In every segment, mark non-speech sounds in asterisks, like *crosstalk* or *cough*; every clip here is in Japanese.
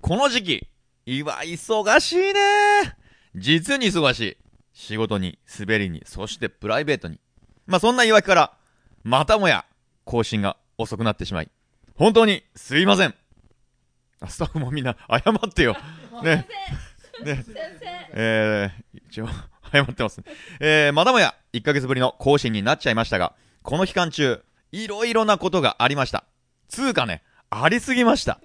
この時期、今忙しいね実に忙しい。仕事に、滑りに、そしてプライベートに。まあ、そんな言い訳から、またもや、更新が遅くなってしまい、本当にすいません。スタッフもみんな謝ってよ。*laughs* ね。*laughs* ね。えー、一応、謝ってますね。えー、まだもや、1ヶ月ぶりの更新になっちゃいましたが、この期間中、いろいろなことがありました。つうかね、ありすぎました。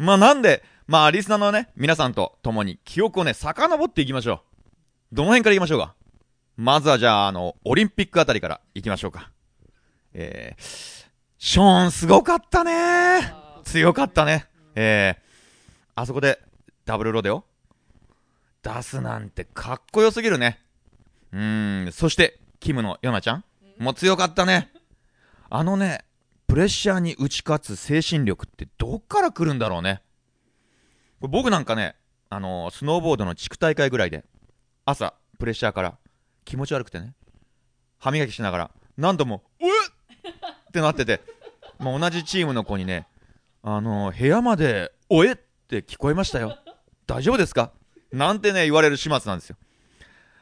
まあ、なんで、まあ、リスナーのね、皆さんと共に記憶をね、遡っていきましょう。どの辺から行きましょうか？まずはじゃあ、あの、オリンピックあたりから行きましょうか。えー、ショーンすごかったね強かったね。えー、あそこで、ダブルロデオ出すなんてかっこよすぎるね。うーん、そして、キムのヨナちゃんもう強かったね。あのね、プレッシャーに打ち勝つ精神力ってどっから来るんだろうね。僕なんかね、あのー、スノーボードの地区大会ぐらいで、朝、プレッシャーから気持ち悪くてね、歯磨きしながら、何度も、うっ *laughs* ってなってて、まあ、同じチームの子にね、あのー、部屋まで、おえって聞こえましたよ。大丈夫ですか?なんてね、言われる始末なんですよ。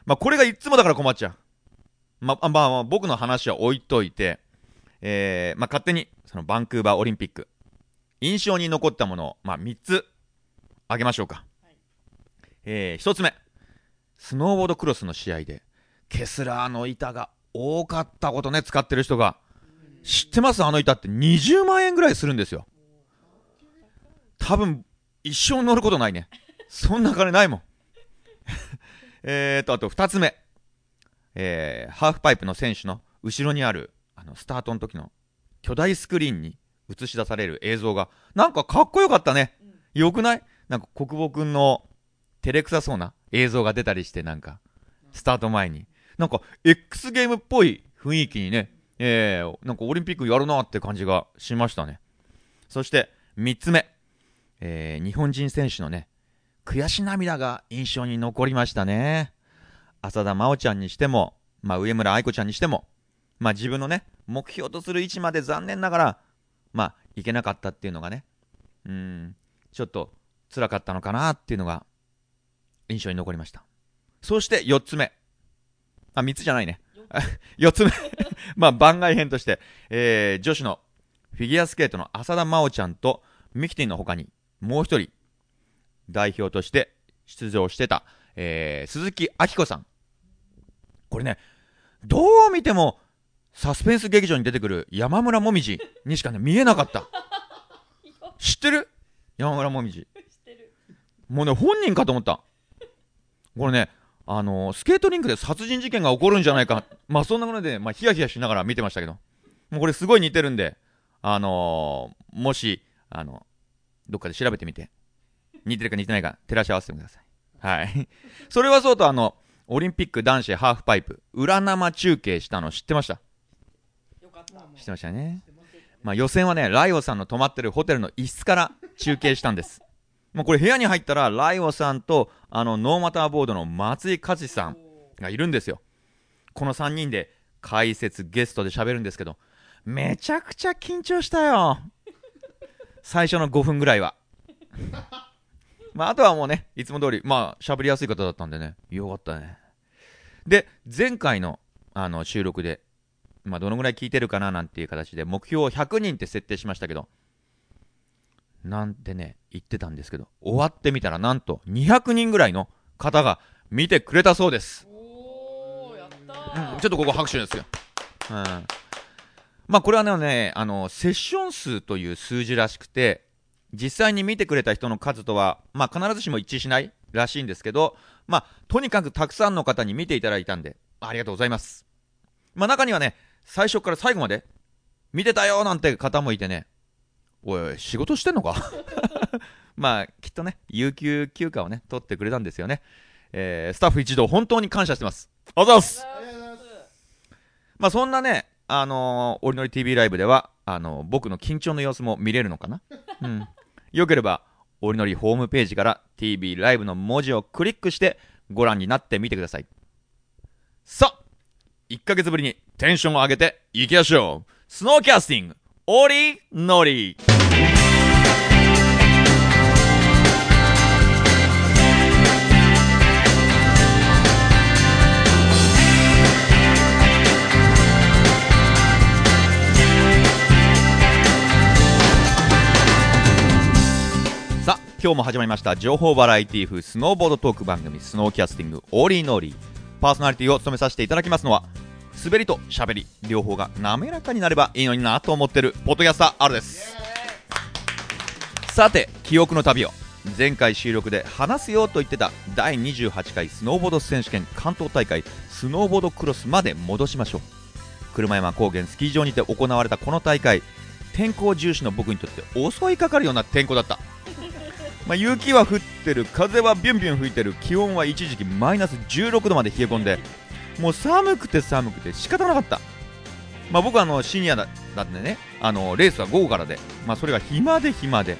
まあ、これがいつもだから困っちゃう。まあ、まあ、僕の話は置いといて、えー、まあ、勝手に、そのバンクーバーオリンピック、印象に残ったものを、まあ、3つ、あげましょうか。はい、えー、1つ目、スノーボードクロスの試合で、ケスラーの板が多かったことね、使ってる人が。知ってます？あの板って20万円ぐらいするんですよ。多分、一生乗ることないね。そんな金ないもん。*laughs* えーと、あと2つ目。えー、ハーフパイプの選手の後ろにある、あの、スタートの時の巨大スクリーンに映し出される映像が、なんかかっこよかったね。よくない？なんか国母くんの照れくさそうな映像が出たりして、なんか、スタート前に。なんか、X ゲームっぽい雰囲気にね、えー、なんかオリンピックやるなって感じがしましたね。そして、3つ目。えー、日本人選手のね、悔し涙が印象に残りましたね。浅田真央ちゃんにしても、まあ、上村愛子ちゃんにしても、まあ、自分のね、目標とする位置まで残念ながら、まあ、いけなかったっていうのがね、うん、ちょっと辛かったのかなっていうのが印象に残りました。そして4つ目。あ、3つじゃないね。*laughs* 4つ目 *laughs* まあ、番外編として、えー、女子のフィギュアスケートの浅田真央ちゃんとミキティの他に、もう一人、代表として出場してた、えー、鈴木明子さん。これね、どう見ても、サスペンス劇場に出てくる山村もみじにしかね、見えなかった。知ってる？山村もみじ。もうね、本人かと思った。これね、あのー、スケートリンクで殺人事件が起こるんじゃないか。まあ、そんなもので、まあ、ヒヤヒヤしながら見てましたけど。もうこれすごい似てるんで、あのー、もし、あの、どっかで調べてみて、似てるか似てないか照らし合わせてください。はい。それはそうと、あの、オリンピック男子ハーフパイプ、裏生中継したの知ってました？知ってましたね。まあ、予選はね、ライオさんの泊まってるホテルの一室から中継したんです。もうこれ部屋に入ったら、ライオさんと、あの、ノーマターボードの松井和志さんがいるんですよ。この3人で解説ゲストで喋るんですけど、めちゃくちゃ緊張したよ。最初の5分ぐらいは。まあ、あとはもうね、いつも通り、まあ、喋りやすい方だったんでね、よかったね。で、前回の、あの、収録で、まあ、どのぐらい聞いてるかななんていう形で、目標を100人って設定しましたけど、なんてね、言ってたんですけど、終わってみたらなんと200人ぐらいの方が見てくれたそうです。おー、やったうん、ちょっとここ拍手ですよ。うん。まあこれはね、あの、セッション数という数字らしくて、実際に見てくれた人の数とは、まあ必ずしも一致しないらしいんですけど、まあとにかくたくさんの方に見ていただいたんで、ありがとうございます。まあ中にはね、最初から最後まで見てたよなんて方もいてね、おいおい、仕事してんのか？*laughs* まあ、きっとね、有給休暇をね、取ってくれたんですよね。えー、スタッフ一同、本当に感謝してます。あざすまあ、そんなね、あのー、おりのり TV ライブでは、あのー、僕の緊張の様子も見れるのかな？*laughs* うん。よければ、おりのりホームページから TV ライブの文字をクリックしてご覧になってみてください。さあ、1ヶ月ぶりにテンションを上げていきましょうスノーキャスティング、オリノリ。さあ、今日も始まりました情報バラエティ風スノーボードトーク番組スノーキャスティングオリノリパーソナリティを務めさせていただきますのは滑りと喋り両方が滑らかになればいいのになと思ってるポッドキャスター R です。さて記憶の旅を前回収録で話すよと言ってた第28回スノーボード選手権関東大会スノーボードクロスまで戻しましょう。車山高原スキー場にて行われたこの大会天候重視の僕にとって襲いかかるような天候だった。まあ、雪は降ってる風はビュンビュン吹いてる気温は一時期マイナス16度まで冷え込んでもう寒くて寒くて仕方なかった、まあ、僕はあのシニアだだってねあのレースは午後からで、まあ、それが暇で暇で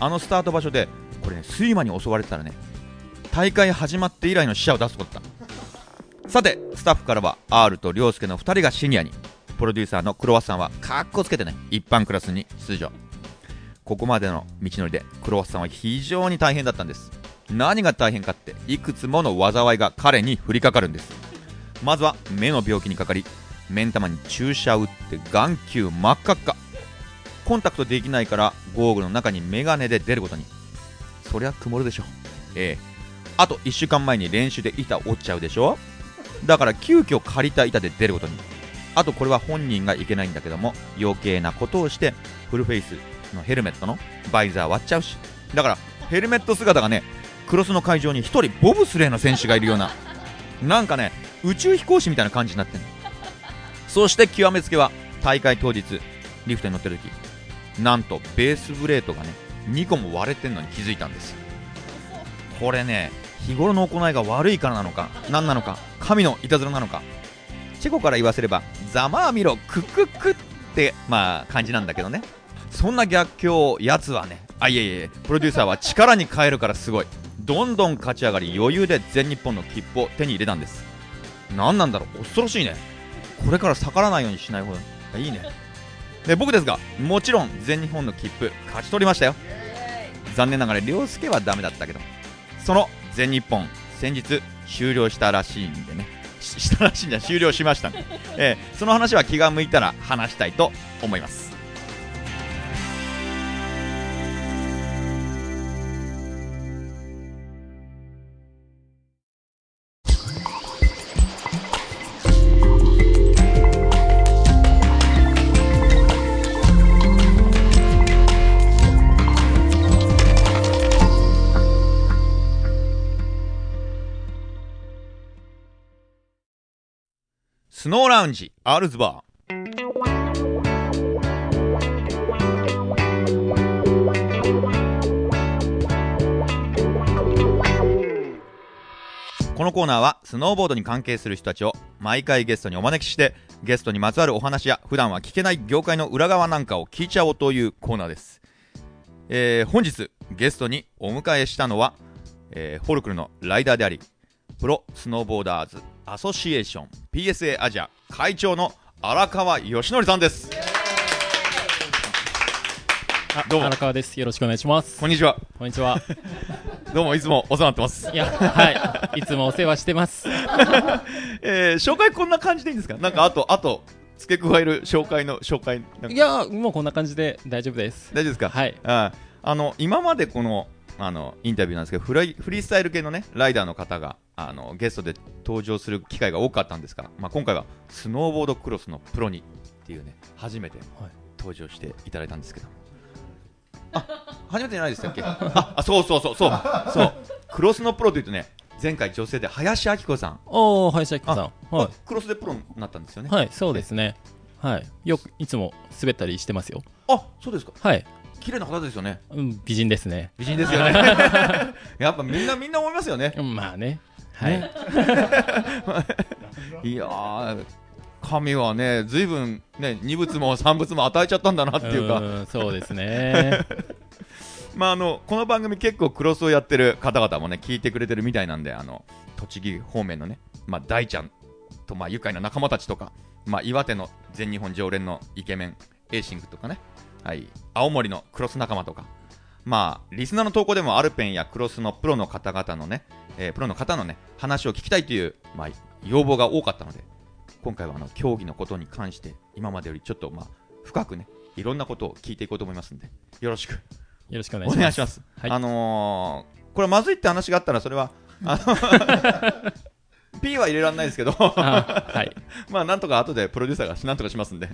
あのスタート場所でこれね睡魔に襲われてたらね大会始まって以来の死者を出すことだった。さてスタッフからは R と涼介の2人がシニアにプロデューサーのクロワッサンはかっこつけてね一般クラスに出場。ここまでの道のりでクロワッサンは非常に大変だったんです。何が大変かっていくつもの災いが彼に降りかかるんです。まずは目の病気にかかり目ん玉に注射を打って眼球真っ赤っか。コンタクトできないからゴーグルの中にメガネで出ることに。そりゃ曇るでしょ。ええ。あと1週間前に練習で板折っちゃうでしょ。だから急遽借りた板で出ることに。あとこれは本人がいけないんだけども余計なことをしてフルフェイスのヘルメットのバイザー割っちゃうし。だからヘルメット姿がねクロスの会場に1人ボブスレーの選手がいるような。なんかね宇宙飛行士みたいな感じになってるそして極めつけは大会当日リフトに乗ってる時。なんとベースブレードがね2個も割れてんのに気づいたんです。これね日頃の行いが悪いからなのか何なのか神のいたずらなのか。チェコから言わせればざまあみろクククってまあ感じなんだけどね。そんな逆境をやつはねあいえいえプロデューサーは力に変えるからすごい。どんどん勝ち上がり余裕で全日本の切符を手に入れたんです。何なんだろう恐ろしいね。これから逆らわないようにしない方がいいね。で僕ですがもちろん全日本の切符勝ち取りましたよ。残念ながら涼介はダメだったけどその全日本先日終了したらしいんでね。ししたらしいんじゃ終了しましたね、えーその話は気が向いたら話したいと思います。スノーラウンジアールズバーこのコーナーはスノーボードに関係する人たちを毎回ゲストにお招きしてゲストにまつわるお話や普段は聞けない業界の裏側なんかを聞いちゃおうというコーナーです、えー本日ゲストにお迎えしたのは、えーフォルクルのライダーでありプロスノーボーダーズ。アソシエーション PSA アジア会長の荒川義則さんですあどうも荒川です。よろしくお願いします。こんにちはこんにちは。*laughs* どうもいつもお世話になってますいや、はい。いつもお世話してます。*laughs* えー、紹介こんな感じでいいんですか？なんかあとあと付け加える紹介の紹介いや、もうこんな感じで大丈夫です。大丈夫ですか？はい。ああの今までこのあのインタビューなんですけどフライフリースタイル系のねライダーの方があのゲストで登場する機会が多かったんですが、まあ、今回はスノーボードクロスのプロにっていうね初めてはい登場していただいたんですけどあ初めてじゃないでしたっけ？ああそうそうそうそうそうクロスのプロというとね前回女性で林明子さん、おー、林明子さん。はあクロスでプロになったんですよねい。はい、そうですね。はい。よく、いつも滑ったりしてますよ。あそうですかはい。綺麗な方ですよねうん、美人ですね。美人ですよね *laughs* やっぱみんなみんな思いますよねうんまあね。はい。*laughs* いやー神はね随分ね二物も三物も与えちゃったんだなっていうかんそうですね。*laughs* まああのこの番組結構クロスをやってる方々もね聞いてくれてるみたいなんであの栃木方面のねまあ大ちゃんとまあ愉快な仲間たちとかまあ岩手の全日本常連のイケメンエーシングとかねはい青森のクロス仲間とかまあリスナーの投稿でもアルペンやクロスのプロの方々のね、えープロの方のね話を聞きたいというまあ要望が多かったので今回はあの競技のことに関して今までよりちょっとまあ深くねいろんなことを聞いていこうと思いますんでよろしくよろしくお願いします。ます。はいあのー、これまずいって話があったら、それは、あの P は入れられないですけど、あはい。*laughs* まあなんとか後でプロデューサーがなんとかしますんで。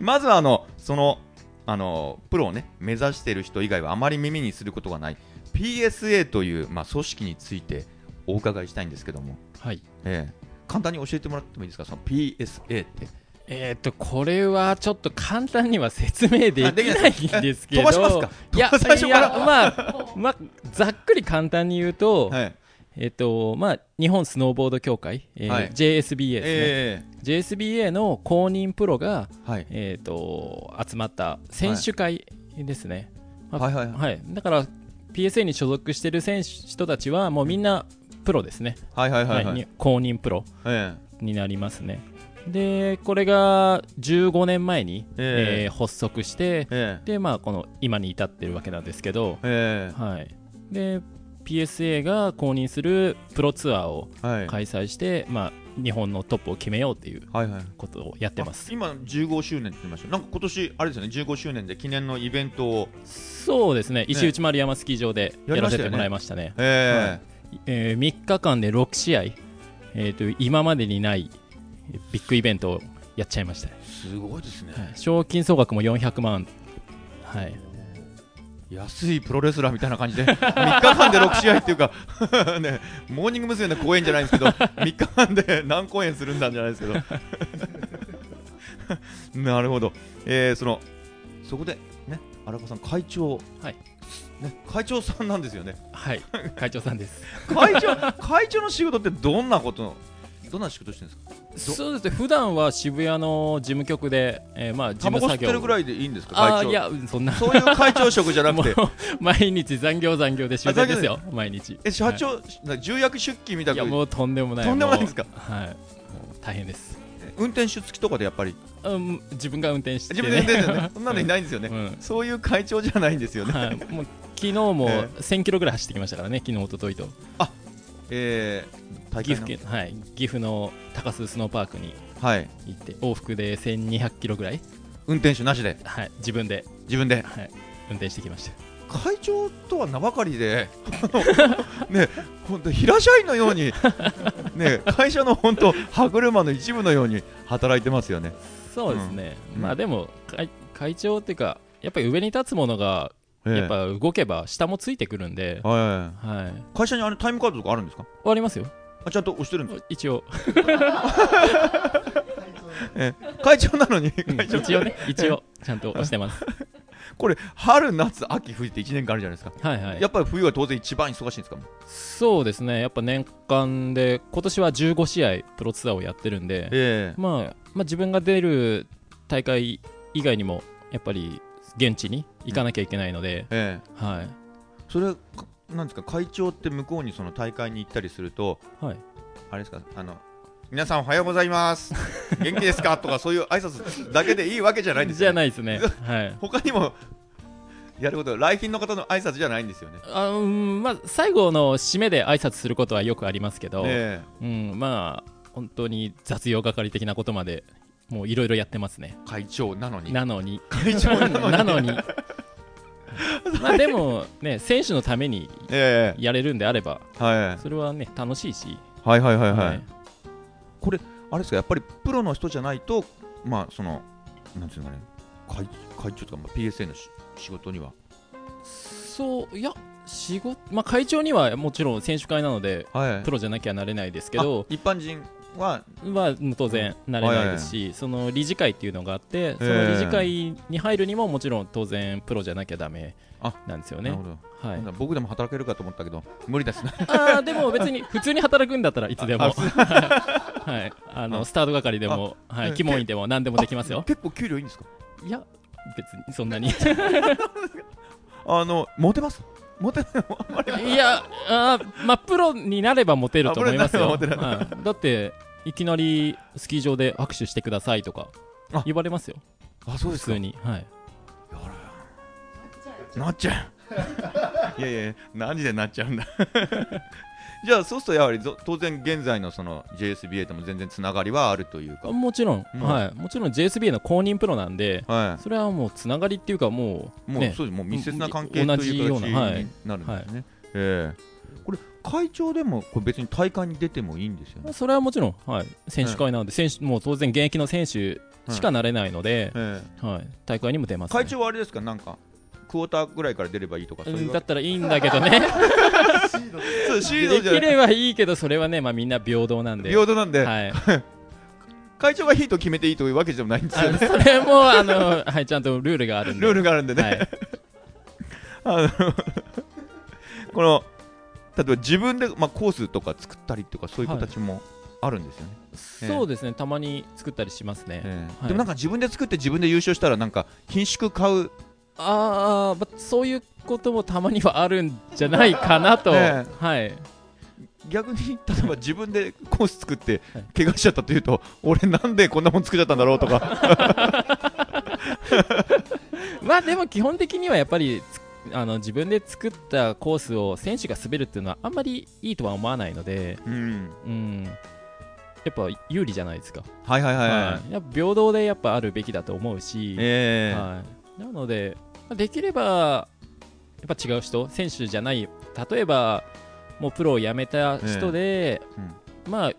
まずはあの、その、あの、プロをね、目指している人以外はあまり耳にすることがない PSA という、まあ、組織についてお伺いしたいんですけども、はい。ええ簡単に教えてもらってもいいですか、その PSA って。えっ、と、これはちょっと簡単には説明できないんですけど。あできない *laughs* 飛ばしますか？いや、最初か？らいやまあ、まあ、ざっくり簡単に言うと、はい。えっ、と、まあ、日本スノーボード協会、えーはい JSBA ですね。え JSBA の公認プロが、えはい。えっ、と、集まった選手会ですね。まあはいはいはいはい。だから、PSA に所属してる選手人たちは、もうみんなプロですね。はいはいはいははいい。公認プロえになりますね。で、これが15年前に、えええー発足してえ、えで、まあ、この今に至ってるわけなんですけど、ええはい。で、PSA が公認するプロツアーを。開催して、まあ、日本のトップを決めようっていうはいはい。ことをやってます。あ今15周年って言いました。なんか今年あれですよね。15周年で記念のイベントを。そうですね、石内丸山スキー場でやらせてもらいましたね。ええー3日間で6試合、えーと、今までにないえービッグイベントをやっちゃいましたすごいですね、はい。賞金総額も400万、はい、安いプロレスラーみたいな感じで3日間で6試合っていうか *laughs* ねモーニング娘。の公演じゃないんですけど *laughs* 3日間で何公演するんだんじゃないですけど。*laughs* なるほど、えー、そのそこでね荒川さん会長。はい。ね会長さんなんですよね。はい、会長さんです。会長会長の仕事ってどんなことどんな仕事してるんですか？そうですね、普段は渋谷の事務局で、えーまあ、事務作業。ってるぐらいでいいんですか？あ会長。ーいや、うんそんな、そういう会長職じゃなくて。*laughs* 毎日残業残業で終電ですよ、毎日。え社長、な重役出勤みたはいいや、なもうとんでもない。とんでもないんですか？はい、大変です。運転手付きとかでやっぱり？うん、自分が運転して、自分で運転手ね。*laughs* そんなのいないんですよね、うん。そういう会長じゃないんですよね、はい、もう昨日も *laughs* え1000キロぐらい走ってきましたからね、昨日一昨日とえー、大岐阜県、はい、岐阜の高須スノーパークにはい。行って往復で1200キロぐらい、運転手なしで。はい、自分で、自分で。はい、運転してきました。会長とは名ばかりで *laughs* ね本当平社員のようにね会社の本当歯車の一部のように働いてますよね。そうですね、うん。まあでも会会長っていうかやっぱり上に立つものがええやっぱ動けば下もついてくるんで、ははい、い。会社にあれタイムカードとかあるんですか？終わりますよ。あちゃんと押してるんですか？一応。*laughs* えー会長なのに。うん一応ね。一応ちゃんと押してます。*laughs* これ春夏秋冬って1年間あるじゃないですか。はいはい。やっぱり冬は当然一番忙しいんですか？そうですね。やっぱ年間で今年は15試合プロツアーをやってるんで、ええ。まあ、まあ自分が出る大会以外にもやっぱり現地に行かなきゃいけないので、ええ。はい。それかなんですか会長って向こうにその大会に行ったりするとはい。あれですかあの皆さんおはようございます。*laughs* 元気ですか？とかそういう挨拶だけでいいわけじゃないんですじよ、ゃないですね。はい。*laughs* 他にもやること来賓の方の挨拶じゃないんですよね。あうんまあ最後の締めで挨拶することはよくありますけど、え。うん、まあ本当に雑用係的なことまでもういろいろやってますね。え会長なのに。なのに。会長なのに。なのに。*laughs* まあでもね選手のためにえやれるんであればえはい。それはね楽しいし、はいはいはいはい、はい。あれですかやっぱりプロの人じゃないとまあそのなんていうのかね。会会長とか、まあ、PSA のし仕事には。そういや仕事、まあ、会長にはもちろん選手会なのではい。プロじゃなきゃなれないですけど。あ一般人はは当然なれないですし、その理事会っていうのがあって、その理事会に入るにももちろん当然プロじゃなきゃダメあなんですよね。はい、僕でも働けるかと思ったけど無理ですねあーでも別に普通に働くんだったらいつでも、あ *laughs* はい、あのあ。スタート係でも、はい、うん鬼門院でも何でもできますよ。結構給料いいんですか？いや別にそんなに。*laughs* あのモテます？モテないいやあーまあプロになればモテると思いますよ。い。だっていきなりスキー場で握手してくださいとかあ。言われますよ。あそう普通に、はい、なっちゃう。いやいや何でなっちゃうんだ *laughs* じゃあそうするとやはりぞ当然現在のその JSBA とも全然つながりはあるというか。もちろん、うん。はい、もちろん JSBA の公認プロなんで、はそれはもうつながりっていうか、もう、いもうね、そうです。もう密接な関係同という形じような。はい。になるんですね、ええ。これ会長でもこれ別に大会に出てもいいんですよね、それはもちろん、はい、選手会なんで、選手もう当然、現役の選手しかなれないので、ええ。はい、大会にも出ます、ね、会長はあれですか？なんかクォーターぐらいから出ればいいとかそういううんだったらいいんだけどね、そうシーでドじゃきればいいけど、それはね、まあ、みんな平等なんで。平等なんで、はい、*laughs* 会長がヒート決めていいというわけじゃないんですよね。あ *laughs* それもあの、はい、ちゃんとルールがあるんで、ルールがあるんでね、はい、*laughs* あのこの例えば自分で、まあ、コースとか作ったりとかそういう形もあるんですよね、そうですね、たまに作ったりしますね。ええ。はい。でもなんか自分で作って自分で優勝したらなんか品種買うああ、そういうこともたまにはあるんじゃないかなと、え。はい、逆に例えば自分でコース作って *laughs* はい。怪我しちゃったというと、俺なんでこんなもん作っちゃったんだろうとか。*laughs* まあでも基本的にはやっぱりつあの自分で作ったコースを選手が滑るっていうのはあんまりいいとは思わないので、うん。うん、やっぱ有利じゃないですか、はいはいはい、はい。はい。やっぱ平等でやっぱあるべきだと思うし、ええ。はい、なので、まあできればやっぱ違う人、選手じゃない、例えばもうプロを辞めた人で、まあ、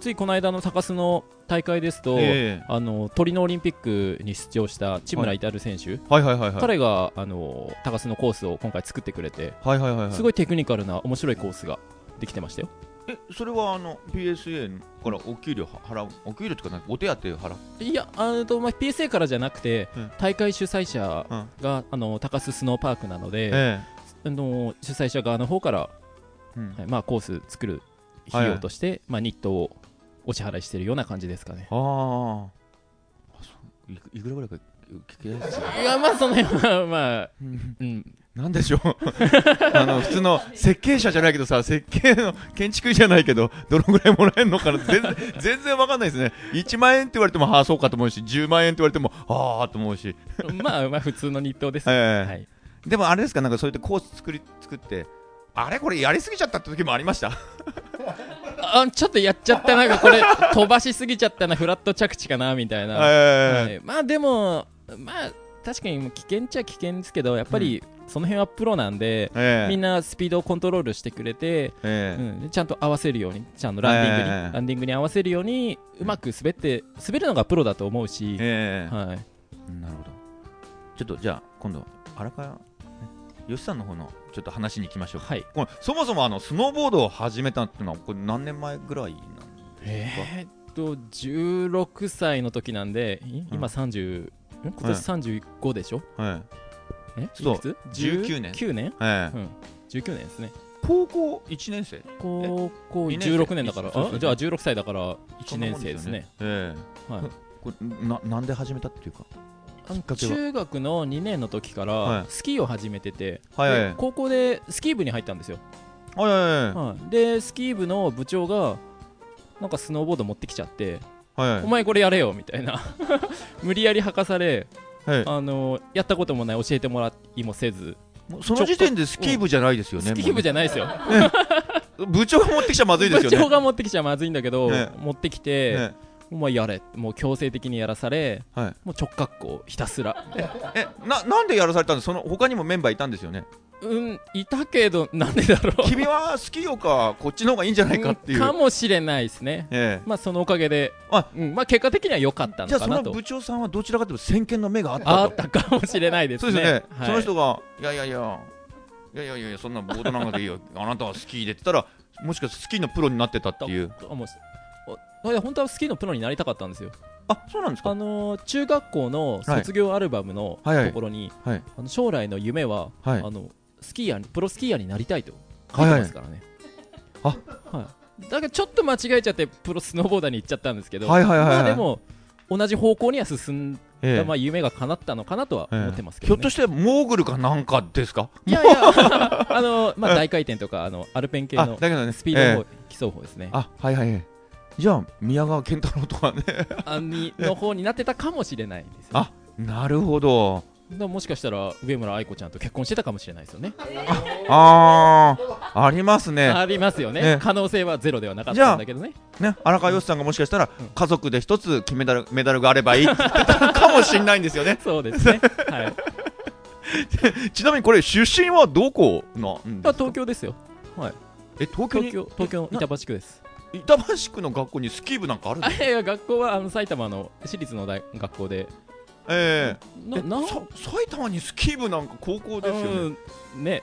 ついこの間の高須の大会ですと、ええ。あのトリノオリンピックに出場した千村至選手、はいはいはいはい。彼があの高須のコースを今回作ってくれて、はいはいはいはい。すごいテクニカルな面白いコースができてましたよ。えそれはあの PSA からお給料は払うお給料とかなんかお手当を払う？いやあのと、まあ、PSA からじゃなくて、うん大会主催者うん。が、あの高須スノーパークなので、えあの主催者側の方から、えうん。はいまあ、コース作る費用として、まあ、ニットをお支払いしているような感じですかね。あー。あいくらぐらいか聞けないですよいやまあその辺はまあ、*laughs* うん、なんでしょう？*laughs* あの普通の設計者じゃないけどさ設計の建築じゃないけどどのぐらいもらえるのかな？全然全然わかんないですね。1万円って言われてもああそうかと思うし10万円って言われてもああと思うし、*laughs* まあまあ普通の日当です、ええ。はい、でもあれですか？なんかそうやってコース作り作って。あれこれやりすぎちゃったって時もありました？あちょっとやっちゃった。なんかこれ *laughs* 飛ばしすぎちゃったな。フラット着地かなみたいな、えはい。まあでもまあ確かに危険っちゃ危険ですけどやっぱりその辺はプロなんで、ええ。みんなスピードをコントロールしてくれて、ええ。うん、でちゃんと合わせるようにちゃんとランディングに、ええ。ランディングに合わせるようにうまく滑って滑るのがプロだと思うし、ええ。はい、なるほど。ちょっとじゃあ今度荒川ね吉さんの方のちょっと話に行きましょうか。はい、このそもそもあのスノーボードを始めたっていうのはこれ何年前ぐらいなんですか、えーっと16歳の時なんでい今30、ん。今年35でしょ、はいえ？そう。いくつ？19年。9年？ええ。うん。19年ですね。高校1年生。高校二年生16年だからあじゃあ16歳だから1年生ですね。えはい。えこれななんで始めたっていうか？中学の2年の時かはい。らスキーを始めてて、高校でスキー部に入ったんですよ、はいはいでスキー部の部長がなんかスノーボード持ってきちゃって、はいお前これやれよみたいな。*laughs* 無理やり履かされはい。あのやったこともない教えてもらいもせず。もうその時点でスキー部じゃないですよねスキー部じゃないですよ。も *laughs* う部長が持ってきちゃまずいですよね。部長が持ってきちゃまずいんだけど、ね。持ってきて、ね。お前やれ。もう強制的にやらされはい。もう直角行ひたすら。えななんでやらされたんです？その他にもメンバーいたんですよね？うんいたけど *laughs* なんでだろう。君はスキーよかこっちの方がいいんじゃないかっていう、かもしれないですね。えまあそのおかげであうんまあ結果的には良かったえ、じゃあそののかなと部長さんはどちらかというと先見の目があったと。あったかもしれないですね。そうですよね、はい。その人がいやいやいやいやいやいやそんなボードなんかでいいよ。*laughs* あなたはスキーでって言ったらもしかしてスキーのプロになってたっていう。あもうおいや本当はスキーのプロになりたかったんですよ。あそうなんですか？あのー中学校の卒業アルバムのはい。はい。ところに、はい。あの将来の夢は、はい。あのスキーヤーにプロスキーヤーになりたいと書いてますからね、あ。はい、だからちょっと間違えちゃってプロスノーボーダーに行っちゃったんですけど、はいはいはいはい。まあでも同じ方向には進んだ、ええ。まあ、夢が叶ったのかなとは思ってますけど、ね。ひょっとしてモーグルかなんかですか？いやいや *laughs* あの、まあ、大回転とかあのアルペン系のあだけどね。スピードをえ競う方ですね、え。あはいはいはい。じゃあ宮川健太郎とかね。*laughs* あにの方になってたかもしれないですね。あなるほどもしかしたら上村愛子ちゃんと結婚してたかもしれないですよね。ああありますね。ありますよね。ね。可能性はゼロではなかったんだけどね。ね荒川よしさんがもしかしたらうん。家族で一つ金メダルメダルがあればいいって言ってたかもしれないんですよね。*laughs* そうですね。はい。*laughs* ちなみにこれ出身はどこなんですか？あ東京ですよ。え東京に？東京東京の板橋区です。板橋区の学校にスキー部なんかあるんあですいやいや学校はあの埼玉の私立の大学校でええ。ななさ埼玉にスキー部なんか高校ですよね。うんね。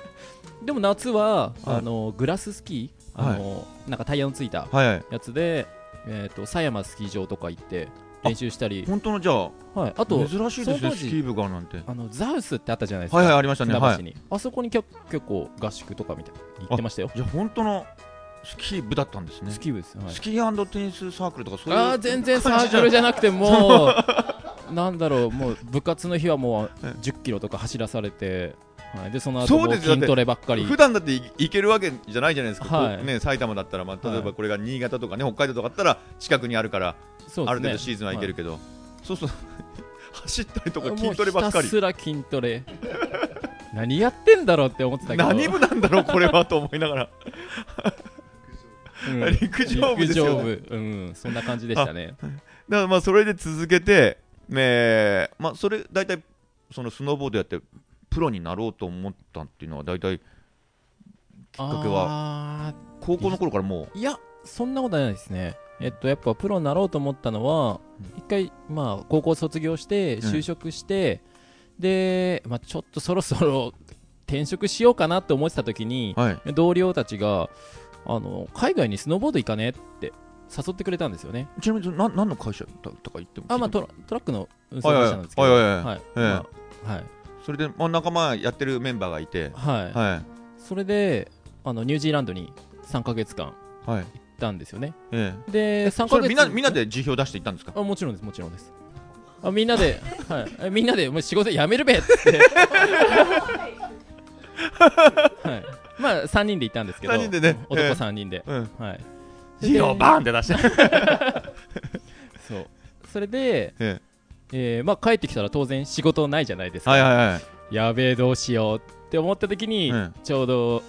*laughs* でも夏は、はい。あのグラススキーあの、なんかタイヤのついたやつで、えー、と狭山スキー場とか行って練習したり。本当のじゃあはい、あと珍しいですねスキー部がなんて。あのザウスってあったじゃないですか、はいはいありましたねはい。に、あそこに結結構合宿とかみたいに行ってましたよ。じゃあ本当のスキー部だったんですね。スキー部です、はい。スキーテニスサークルとかそういうあー全然サークルじゃなくてもうなんだろうもう部活の日はもうえ1 0キロとか走らされて、はい、でその後も筋トレばっかり。普段だってい行けるわけじゃないじゃないですか、はい。ね、埼玉だったら、まあ、例えはいばこれが新潟とかね、北海道とかだったら近くにあるから、ね。ある程度シーズンは行けるけど、そうそう。*laughs* 走ったりとか筋トレばっかり。ひたすら筋トレ。*laughs* 何やってんだろうって思ってたけど。何部なんだろうこれはと思いながら。うん。陸上部ですよね。陸上部。うん。そんな感じでしたね。*laughs* だからまあそれで続けて、ねまあ、それ大体そのスノーボードやってプロになろうと思ったっていうのは大体きっかけはは高校の頃からもいやそんなことないですね。えっとやっぱプロになろうと思ったのはうん。一回まあ高校卒業して就職して、で、まあ、ちょっとそろそろ *laughs* 転職しようかなって思ってた時にう、はい、同僚たちがあの海外にスノーボード行かねって誘ってくれたんですよね。ちなみにな何の会社だとか言ってもあ、まあ、トラトラックの運送会社なんですけど。はいそれで、まあ、仲間やってるメンバーがいて、はい。はそれであのニュージーランドに3ヶ月間行ったんですよね。えでえ、3ヶ月それみんなみんなで辞表出していったんですか？あもちろんですもちろんです。あみんなで、はい。え、みんなでもう仕事辞めるべって。*laughs* はい。まあ3人で行ったんですけど。三人でね。男ええ。3人で、うん。はいバーンって出して。*laughs* そう。それで、ええ。ーまあ、帰ってきたら当然仕事ないじゃないですか、はいはいはい。やべえどうしようって思った時に、うん。ちょうど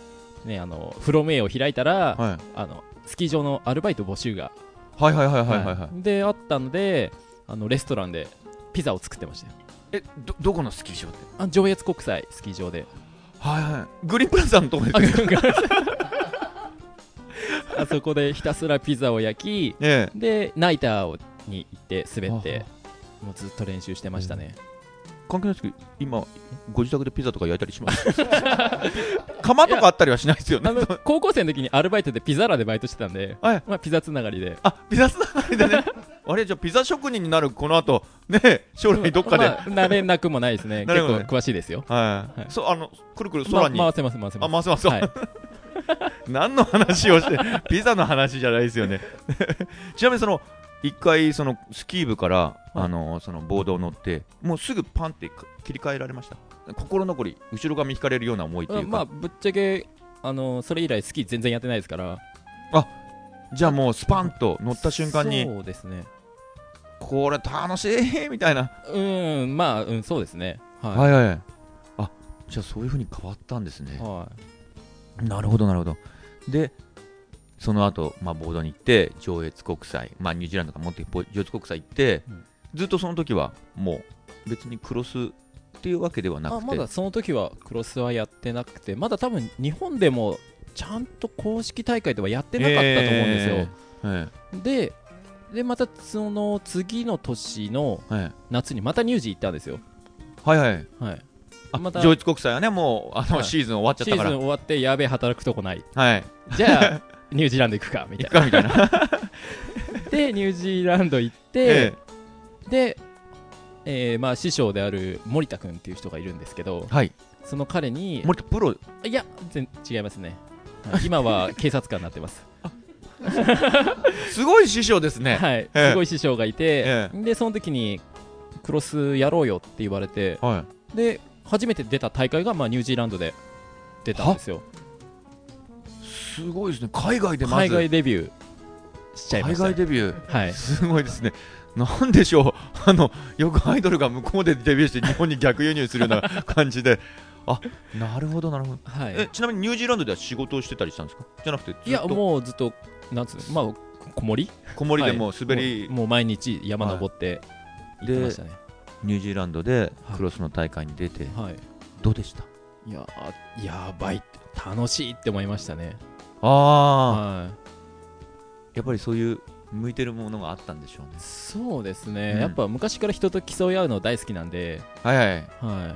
ねあのフロム A を開いたら、はい。あのスキー場のアルバイト募集が、はいはいはいはいはいはい。であったのであのレストランでピザを作ってましたよ。えどどこのスキー場ってあ上越国際スキー場で。はいはい。グリーンプラザのとこです *laughs* あそこでひたすらピザを焼きええ。でナイターに行って滑ってもうずっと練習してましたね、関係ないですけど今ご自宅でピザとか焼いたりします？*laughs* 釜とかあったりはしないですよね。高校生の時にアルバイトでピザラでバイトしてたんで、はいまあ、ピザつながりで。あピザつながりでね。*laughs* あれじゃあピザ職人になるこの後ね将来どっかで、まあ、慣れなくもないですね。結構詳しいですよ。はい、はい。そうあのくるくる空に、ま回せます回せあます。回せます、はい、何の話をして *laughs* ピザの話じゃないですよね。*laughs* ちなみにその一回そのスキー部から、い。あのそのボードを乗ってもうすぐパンって切り替えられました？心残り後ろ髪引かれるような思いっていうか、まあぶっちゃけあのそれ以来スキー全然やってないですから。じゃあもうスパンと乗った瞬間にそうですね。これ楽しいみたいな、うんまあうんそうですね。ははいはいはい。あじゃあそういうふうに変わったんですね。い、はなるほどなるほどでその後、まあボードに行って上越国際、まあ、ニュージーランドから持って上越国際行って、うん。ずっとその時はもう別にクロスっていうわけではい、なくて。あまだその時はクロスはやってなくてまだ多分日本でもちゃんと公式大会ではやってなかったと思うんですよ、えででまたその次の年の夏にまたニュージー行ったんですよ。はいはい。はい。あまた。上越国際はねもうあの、はい。シーズン終わっちゃったから。シーズン終わってやべえ働くとこない。はい。じゃあ *laughs* ニュージーランド行くかみたい行くかみたいな。な *laughs* でニュージーランド行って、えで、えーまあ、師匠である森田君っていう人がいるんですけどえはい。その彼に森田プロ？いや全違いますね、はい。今は警察官になってます。*laughs* すごい師匠ですね。はい。ええ。すごい師匠がいて、え。でその時にクロスやろうよって言われてはい。で初めて出た大会が、まあ、ニュージーランドで出たんですよ。すごいですね。海外で海外デビューしちゃいま海した。外デビュー？はい。すごいですね。なんでしょう？*laughs* あのよくアイドルが向こうでデビューして日本に逆輸入するような *laughs* 感じで。あなるほどなるほど。はい。えちなみにニュージーランドでは仕事をしてたりしたんですか？じゃなくてずっと？いやもうずっとなんつうのまあ小森？子守でもう滑り、もうもう毎日山登って行ってましたねニュージーランドでクロスの大会に出て、はい。どうでした？いややばい楽しいって思いましたね。ああはい。やっぱりそういう向いてるものがあったんでしょうね。そうですね、うん。やっぱ昔から人と競い合うの大好きなんで、はいはい、は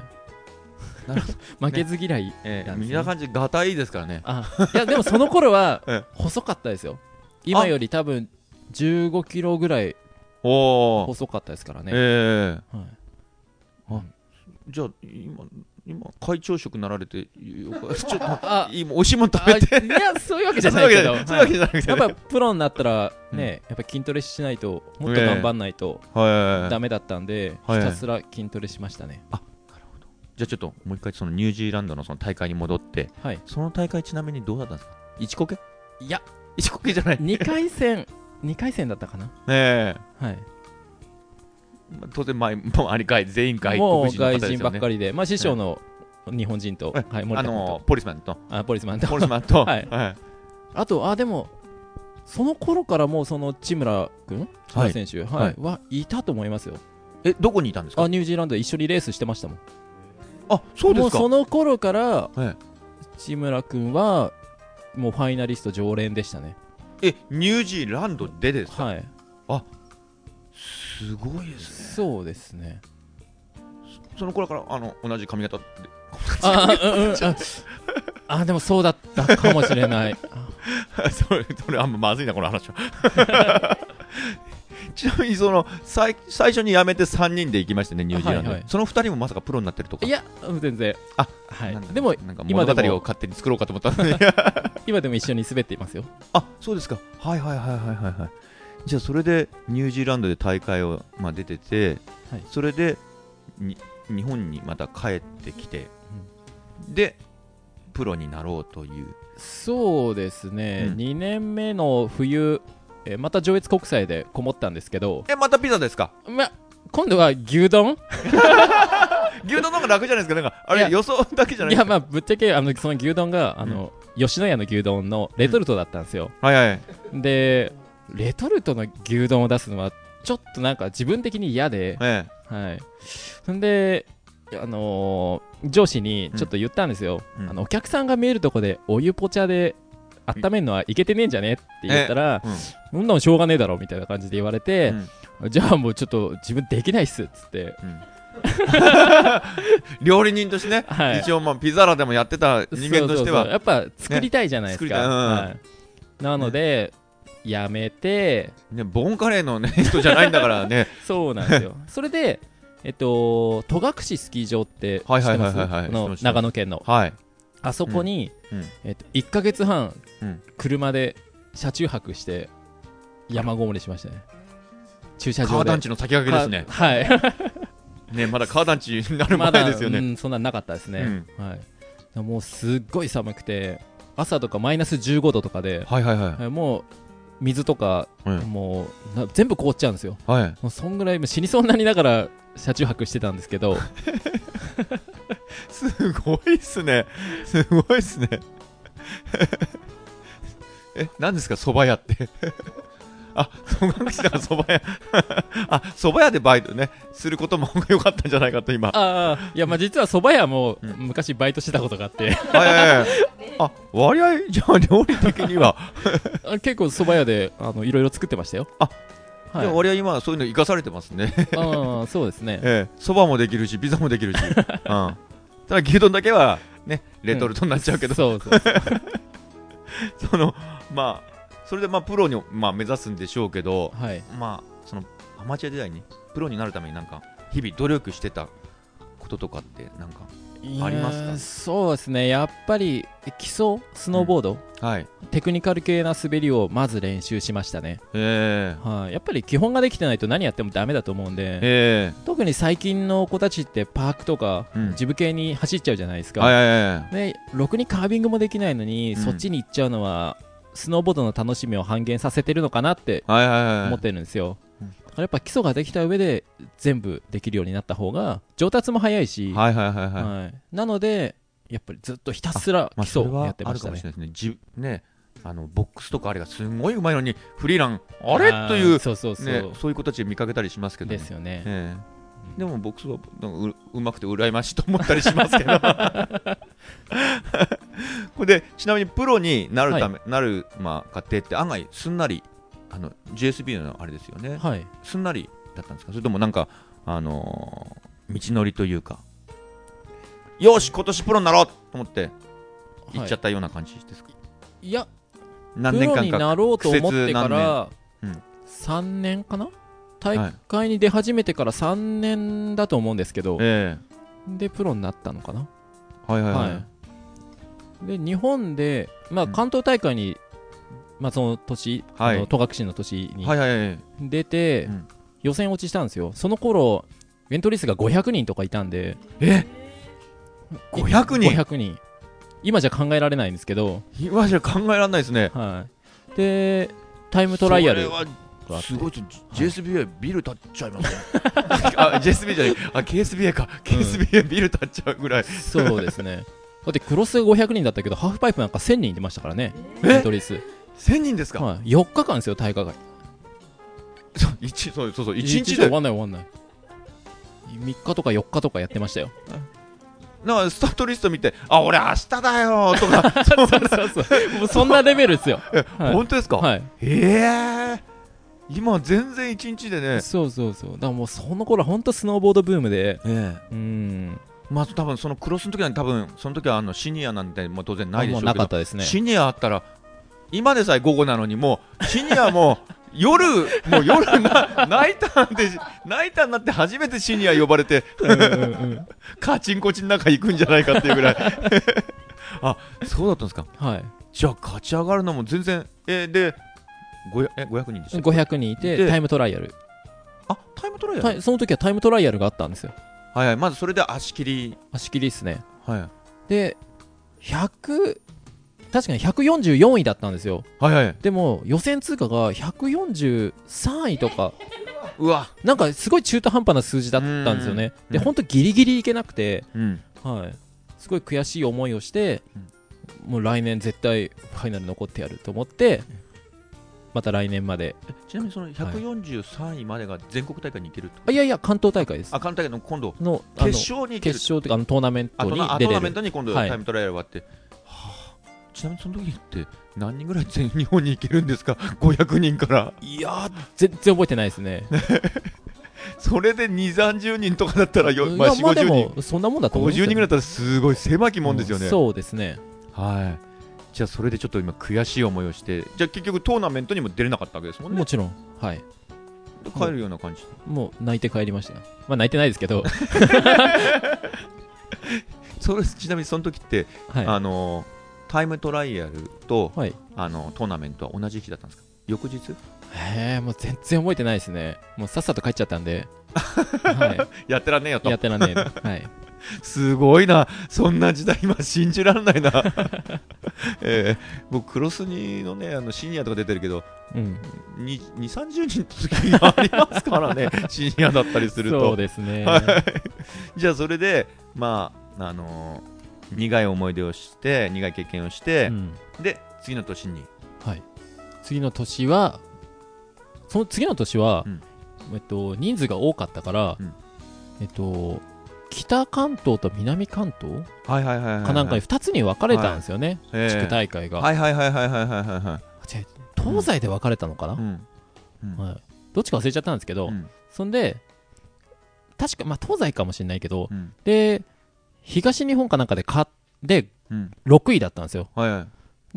い、なる *laughs* 負けず嫌い、えー、なんですね。見た感じガタいいですからね。あいやでもその頃は *laughs* え細かったですよ。今より多分15キロぐらい細かったですからね、ええ。はい。あじゃあ今今会長職なられて *laughs* ちょっとおいしいもん食べて。あいやそういうわけじゃないけど。そういうわけじゃない。やっぱプロになったらね、やっぱ筋トレしないともっと頑張んないとはいダメだったんで、はいひたすら筋トレしましたね。じゃあちょっともう一回そのニュージーランドのその大会に戻ってはい。その大会ちなみにどうだったんですか？一コケ？いや一コケじゃない。ね2回戦2回戦だったかな？え。はい。まあ当然前もうありかい全員外もう国人の方外人ですよね。ばっかりで、まあ、師匠の日本人と、えはい、森あ田君と。のポリスマンと。あポリスマンと。ポリスマンと。*laughs* はい。はい。あとあでもその頃からもうその千村君？千村選手、はい。はい。はい。たと思い。ますよえどこにいたんですか？あニュージーランドで一緒にレースしてましたもん。あそうですか。もうその頃からえ千村君はもうファイナリスト常連でしたねえニュージーランドでですか？はい。すごいですね。そうですね。その頃からあの同じ髪型で。あうん。あでもそうだったかもしれない。*laughs* それそれあんままずいなこの話は *laughs* ちなみにその最最初に辞めて3人で行きましたねニュージーランド、はいはい。その2人もまさかプロになってるとか？いやうん全然。あはい。なんだでもなんか物語を勝手に作ろうかと思ったのに。*laughs* 今でも一緒に滑っていますよ。あそうですか。はいはいはいはいはいはい。じゃあそれでニュージーランドで大会を、まあ、出てて、はい。それでに日本にまた帰ってきて、でプロになろうという。そうですね、うん。2年目の冬えーまた上越国際でこもったんですけど、えまたピザですか？ま、今度は牛丼？*laughs* 牛丼の方が楽じゃないですか？なんかあれ予想だけじゃないいやまあぶっちゃけあのその牛丼があの、吉野家の牛丼のレトルトだったんですよ、はいはい。でレトルトの牛丼を出すのはちょっとなんか自分的に嫌で、えはい、そんで、あのー上司にちょっと言ったんですよ、うん。あのお客さんが見えるとこでお湯ポチャで温めるのはいけてねえんじゃねって言ったら、えうん。そんなのしょうがねえだろみたいな感じで言われてう、ん。じゃあもうちょっと自分できないっすっつって、うん。*laughs* 料理人としてね、はい。一応まあピザラでもやってた人間としては。やっぱ作りたいじゃないですか、ね。うんはい。なので、やめてねボンカレーの、ね、人じゃないんだからね。*laughs* そうなんですよ。*laughs* それでえっと戸隠スキー場って長野県の。はい、あそこに、うん。えっと、1か月半、うん。車で車中泊して山ごもりしましたね。駐車場で。川団地の先駆けですね。ははい。*laughs* ねまだ川団地になる前ですよね、うん、そんなんなかったですね、うん。はい、もうすっごい寒くて朝とかマイナス15度とかで、はいはいははいもう水とか、い、はいもうな全部凍っちゃうんですよ。はい、もうそんぐらい死にそうになりながら車中泊してたんですけど *laughs* すごいっすね。すごいっすね。*laughs* え何ですか？蕎麦屋って。*laughs* あ戸隠だから蕎麦屋。*laughs* あ蕎麦屋でバイトね。することもよかったんじゃないかと今。ああいやまあ実は蕎麦屋もうん。昔バイトしてたことがあって。はいはいはいあ割合？じゃあ料理的には、あ結構蕎麦屋であのいろいろ作ってましたよ。あはい。でも割合今そういうの生かされてますね。ああそうですね。ええ。蕎麦もできるしピザもできるし、うん、ただ牛丼だけはねレトルトになっちゃうけど、そうそうそう。*laughs* そのまあそれでまあプロに、まあ、目指すんでしょうけどはい。まあそのアマチュア時代にプロになるためになんか日々努力してたこととかってなんかありますか？そうですね。やっぱり基礎スノーボード、はい。テクニカル系な滑りをまず練習しましたね、ええはい、やっぱり基本ができてないと何やってもダメだと思うんで、え特に最近の子たちってパークとか、うん。ジム系に走っちゃうじゃないですか、えはいはいはい。でろくにカービングもできないのに、うん。そっちに行っちゃうのはスノーボードの楽しみを半減させてるのかなってはいはいはい。思ってるんですよ、らやっぱ基礎ができた上で全部できるようになった方が上達も早いし、はいはいはいはい。はい。なのでやっぱりずっとひたすらまあ、基礎をやってましたね。あるかもしれ。ないですね。じね、あの、ボックスとかあれがすごいうまいのに、フリーラン、あれ？という、そうそうそう、ね、そういう子たち見かけたりしますけどね、ですよね。ええ。でもボックスはなんかううまくて羨ましいと思ったりしますけど。*laughs* これでちなみにプロになるため、なる、まあ、過程って案外すんなりあの JSB のあれですよね。はい。すんなりだったんですか？それともなんか、あのー道のりというかよし今年プロになろうと思って行っちゃったような感じですか、いや、何プロ年間かになろうと思ってから年？うん、3年かな？大会に出始めてから3年だと思うんですけど、えで、プロになったのかな？えはいはいはい、はい。で、日本で、まあ、うん。関東大会に、まあ、その年、はい。あの戸隠の年に出て、うん。予選落ちしたんですよ。その頃、エントリー数が500人とかいたんで、え？500人？500人。今じゃ考えられないんですけど、今じゃ考えられないですね。はい。で、タイムトライアルすごい JSBA ビル建っちゃいますね。あ JSBA じゃない。あ KSBA か。KSBA ビル建っちゃうぐらい。そうですね。だってクロス500人だったけど、ハーフパイプなんか1000人出ましたからね、え？エントリー数。1000人ですか、はい、4日間ですよ、大会が。そう一そうそうそう1日で終わんない終わんない。3日とか4日とかやってましたよ。なんかスタートリスト見てあ俺明日だよとか *laughs* そんなそうそう。もうそんなレベルですよ。はい本当ですか、はい。ええ今全然1日でねそうそうそう。だからもうその頃は本当スノーボードブームで、ええうん。まあ多分そのクロスの時は多分その時はあのシニアなんてもう当然ないでしょうけどなかったですね。シニアあったら今でさえ午後なのにもうシニアも夜もう夜なナイターでナイターになって初めてシニア呼ばれてうんうんうん。カチンコチンの中行くんじゃないかっていうぐらい *laughs* あそうだったんですか？はい。じゃあ勝ち上がるのも全然えで500え500人でしたっけ？500人いて、でタイムトライアル。あタイムトライアル？その時はタイムトライアルがあったんですよ。はいはいまずそれで足切り足切りですね。はいで、100、確かに144位だったんですよ。はいはいでも、予選通過が143位とか、*laughs* うわなんかすごい中途半端な数字だったんですよね。で、うん本当ギリギリいけなくて、うんはい。すごい悔しい思いをして、もう来年絶対ファイナル残ってやると思って、また来年まで。ちなみにその143位までが全国大会に行けると、あいやいや、関東大会です。あ関東大会の今度の、決勝に決勝というか、あのトーナメントに出れる。トーナメントに今度はいタイムトライアルがあって、はあちなみにその時って何人ぐらい全日本に行けるんですか？*laughs* 500人からいやー、全然覚えてないですね。*laughs* それで2 3 0人とかだったらよ、いまあ、4 5 0やまあで人も、そんなもんだと思うんです50よ人ぐらいだったらすごい狭きもんですよね、そうですね。はいじゃあそれでちょっと今悔しい思いをしてじゃあ結局トーナメントにも出れなかったわけですもんねもちろん。はい。で帰るような感じもう泣いて帰りました。まあ泣いてないですけど、*laughs* それちなみにその時って、はい。あのタイムトライアルと、はい。あのトーナメントは同じ日だったんですか？翌日？へえ、もう全然覚えてないですね。もうさっさと帰っちゃったんで。は *laughs* やってらんねえよい。とやってらんねえの。*laughs* はい。すごいな、そんな時代、今、信じられないな、*laughs* えー僕、クロスにのね、あのシニアとか出てるけど、うん。2、30人の時がありますからね、シニアだったりするそうと。ですね。はいじゃあ、それで、まあ、あのー苦い思い出をして苦い経験をして、うん、で次の年に、はい、次の年はその次の年は、うん、えっと、人数が多かったから、うん、えっと北関東と南関東はいはいはいかなんかに2つに分かれたんですよね、はい、地区大会が。はいはいはいはいはいはい東西で分かれたのかな、うんうん、はい、どっちか忘れちゃったんですけど、そんで確か、まあ、東西かもしれないけど、で東日本かなんかで勝って、うん6位だったんですよ。はいはい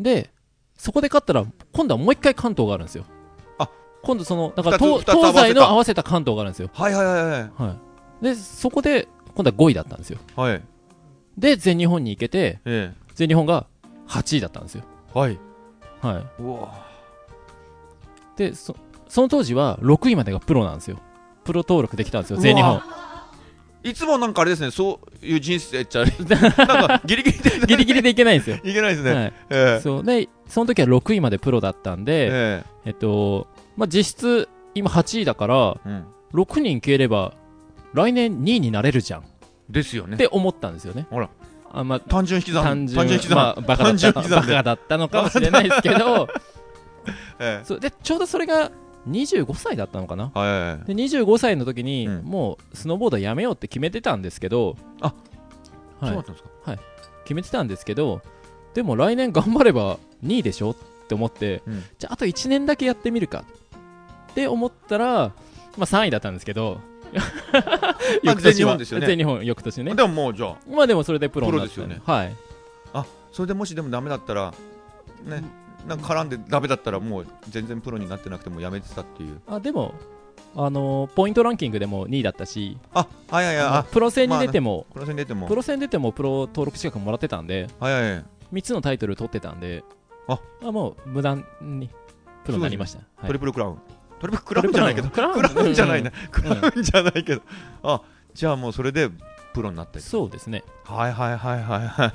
で、そこで勝ったら、今度はもう一回関東があるんですよ。あ今度その、だから二つ東二つ合わせた東西の合わせた関東があるんですよ。はいはいはいはいはい。で、そこで、今度は5位だったんですよ。はいで、全日本に行けて、え全日本が8位だったんですよ。えはいはうわい。で、そ、その当時は6位までがプロなんですよ。プロ登録できたんですよ、全日本。いつもなんかあれですね、そういう人生っちゃ、*laughs* なんかギリギリで *laughs* ギリギリでいけないんですよ。いけないですね。はい。ええ。そう。で、その時は6位までプロだったんで、ええ。っと、まあ、実質、今8位だからうん。6人消えれば来年2位になれるじゃん。っですよね。て思ったんですよね。ほら。あまあ単純引き算。単純引き算、まあ、バカだ単ったのかもしれないですけど。*laughs* え。そう。でちょうどそれが25歳だったのかな？えはいはいはい。で25歳の時に、うん。もうスノーボードやめようって決めてたんですけどあはい。そうだったんですか？決めてたんですけどでも来年頑張れば2位でしょって思ってうん。じゃああと1年だけやってみるかって思ったら、まあ、3位だったんですけど *laughs* 翌全日本ですよね。全日本翌年ね。でももうじゃあ。まあでもそれでプロになったプロですよね。はい。あそれでもしでもダメだったらねなんか絡んでダメだったらもう全然プロになってなくてもやめてたっていう。あでもあのーポイントランキングでも2位だったし。あはいはいはい。あのあプロ戦に出ても、プロ戦出ても。プロ戦出てもプロ登録資格もらってたんで。はいはいはい。3つのタイトル取ってたんで。あ。もう無駄にプロになりました、はい。トリプルクラウン。トリプルクラウンじゃないけど。クラウン。じゃないな。クうんラウンじゃないけど。あじゃあもうそれでプロになったり。そうですね。はいはいはいはいはい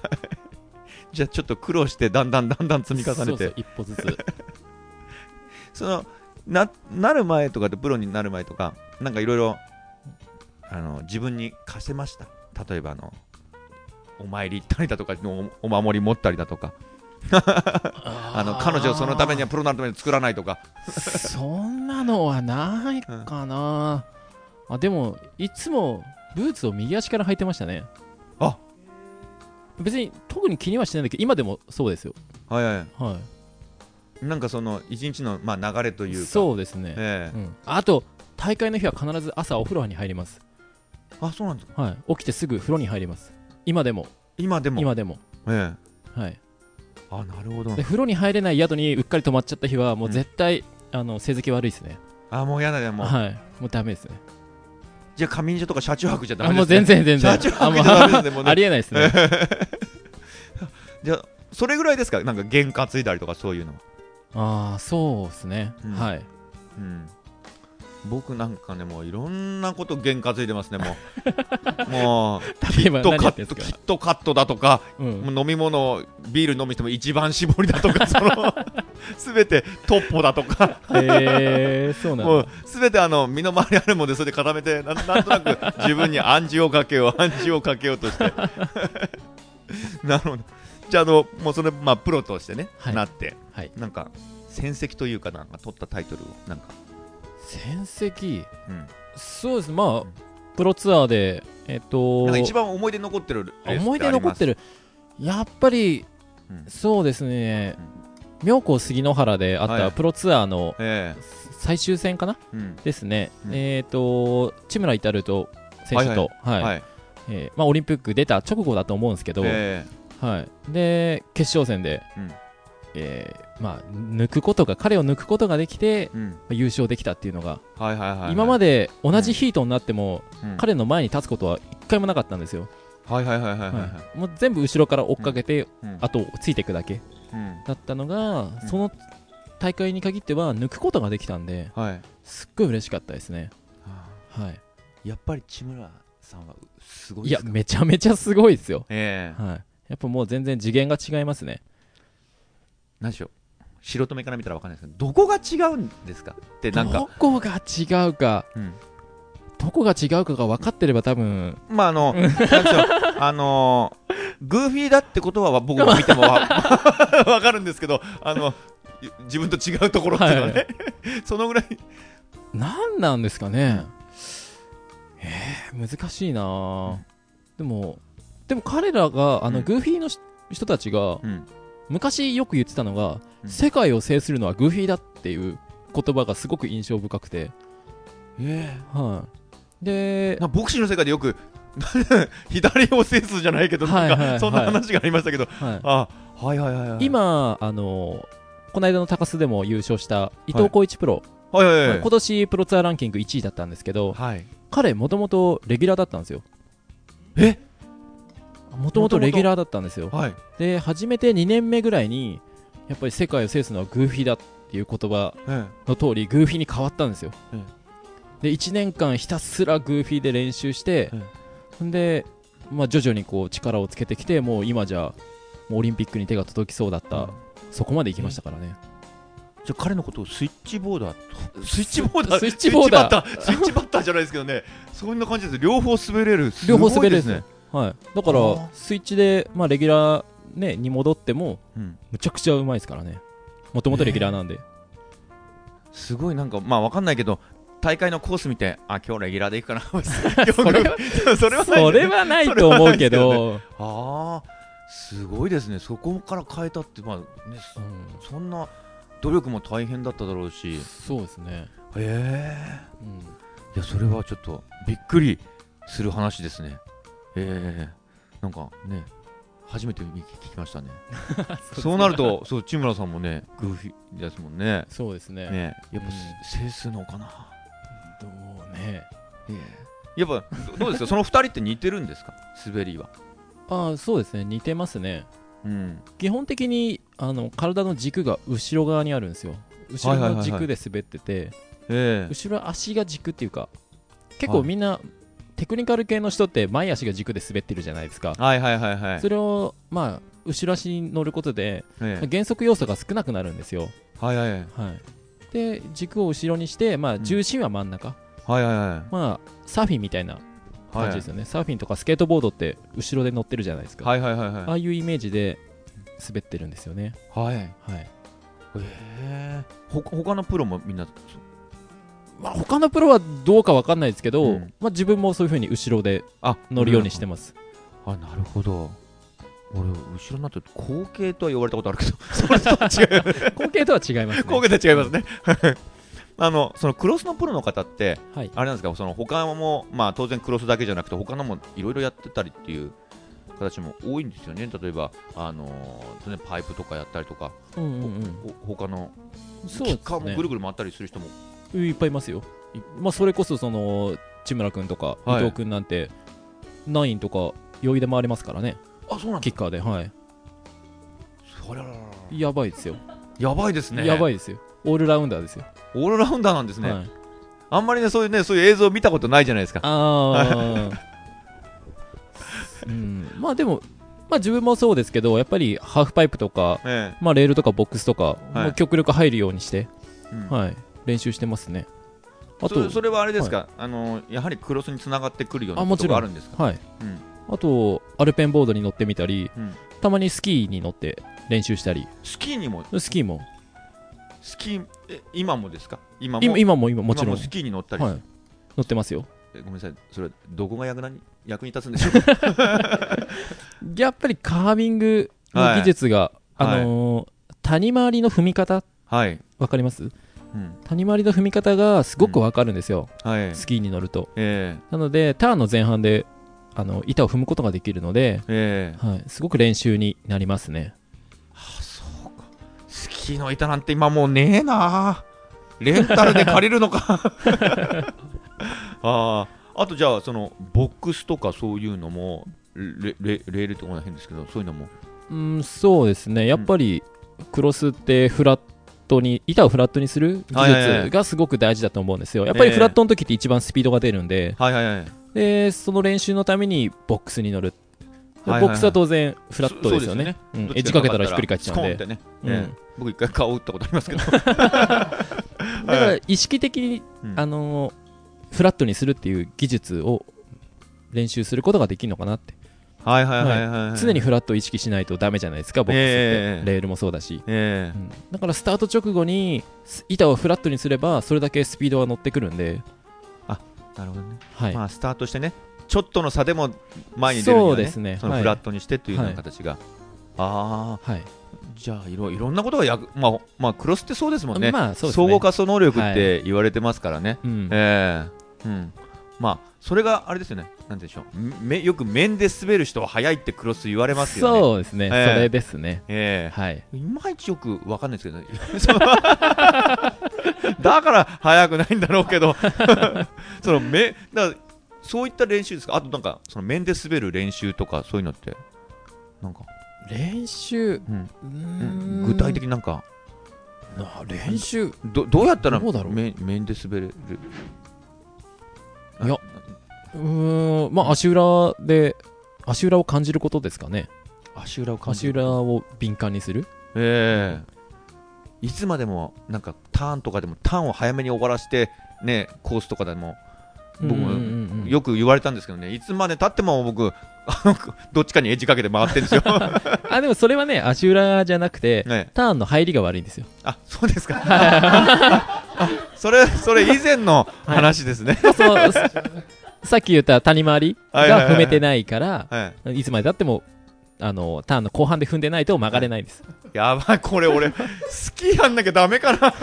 じゃあちょっと苦労してだんだんだんだん積み重ねて。そうそう一歩ずつ。*laughs* そのななる前とかでプロになる前とかなんかいろいろあの自分に課せました。例えばあのお参り行ったりだとかのおお守り持ったりだとか。あの彼女をそのためにはプロになるために作らないとか。そんなのはないかな、あでもいつもブーツを右足から履いてましたね。あ別に特に気にはしてないんだけど今でもそうですよ。はいはい。はなんかその一日の、まあ、流れといういか。そうですね、ええ。うん、あと大会の日は必ず朝お風呂に入ります。あそうなんですか。はい。起きてすぐ風呂に入ります。今でも。今でも？今でも。ええ。はい。あなるほど。で風呂に入れない宿にうっかり泊まっちゃった日はもう絶対、あの成績悪いですね。あもう嫌だねも。う、はい。もうダメですねじゃあ上所とか車中泊じゃダメです、ね、あもう全然全然。車中泊じゃダメですねもうね。ありえないですね。*laughs* じゃあそれぐらいですか？なんか験担いだりとかそういうのは。ああそうですね、うん。はい。うん。僕なんかねもういろんなこと験担いでますねもう。*laughs* もうキットカットキットカットだとかうん。飲み物ビール飲みしても一番搾りだとかそのすべてトッポだとか。へえそうなんすべてあの身の回りあるものでそれで固めてなんなんとなく自分に暗示をかけよう *laughs* 暗示をかけようとして。*laughs* なるほど。じゃああのもうそれまあプロとしてね、はい。なってはい。なんか戦績というかなんか取ったタイトルをなんか、戦績？うん、そうですまあプロツアーでえっと。なんか一番思い出に残ってる思い出残ってる。やっぱり、うん。そうですね妙高杉野原であっはい。たプロツアーのえ最終戦かな？えうん。ですね、うん。えっ、と千村至と選手と、はいはい。えーまあ、オリンピック出た直後だと思うんですけど、えはい、で決勝戦で、うん。えーまあ、抜くことが彼を抜くことができてえうん。まあ優勝できたっていうのが、はいはいはいはい。今まで同じヒートになっても、うん。彼の前に立つことは一回もなかったんですよ、はいはいはいはいはいははい。もう全部後ろから追っかけて、うん。あとついていくだけ。うんだったのが、ん。その大会に限っては抜くことができたんではい。すっごい嬉しかったですね、はい、やっぱり千村さんはすごいいやめちゃめちゃすごいですよ、ええ。はい、やっぱもう全然次元が違いますね。何でしょう？素人目から見たらわかんないですけどどこが違うんですか？ってなんどか、こが違うか。うん。どこが違うかが分かってれば多分まああのあのグーフィーだってことは僕が見てもわ *laughs* わかるんですけどあの自分と違うところっていうのはね、はいそのぐらい。何なんですかね。えー、難しいな。あ、でもでも彼らがあの、うん。グーフィーのし人たちがうん。昔よく言ってたのが、うん。世界を制するのはグーフィーだっていう言葉がすごく印象深くて、えはい、でなボクシングの世界でよく *laughs* 左を制すじゃないけど、なんかそんな話がありましたけど、はい、あはいはいはいはい。今あのこの間の高須でも優勝した伊藤浩一プロ、はい。はいはい今年プロツアーランキング1位だったんですけどはい。彼もともとレギュラーだったんですよ。え？もともとレギュラーだったんですよ。はい。で始めて2年目ぐらいにやっぱり世界を制すのはグーフィーだっていう言葉えの通りグーフィーに変わったんですよ、えで1年間ひたすらグーフィーで練習して、んで、まあ、徐々にこう力をつけてきてもう今じゃもうオリンピックに手が届きそうだった、うん。そこまで行きましたからね、じじゃあ彼のことをスイッチボーダーと。*laughs* スイッチボーダー？スイッチボーダー。スイッチバッター。じゃないですけどね。そんな感じです。両方滑れる。両方滑れるですね、はい、だからスイッチで、まあ、レギュラー、ね、に戻ってもうん、むちゃくちゃうまいですからね。もともとレギュラーなんで、すごいなんかまあわかんないけど大会のコース見てあ今日レギュラーでいくかな。*laughs* それはそれはないと思うけど、ああすごいですね。そこから変えたってまあねうん。そんな努力も大変だっただろうし。へそうですね、えうん。いやそれはちょっとびっくりする話ですね。ええなんかね初めて聞きましたね。*laughs* そうなるとそう千村さんもねグーフィーですもんね。そうですね。ねやっぱうん。整数のかな、ね。ええ。やっぱどどうですか？その二人って似てるんですか？滑りは。ああそうですね。似てますね。うん。基本的にあの体の軸が後ろ側にあるんですよ。後ろの軸で滑ってて、ええ。後ろは足が軸っていうか結はい。構みんな、テクニカル系の人って前足が軸で滑ってるじゃないですか、はいはいはいはい。それをまあ後ろ足に乗ることで、ええ。減速要素が少なくなるんですよ、はいはいはい。はい、で軸を後ろにして、まあ、ん。重心は真ん中、はいはいまあサーフィンみたいな感じですよね、サーフィンとかスケートボードって後ろで乗ってるじゃないですか、はいはいはいはい。ああいうイメージで滑ってるんですよね、はい。はい。へえ。ほ他のプロもみんなまあ、他のプロはどうかわかんないですけど、うん。まあ、自分もそういう風に後ろであ乗るようにしてます、あなるほど。俺後ろになって後継とは言われたことあるけど。*laughs* それとは違う。*laughs* 後継とは違いますね。後継とは違いますねあのそのクロスのプロの方ってはい。あれなんですかその他もまあ当然クロスだけじゃなくて他のもいろいろやってたりっていう形も多いんですよね。例えばあのーパイプとかやったりとか、うんうんうん。ほ他のそうキッカーもぐるぐる回ったりする人も。いっぱいいますよ。いまあ、それこそその千村君とか伊はい。藤君なんて、ナインとか余裕で回れますからね。あそうなんキッカーではい。やばいですよ、やばいですね。いやばいですよオールラウンダーですよ、オールラウンダーなんですね、はい、あんまりねそういうねそういう映像見たことないじゃないですか。ああ *laughs* うん。まあでもまあ自分もそうですけどやっぱりハーフパイプとかえまあレールとかボックスとか、まあ極力入るようにして、えうん。はい、練習してますね。あとそそれはあれですか、あのやはりクロスにつながってくるようなことあもちろん。があるんですか？はい。うん。あとアルペンボードに乗ってみたりうん。たまにスキーに乗って練習したり。スキーにも？スキーもスキーえ今もですか？今も？今今も今もちろん。今スキーに乗ったり、はい、乗ってますよ。えごめんなさい。それはどこが役に役に立つんでしょうか？*laughs* やっぱりカービングの技術が、はい。あのー谷回りの踏み方？はい、わかります？うん。谷回りの踏み方がすごくわかるんですよ、はい。スキーに乗ると。えなのでターンの前半であの板を踏むことができるので、えええ。はい、すごく練習になりますねスキーの板なんて今もうねえな。レンタルで借りるのか。*laughs* あああとじゃあそのボックスとかそういうのもレレレールってことは変ですけどそういうのも。うんそうですね。やっぱりクロスってフラットに板をフラットにする技術がすごく大事だと思うんですよ。やっぱりええフラットの時って一番スピードが出るんで。はいはいはい。でその練習のためにボックスに乗るボックスは当然フラットですよね。エッジちかけたらひっくり返っちゃうんで。僕一回顔打ったことありますけど。*laughs* だから意識的に、うん。あのーフラットにするっていう技術を練習することができるのかなって。はいはいはいはい、はい、常にフラットを意識しないとダメじゃないですかボックスって、ええ。レールもそうだし、ええ。うん。だからスタート直後にす板をフラットにすればそれだけスピードが乗ってくるんで、なるほどね、はい。まあスタートしてねちょっとの差でも前に出るには、ね、そうですね。はい。そのフラットにしてっていうような形が、ああ。はい。じゃあいろいろんなことがやくまあまあクロスってそうですもんね,、まあね。総合仮想能力って言われてますからね、うん。ええ。うん。まあそれがあれですよね。なんでしょう。めよく面で滑る人は速いってクロス言われますよね。そうですね、ええ。それですね。ええ。はい。いまいちよくわかんないですけど、ね、*laughs* だから速くないんだろうけど。*laughs* そのめだからそういった練習ですか？あとなんかその面で滑る練習とかそういうのってなんか、練習？うん。ううん。具体的になんか。な練習？どどうやったらどうだろう？面面で滑れる？いや。うーん。まあ足裏で足裏を感じることですかね。足裏を感じる。足裏を敏感にする？ええ。いつまでもなんかターンとかでもターンを早めに終わらせてねコースとかでも僕もよく言われたんですけどね。いつまでたっても僕どっちかにエッジかけて回ってるんですよ。*laughs* あでもそれはね足裏じゃなくて、ね、ターンの入りが悪いんですよ。あそうですか。あ *laughs* それそれ以前の話ですね、はい、そうさっき言った谷回りが踏めてないから、はい、いつまでたってもあのターンの後半で踏んでないと曲がれないんです、やばいこれ俺スキーやんなきゃダメかな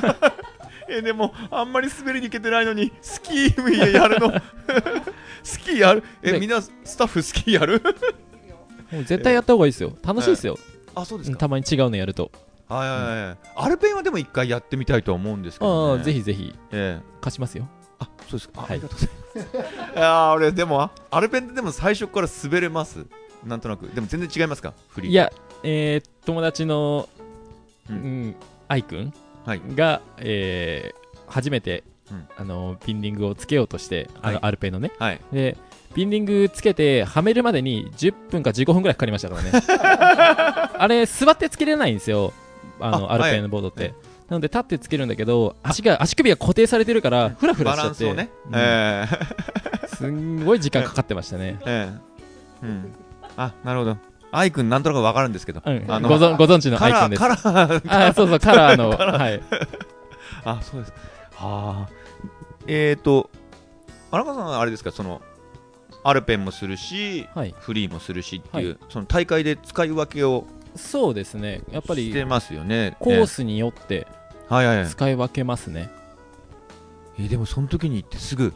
えでもあんまり滑りに行けてないのにスキーやるの？*laughs* スキーやる？えみんなスタッフスキーやる？もう絶対やった方がいいですよ。楽しいですよ、あそうですたまに違うのやると。はいはいはい、うん、アルペンはでも一回やってみたいと思うんですけど、ね、あぜひぜひ、えー、貸しますよ。あそうですか、はい、ありがとうございます。*laughs* いや俺でもアルペンってでも最初から滑れます？なんとなく。でも全然違いますか？フリー。いやえー、友達のうん、愛くんが、はい、えー、初めて、うん、あのピンディングをつけようとして、はい、あのアルペンのね、はい、でピンディングつけてはめるまでに10分か15分ぐらいかかりましたからね。*laughs* あれ座ってつけれないんですよ。あのアルペンのボードって、なので立ってつけるんだけど足が足首が固定されてるからふらふらしちゃって、ね。うん。えー、すんごい時間かかってましたね、*laughs* えーうん、あなるほど愛くんなんとなくわかるんですけど、うん、あのご存ご存知の愛くんです。カラー。あそうそうカラーのはい。あそうです。はあ。えっ、ー、と荒川さんはあれですかそのアルペンもするし、はい、フリーもするしっていう、はい、その大会で使い分けをそうですね。やっぱりしてますよね。コースによって使い分けますね、えー、でもその時に行ってすぐ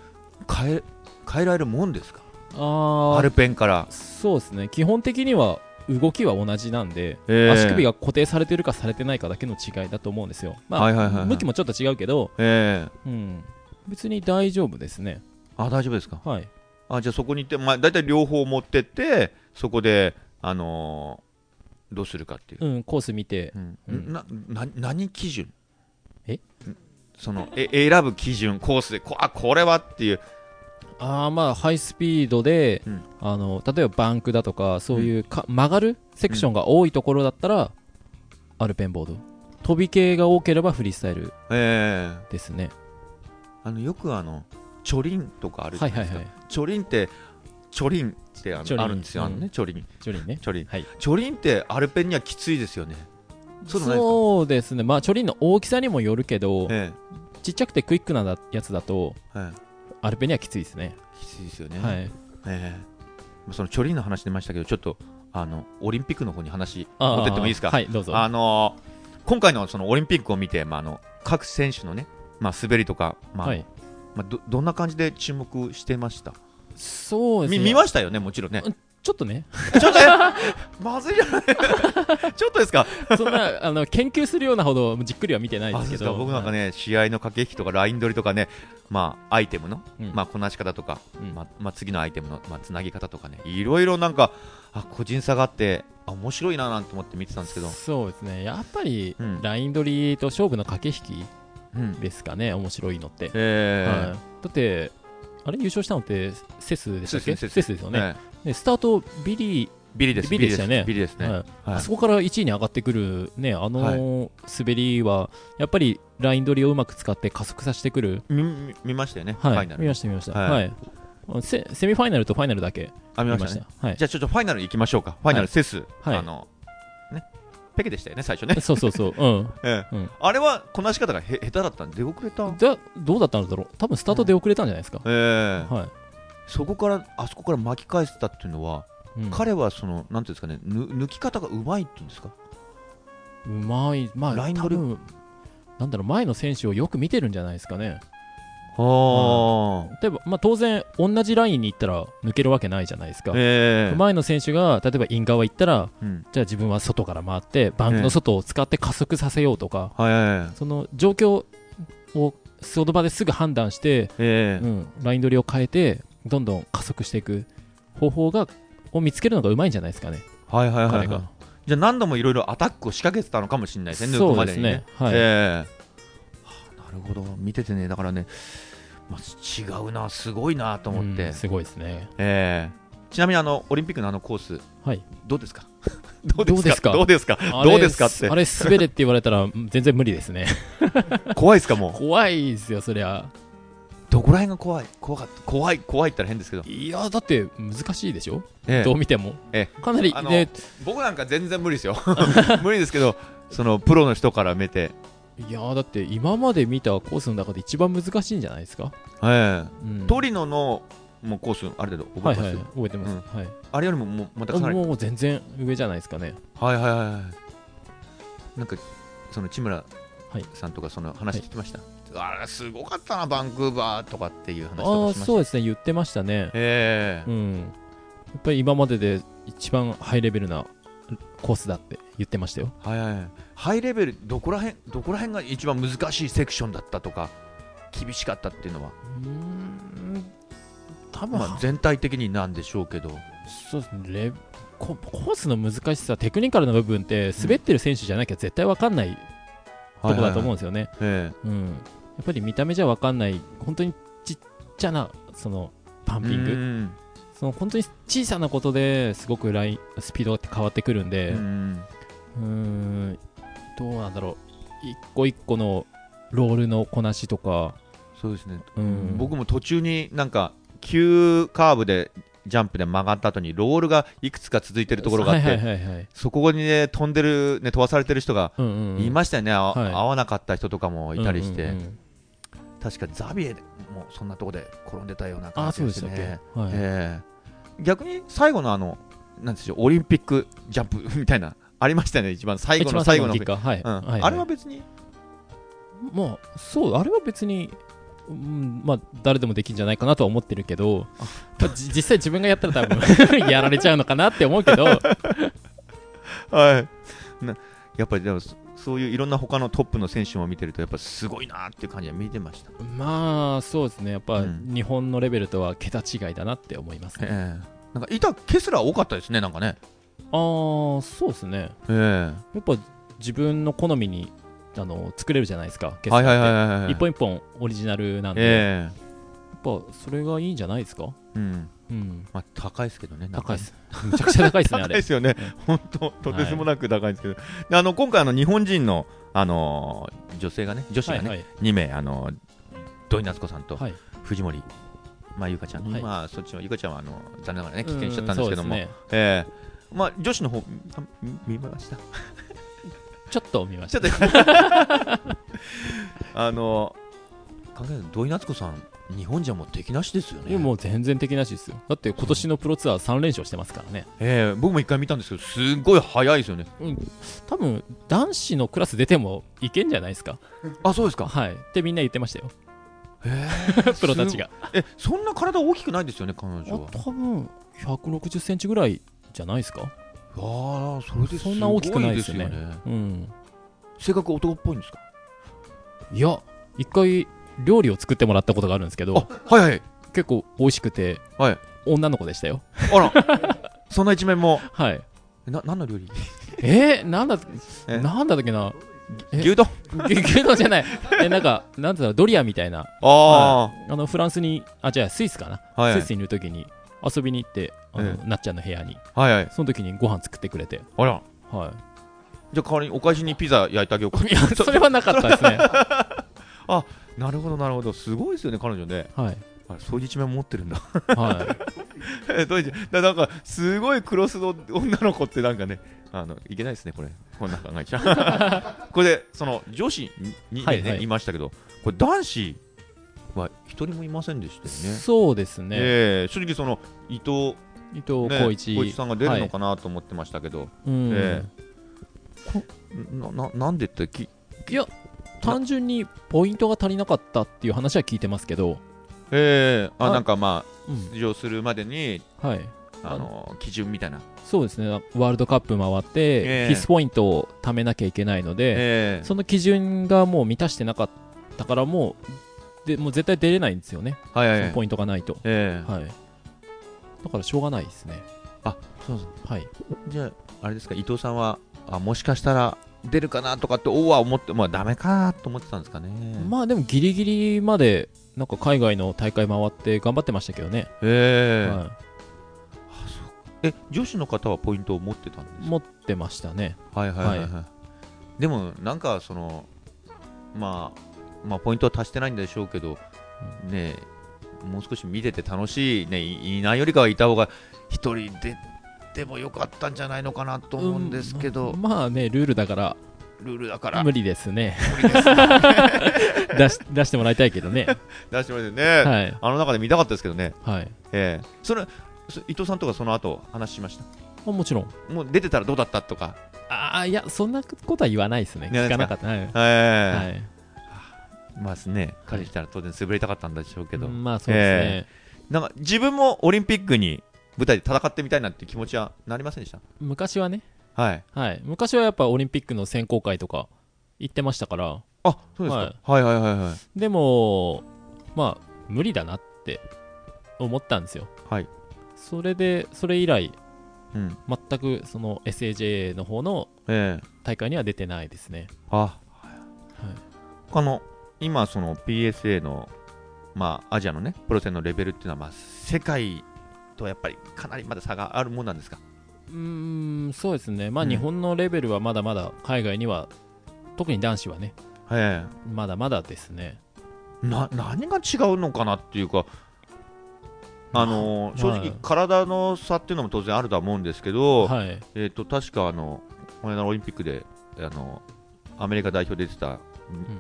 変え変えられるもんですか？あアルペンから。そうですね。基本的には動きは同じなんで、えー、足首が固定されてるかされてないかだけの違いだと思うんですよ、まあ、はいはいはいはい、向きもちょっと違うけど、えー、うん、別に大丈夫ですね。あ大丈夫ですか？はい。あじゃあそこに行って、まあ、大体両方持ってってそこで、あのー、どうするかっていう、うん、コース見て、うん。うん、なな何基準？え？そのえ選ぶ基準コースでこあこれはっていうあまあハイスピードで、うん、あの例えばバンクだとかそういうか、曲がるセクションが多いところだったら、アルペンボード飛び系が多ければフリースタイルですね、えー、あのよくあのチョリンとかあるじゃないですか、はいはいはい、チョリンってチョリンってああるんですよ、あのね、チョリン。チョリンね。チョリン。はい。チョリンってアルペンにはきついですよね。そうですね。まあ、チョリンの大きさにもよるけど、ええ、ちっちゃくてクイックなやつだと、ええ、アルペにはきついですね。きついですよね。はい。えー、そのチョリンの話出ましたけど、ちょっとあのオリンピックの方に話持ってってもいいですか？はい、どうぞ。あの今回のそのオリンピックを見て、まああの各選手のね、まあ滑りとか、まあ、はい、まあどどんな感じで注目してました？そうですね。見ましたよね、もちろんね。ちょっとね。ちょっとまずいじゃないちょっとですか？そんな、あの、研究するようなほどじっくりは見てないですけど。僕なんかね、試合の駆け引きとかライン取りとかね、まあ、アイテムの、うん、まあ、こなし方とか、うん、まあ、まあ、次のアイテムの、まあ、つなぎ方とかね、いろいろなんか、あ、個人差があって、あ、面白いななんて思って見てたんですけど。そうですね。やっぱり、うん、ライン取りと勝負の駆け引きですかね、面白いのって。えー、はい、だって、あれ？優勝したのってセスでしたっけ？セスですよね、でスタートビリービリですビリでしたね。ビリですね、はい、あそこから1位に上がってくるねあの滑りはやっぱりライン取りをうまく使って加速させてくる。見見ましたよね、はい、見ました見ました。はい、セセミファイナルとファイナルだけ見ましたね。はい、じゃあちょっとファイナル行きましょうか。ファイナルセス、はい、あのね。ペケでしたよね最初ね。*laughs* そうそうそう。うん、*laughs* ええ。うん、あれはこなし方がへ下手だったんで出遅れたじゃどうだったんだろう。多分スタート出遅れたんじゃないですか、ええ。はいそこからあそこから巻き返せたっていうのはうん、彼はそのなんていうんですかね抜き方がうまいっていうんですか？うまい。まあライン多分なんだろう前の選手をよく見てるんじゃないですかね。はあ、例えば、まあ、当然同じラインに行ったら抜けるわけないじゃないですか、えー、前の選手が例えばイン側行ったら、うん、じゃあ自分は外から回ってバンクの外を使って加速させようとか、えー、その状況をその場ですぐ判断して、えー、うん、ライン取りを変えてどんどん加速していく方法がを見つけるのがうまいんじゃないですかね。はいはいはい、はい、じゃあ何度もいろいろアタックを仕掛けてたのかもしれないですね、そうですね。はい、えー、はあ、なるほど、見ててね、だからね、まあ、違うな、すごいなと思って、すごいですね。えー、ちなみにあのオリンピックのあのコース、はい、どうですか？どうですか？どどうですか？どうですかって。あれ滑れって言われたらうん全然無理ですね。*laughs* 怖いですかもう？怖いですよそりゃどこら辺が怖い？怖かった。怖い怖いって言ったら変ですけど、いやだって難しいでしょ、ええ。どう見ても。えかなりね。僕なんか全然無理ですよ。*laughs* 無理ですけどそのプロの人から見て、いやだって今まで見たコースの中で一番難しいんじゃないですか、えうん。えトリノのもうコースある程度覚えてます、はいはい覚えてます、はい。あれよりももうまたかなりもう全然上じゃないですかね。はいはいはいはいなんかその千村はいさんとかその話聞きました、あれすごかったなバンクーバーとかっていう話とかしました。そうですね言ってましたね。ええうん。やっぱり今までで一番ハイレベルなコースだって言ってましたよ。はいはいはい。ハイレベルどこら辺どこら辺が一番難しいセクションだったとか厳しかったっていうのは、うん。多分、まあ、全体的になんでしょうけど。そうですね。レココースの難しさテクニカルな部分って滑ってる選手じゃなきゃ絶対分かんないとこだと思うんですよね、えうん、やっぱり見た目じゃ分かんない本当にちっちゃなそのパンえピング、うんその本当に小さなことですごくラインスピードって変わってくるんで、うんうーんどうなんだろう。一個一個のロールのこなしとか、そうですね、うん。僕も途中になんか急カーブでジャンプで曲がった後にロールがいくつか続いてるところがあって、そこにね飛んでる、ね、飛ばされてる人がうんうんうん。いましたよね、あはい。合わなかった人とかもいたりして、うんうんうん確かザビエでもうそんなとこで転んでたようなあ感じですね。はい。ええ。逆に最後のあの、なんでしょう、オリンピックジャンプみたいな、*laughs* ありましたよね、一番最後の最後の。あれは別に、まあそうあれは別にうんまあ誰でもできるんじゃないかなとは思ってるけど、まあじ実際自分がやったら多分 *laughs* やられちゃうのかなって思うけど。*laughs* はい。なやっぱりでもそそういういろんな他のトップの選手も見てると、やっぱすごいなっていう感じは見てました。まあそうですね。やっぱ、うん。日本のレベルとは桁違いだなって思います。ねええ。なんかいたケスラー多かったですね、なんかね。ああそうですね。えやっぱ自分の好みにあの作れるじゃないですかえはいはいはいいはいはい。一本一本オリジナルなんで、ええ。やっぱそれがいいんじゃないですか？うん。うん。まあ高いですけどね。高いです。むちゃくちゃ高いですね *laughs* あ高いれですよね。うん、本当、とてつもなく高いんですけど、であの今回、あの日本人の、あのー女性がね、女子がね、はいはい。2名、あのー土井夏子さんとはい。藤森、まあ、ゆかちゃん、はい。まあ、そっちのゆかちゃんはあの残念ながらね、棄権しちゃったんですけども、ね。ええ。まあ、女子の方あ見 *laughs* 見ました？ちょっと見ました。*laughs* あの考え土井夏子さん、日本じゃもう敵なしですよね。もう全然的なしですよ。だって今年のプロツアー3連勝してますからね。ええ僕も一回見たんですけど、すごい速いですよね。多分男子のクラス出てもいけんじゃないですか。あ、そうですか。はい。ってみんな言ってましたよ。え *laughs* プロたちが。え、そんな体大きくないですよね、彼あ女は。多分160センチぐらいじゃないですか。ああ、それですそんな大きくないですよね。ごね。うん。性格男っぽいんですか？いや一回料理を作ってもらったことがあるんですけどあ、はいはい。結構美味しくてはい。女の子でしたよ。あら、*laughs* そんな一面も。はい。な、何の料理？えー、なんだえ？なんだっけな？え？牛丼？牛 *laughs* 牛丼じゃない。えなんかなんていうの？ドリアみたいな。ああのフランスにあじゃあスイスかな、あ、はい。スイスにいる時に遊びに行ってあの、えなっちゃんの部屋に。はいはい。その時にご飯作ってくれて。あら。はじゃあ代わりにお返しにピザ焼いてあげようか。いいやそれはなかったですね *laughs* なるほどなるほど。すごいですよね彼女ね。はい。あそういう一面持ってるんだ。はえど *laughs* ういうだなんかすごいクロスの女の子ってなんかねあのいけないですねこれ。こんな考えちゃ *laughs* これでその女子に、ねはいはい。いましたけどこれ男子は一人もいませんでしたい、よね。そうですね、ええ正直その伊藤、伊藤ね、浩一、さんが出るのかなと思ってましたけど、うん。えこなななんでってきいや単純にポイントが足りなかったっていう話は聞いてますけど、ええああなんかまあうん。出場するまでにはい、あの基準みたいな。そうですね。ワールドカップ回って、ええ。必須ポイントを貯めなきゃいけないので、ええ。その基準がもう満たしてなかったからもうでもう絶対出れないんですよね、はいはいポイントがないと、ええ。はい、だからしょうがないですね。あそうそう。はい。じゃああれですか伊藤さんはあもしかしたら出るかなとかっておは思ってまあダメかと思ってたんですかね。まあでもギリギリまでなんか海外の大会回って頑張ってましたけどね、ええはえ女子の方はポイントを持ってたんですか？持ってましたね。はいはいはい、はい。でもなんかそのまあまあポイントは足してないんでしょうけど、ねもう少し見てて楽しいねいいないよりかはいた方が一人ででもよかったんじゃないのかなと思うんですけど、うんまあねルールだから。ルールだから。無理ですね。*laughs* 出し出してもらいたいけどね。*laughs* 出してもらってね、はい。あの中で見たかったですけどね、はい。ええ。それそ伊藤さんとかその後話しました？あもちろん。もう出てたらどうだったとか、ああいやそんなことは言わないですね。聞かなかった。はい、ええ。はい。まあね彼したら当然滑りたかったんでしょうけど、うんまあそうですね、なんか自分もオリンピックに舞台で戦ってみたいなっていう気持ちはなりませんでした？昔はね。はい。はい。昔はやっぱオリンピックの選考会とか行ってましたから。あそうですか、はい。はい、はいはいはい。でもまあ無理だなって思ったんですよ。はい。それでそれ以来うん。全くその SAJ の方のええ。大会には出てないですね。あ、あの今その PSA のまあアジアのねプロ戦のレベルっていうのはまあ世界とやっぱりかなりまだ差があるもんなんですか？うーんそうですね。まあうん。日本のレベルはまだまだ海外には特に男子はね。えまだまだですね。えな何が違うのかなっていうかあのー正直はい体の差っていうのも当然あるとは思うんですけど、はい。えっ、と確かあのこの間のオリンピックであのアメリカ代表で出てたん。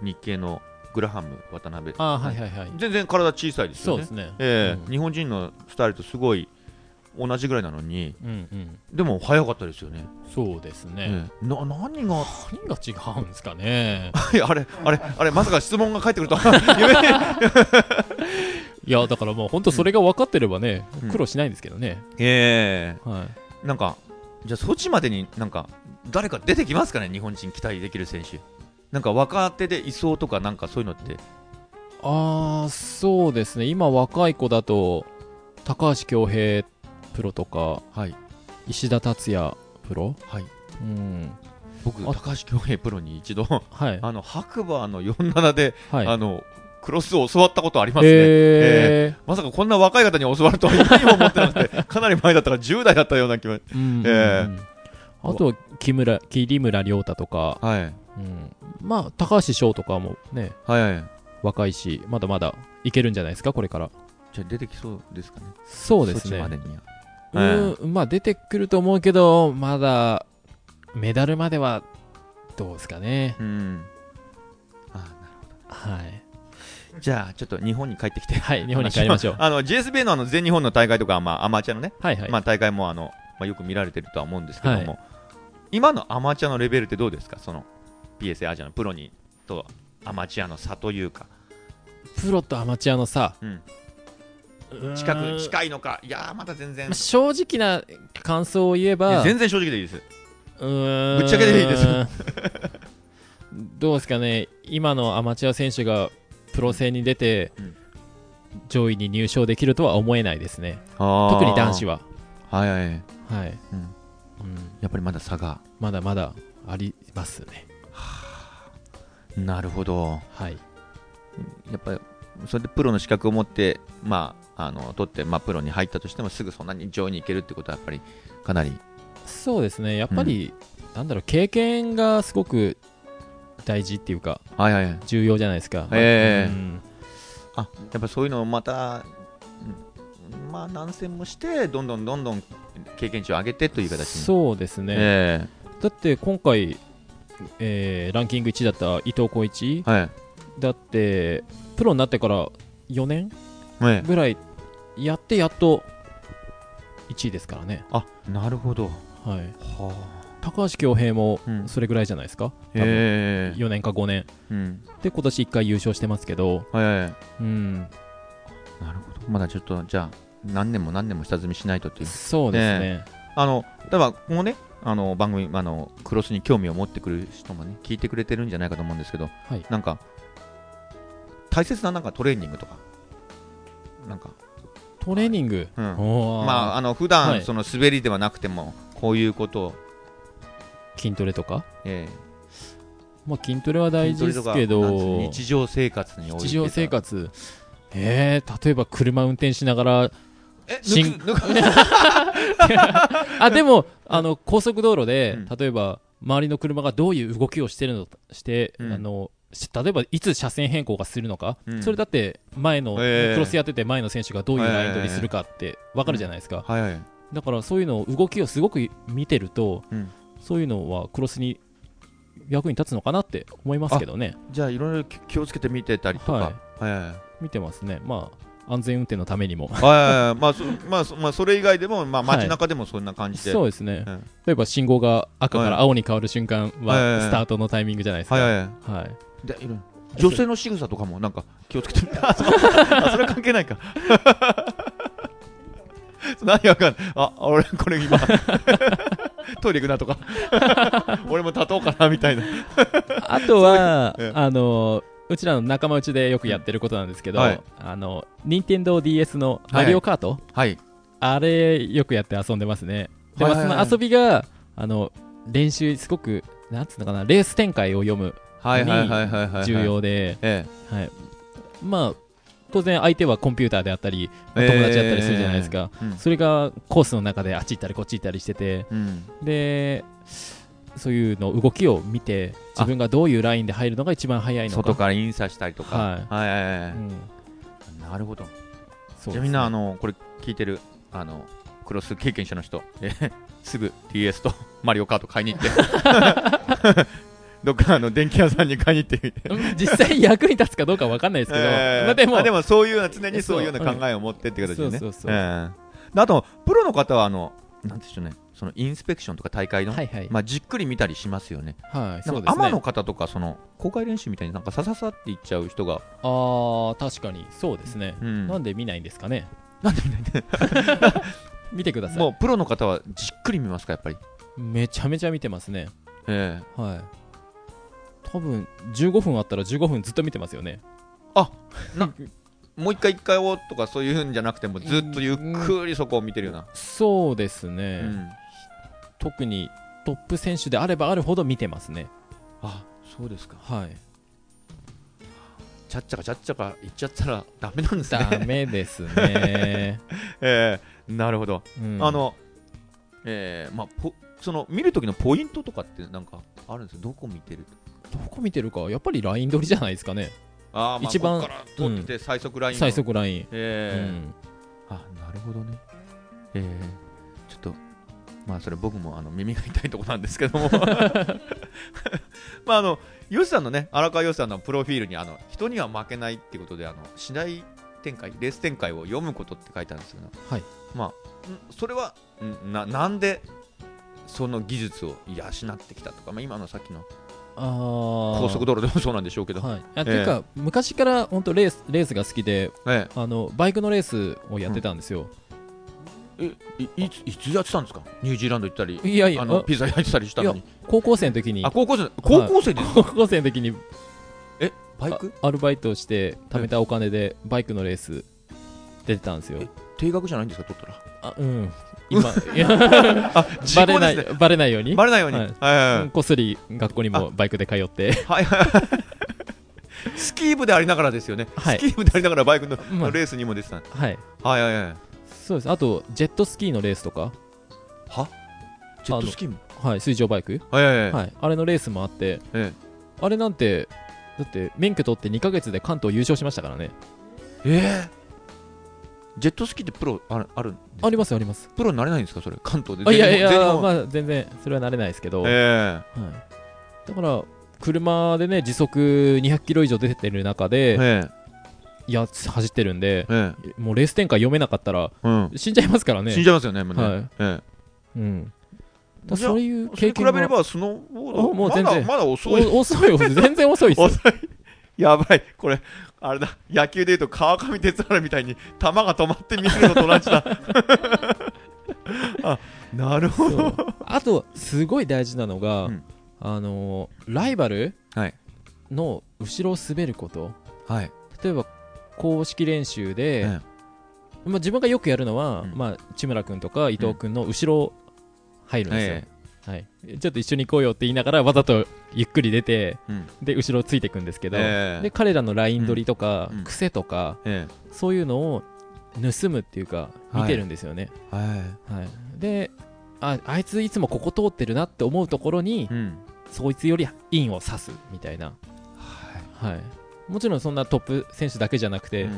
日系のグラハム渡辺、あーはいはいはい。全然体小さいですよね。そうですね。うん。ええ日本人のスタイルとすごい同じぐらいなのにうんうん。でも速かったですよね、そうですね、ええ。な何が？何が違うんですかね。*laughs* あれあれあれまさか質問が返ってくると *laughs* いやだからもう本当それが分かってればね、うん。苦労しないんですけどね、えはい。えなんかじゃあソチまでになんか誰か出てきますかね日本人期待できる選手なんか若手でいそうとかなんかそういうのって？ああそうですね。今若い子だと高橋恭平プロとかはい。石田達也プロ？はい。うん。僕あ高橋恭平プロに一度はい。あの白馬の47で、はい。あのクロスを教わったことありますね、へまさかこんな若い方に教わるとは今にも思ってなくて *laughs* かなり前だったから10代だったような気もーうん。えうんあと木村桐村亮太とか、はいうん、まあ高橋翔とかもねはいはい。若いしまだまだいけるんじゃないですかこれから。じゃあ出てきそうですかね。そうですね。うーん。まあ出てくると思うけどまだメダルまではどうですかね。うん。あはい。じゃあちょっと日本に帰ってきて。はい日本に帰りましょう。あの GSB のあの全日本の大会とか、まあ、アマチュアのね、はいはい、まあ、大会もあの、まあ、よく見られてるとは思うんですけども、は今のアマチュアのレベルってどうですか？その PSA アジアのプロにとアマチュアの差というか、プロとアマチュアの差。うん、近く近いのか。いやーまだ全然。まあ正直な感想を言えば。全然正直でいいです。うーん。ぶっちゃけでいいです。どうですかね。今のアマチュア選手がプロ戦に出て、うん。上位に入賞できるとは思えないですね。特特に男子は。はいはい。はい、うん。うん、やっぱりまだ差が。まだまだありますねなるほど。はい。やっぱりそれでプロの資格を持ってまああの取って、まあ、プロに入ったとしてもすぐそんなに上位に行けるってことはやっぱりかなり。そうですね。やっぱり、なんだろう経験がすごく大事っていうかはいはいはい。重要じゃないですか、ええうん。あやっぱそういうのをまたうんまあ何戦もしてどんどんどんどん経験値を上げてという形に。そうですね、え。だって今回、えーランキング1位だった伊藤浩一えはい。だってプロになってから4年ええぐらいやってやっと1位ですからね、あなるほど。はい、は高橋恭平もうん。それぐらいじゃないですか、あ多分ええ4年か5年。うん。で今年1回優勝してますけど、はいはいはい。うん、なるほど。まだちょっとじゃあ何年も何年も下積みしないとっていう。そうですね。あの例えばこのねあの番組あのクロスに興味を持ってくる人もね聞いてくれてるんじゃないかと思うんですけど、はい。なんか大切ななんかトレーニングとかなんか、トレーニング、うん。まああの普段、はい。その滑りではなくてもこういうことを、筋トレとか、えまあ、筋トレはー大事ですけど日常生活において日常生活？えー、例えば車運転しながらえ新 *laughs* あでもあの高速道路で、うん。例えば周りの車がどういう動きをしてるのして、うん。あのし例えばいつ車線変更がするのか、うん。それだって前の、ええ。クロスやってて前の選手がどういうライン取りするかって分かるじゃないですか、はいはい。だからそういうのを動きをすごく見てると、うん。そういうのはクロスに役に立つのかなって思いますけどね。じゃあいろいろ気気をつけて見てたりとか。はいはい。見てますね。まあ安全運転のためにも。はいはいはいまあそ *laughs* まあそまあそれ以外でもまあはい。街中でもそんな感じで。そうですね、うん。例えば信号が赤かはい。ら青に変わる瞬間はいはいははい。スタートのタイミングじゃないですか、はいはいはい。はい。で女性の仕草とかもなんか気をつけて *laughs* あそうあそれは関係ないか。*laughs* 何わかんない。あ俺これ今トイレ行くなとか。俺も立とうかなみたいな。あとはあのうちらの仲間内でよくやってることなんですけど、はい。あの任天堂 d s のマリオカート、はい。あれよくやって遊んでますね。で、はいはいはい。まあその遊びがあの練習すごくなんつうのかなレース展開を読むはいはいはいはいはい。重要で、えはい、まあ当然相手はコンピューターであったりえ友達だったりするじゃないですか、うん。それがコースの中であっち行ったりこっち行ったりしてて。うん。でそういうの動きを見て自分がどういうラインで入るのが一番早いのか。外からインサしたりとか。はい。はいはいはいうん。なるほど。ねじゃあみんなあのこれ聞いてるあのクロス経験者の人、えー *laughs* すぐ DS とマリオカート買いに行って。*laughs* どっかあの電気屋さんに買いに行ってみて。うん実際役に立つかどうかわかんないですけど、えー。まあでもあでもそういう常にそういうよう。な考えを持ってって形でね。そうあとプロの方はあのなんでしょうねそのインスペクションとか大会の、はいはい、まあ、じっくり見たりしますよね。はい、なんそうですね。かアマの方とかその公開練習みたいになんかさささっていっちゃう人が、あー確かに。そうですね、うん。なんで見ないんですかね？なんでみたいな見てください。もうプロの方はじっくり見ますかやっぱり。めちゃめちゃ見てますね。ええ。はい。多分15分あったら15分ずっと見てますよね。もう一回一回をとかそういうんじゃなくてもずっとゆっくりそこを見てるような、そうですね、うん特にトップ選手であればあるほど見てますね。あそうですか。はい。ちゃっちゃかちゃっちゃか言っちゃったら *laughs* ダメなんですダねメですね、*laughs* ええなるほど、うん。あのええまあポその見る時のポイントとかってなんかあるんですよどこ見てる？とどこ見てるかやっぱりライン取りじゃないですかね。あー、まあ、一番ここから取ってて最速ラインの最速ライン、うえ。えん、あなるほどね。ええ。ちょっとまあそれ僕もあの耳が痛いところなんですけども。*laughs* まああのヨシさんのね荒川ヨシさんのプロフィールにあの人には負けないっていうことであの次第展開レース展開を読むことって書いてあるんですけど、はい。まあんそれはんななんでその技術を養ってきたとか、まあ、今のさっきのあー。高速道路でもそうなんでしょうけど、はい、あっていうか、昔から本当レースレースが好きでえ。あのバイクのレースをやってたんですよ、ええいいついつやってたんですか？ニュージーランド行ったりいやいやああのピザ焼いてたりしたのに。高校生の時に。あ高校生高校生ですか、高校生の時にえバイク？あアルバイトをして貯めたお金でバイクのレース出てたんですよ。え定額じゃないんですか？取ったら。あうん。今 *laughs* あバレないバレないように。バレないように、ははいいはいはい。うんこっそり学校にもバイクで通って。はいはい。*laughs* スキー部でありながらですよね、はい。スキー部でありながらバイクの、まあ。レースにも出てた。はい。はいはいはいそうです。あとジェットスキーのレースとか。は？ジェットスキーも？はい水上バイク。はいはいはい、はい。あれのレースもあって。えあれなんてだって免許取って2ヶ月で関東優勝しましたからね。ええ。ジェットスキーってプロあるあるありますあります。プロになれないんですか？それ関東で？あいやいやまあ全然それはなれないですけど、はい、えだから車でね時速200キロ以上出てる中えで、えいや走ってるんでええ。もうレース展開読めなかったらえうん。死んじゃいますからね。死んじゃいますよねもうね、はい。えうん。そういう経験比べればスノーボードあもう全然。まだまだ遅い。お遅い遅い。全然遅いですよ。*laughs* 遅い。やばい。これあれだ。野球でいうと川上哲治みたいに球が止まって見えるのと同じだ。*laughs* あなるほど。あとすごい大事なのが、うん。あのーライバルはい。の後ろを滑ること。はい。例えば公式練習で、えまあ、自分がよくやるのは、うん。まあ、千村君とか伊藤君の後ろ入るんですよ、えはい、ちょっと一緒に行こうよって言いながらわざとゆっくり出てうん。で後ろついていくんですけど、ええ。で彼らのライン取りとか、うん。うん。癖とかえそういうのを盗むっていうか見てるんですよね、はい。はい。でああいついつもここ通ってるなって思うところに、うん。そいつよりインを刺すみたいな、はい、もちろんそんなトップ選手だけじゃなくて、うん。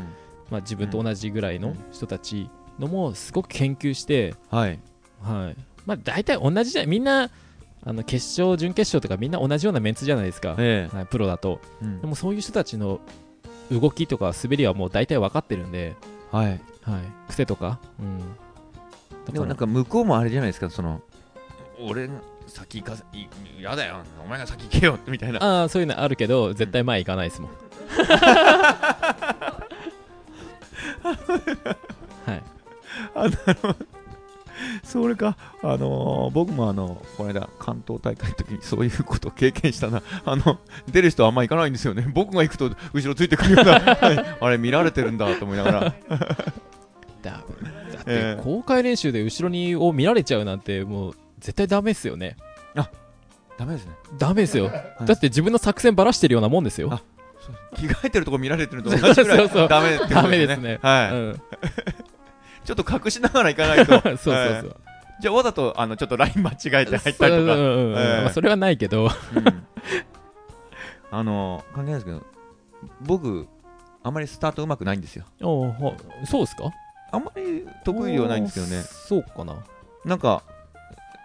まあ、自分と同じぐらいの人たちのもすごく研究して、はい。はい。まあ、大体同じじゃみんなあの決勝、準決勝とかみんな同じようなメンツじゃないですか、えはい、プロだと。えでもそういう人たちの動きとか滑りはもう大体分かってるんで、はい。はい、癖とか、うん、だでもなんか向こうもあれじゃないですかその俺が先行かせいやだよお前が先行けよみたいな。ああそういうのあるけど絶対前行かないですもんはい。それか、あのー僕もあのこの間、関東大会の時にそういうことを経験したな、あの出る人はあんま行かないんですよね、*laughs* 僕が行くと後ろついてくるような、は *laughs* いあれ、見られてるんだと思いながら、*laughs* だだってええ。公開練習で後ろにを見られちゃうなんてもう絶対ダメですよね。ダメですね、ダメですよ、い。だって自分の作戦ばらしてるようなもんですよ。あ着替えてるとこ見られてると同じぐらいダメってですね。はい。うん、*laughs* ちょっと隠しながら行かないと、*laughs* そうそうそう、はい。じゃあ、わざとあのちょっとライン間違えて入ったりとか。それはないけど。うん。*laughs* あの関係ないですけど僕あんまりスタートうまくないんですよ。そうですか？あんまり得意ではないんですけどねそうかな。なんか